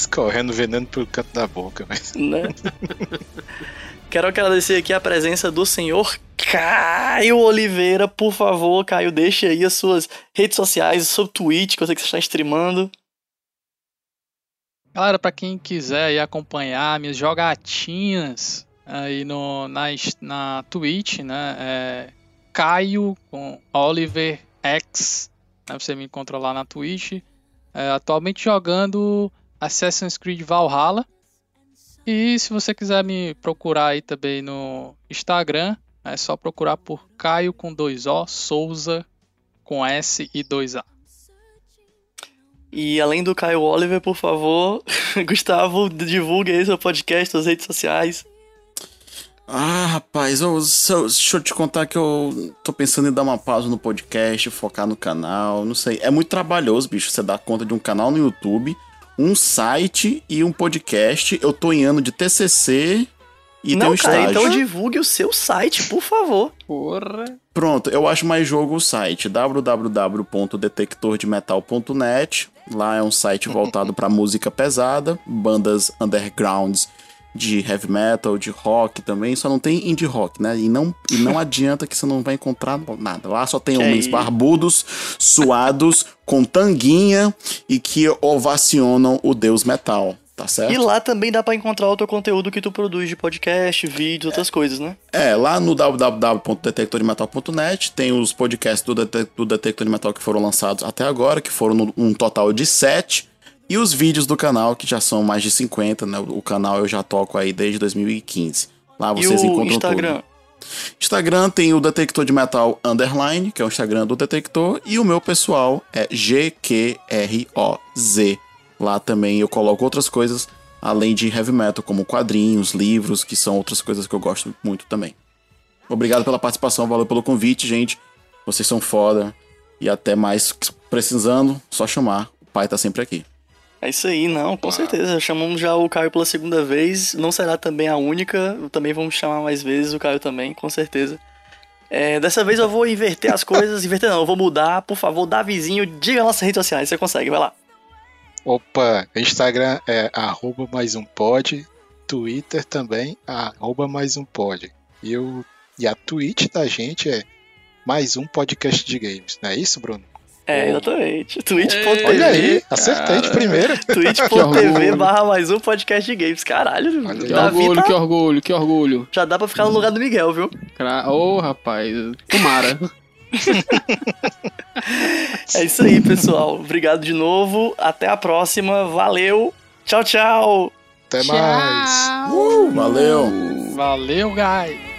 Speaker 5: Escorrendo veneno pelo canto da boca, mas.
Speaker 1: Né? Quero agradecer aqui a presença do senhor Caio Oliveira. Por favor, Caio, deixe aí as suas redes sociais, o seu Twitch, que eu sei que você está streamando.
Speaker 2: Galera, para quem quiser aí acompanhar minhas jogatinhas aí no, na, na Twitch, né? É Caio com Oliver X. Né, você me encontra lá na Twitch. É, atualmente jogando Assassin's Creed Valhalla. E se você quiser me procurar aí também no Instagram, é só procurar por Caio com dois O, Souza com S e dois A.
Speaker 1: E além do Caio Oliver, por favor, Gustavo, divulgue aí seu podcast, suas redes sociais.
Speaker 3: Ah, rapaz, eu, eu, deixa eu te contar que eu tô pensando em dar uma pausa no podcast, focar no canal, não sei. É muito trabalhoso, bicho, você dar conta de um canal no YouTube um site e um podcast. Eu tô em ano de TCC e
Speaker 1: Não,
Speaker 3: tem um
Speaker 1: cara,
Speaker 3: estágio.
Speaker 1: então divulgue o seu site, por favor.
Speaker 4: Porra.
Speaker 3: Pronto, eu acho mais jogo o site www.detectordemetal.net. Lá é um site voltado para música pesada, bandas undergrounds de heavy metal, de rock também, só não tem indie rock, né? E não, e não adianta que você não vai encontrar nada. Lá só tem que homens aí? barbudos, suados, com tanguinha e que ovacionam o deus metal. Tá certo?
Speaker 1: E lá também dá para encontrar outro conteúdo que tu produz de podcast, vídeos, outras é, coisas, né?
Speaker 3: É, lá no www.detectordemetal.net tem os podcasts do, do Detector de Metal que foram lançados até agora, que foram um total de sete. E os vídeos do canal, que já são mais de 50, né? O canal eu já toco aí desde 2015. Lá vocês
Speaker 1: e
Speaker 3: o encontram
Speaker 1: Instagram?
Speaker 3: tudo. Instagram tem o Detector de Metal Underline, que é o Instagram do Detector, e o meu pessoal é GQROZ. Lá também eu coloco outras coisas, além de heavy metal, como quadrinhos, livros, que são outras coisas que eu gosto muito também. Obrigado pela participação, valeu pelo convite, gente. Vocês são foda. E até mais. Precisando, só chamar. O pai tá sempre aqui.
Speaker 1: É isso aí, não, com certeza. Chamamos já o Caio pela segunda vez. Não será também a única. Também vamos chamar mais vezes o Caio também, com certeza. É, dessa vez eu vou inverter as coisas. inverter não, eu vou mudar. Por favor, Davizinho, diga nossas redes sociais. Você consegue, vai lá.
Speaker 5: Opa, Instagram é arroba mais um pod. Twitter também, arroba mais um pod. E, o, e a Twitch da gente é mais um podcast de games. Não é isso, Bruno?
Speaker 1: É, exatamente. Twitch.tv.
Speaker 5: Olha aí, acertei de primeira.
Speaker 1: Twitch.tv barra mais um podcast de games. Caralho,
Speaker 4: que orgulho, tá... que orgulho, que orgulho.
Speaker 1: Já dá pra ficar no lugar do Miguel, viu?
Speaker 4: Ô, oh, rapaz, tomara.
Speaker 1: é isso aí, pessoal. Obrigado de novo. Até a próxima. Valeu. Tchau, tchau.
Speaker 5: Até tchau. mais.
Speaker 3: Uh, valeu.
Speaker 2: Valeu, guys.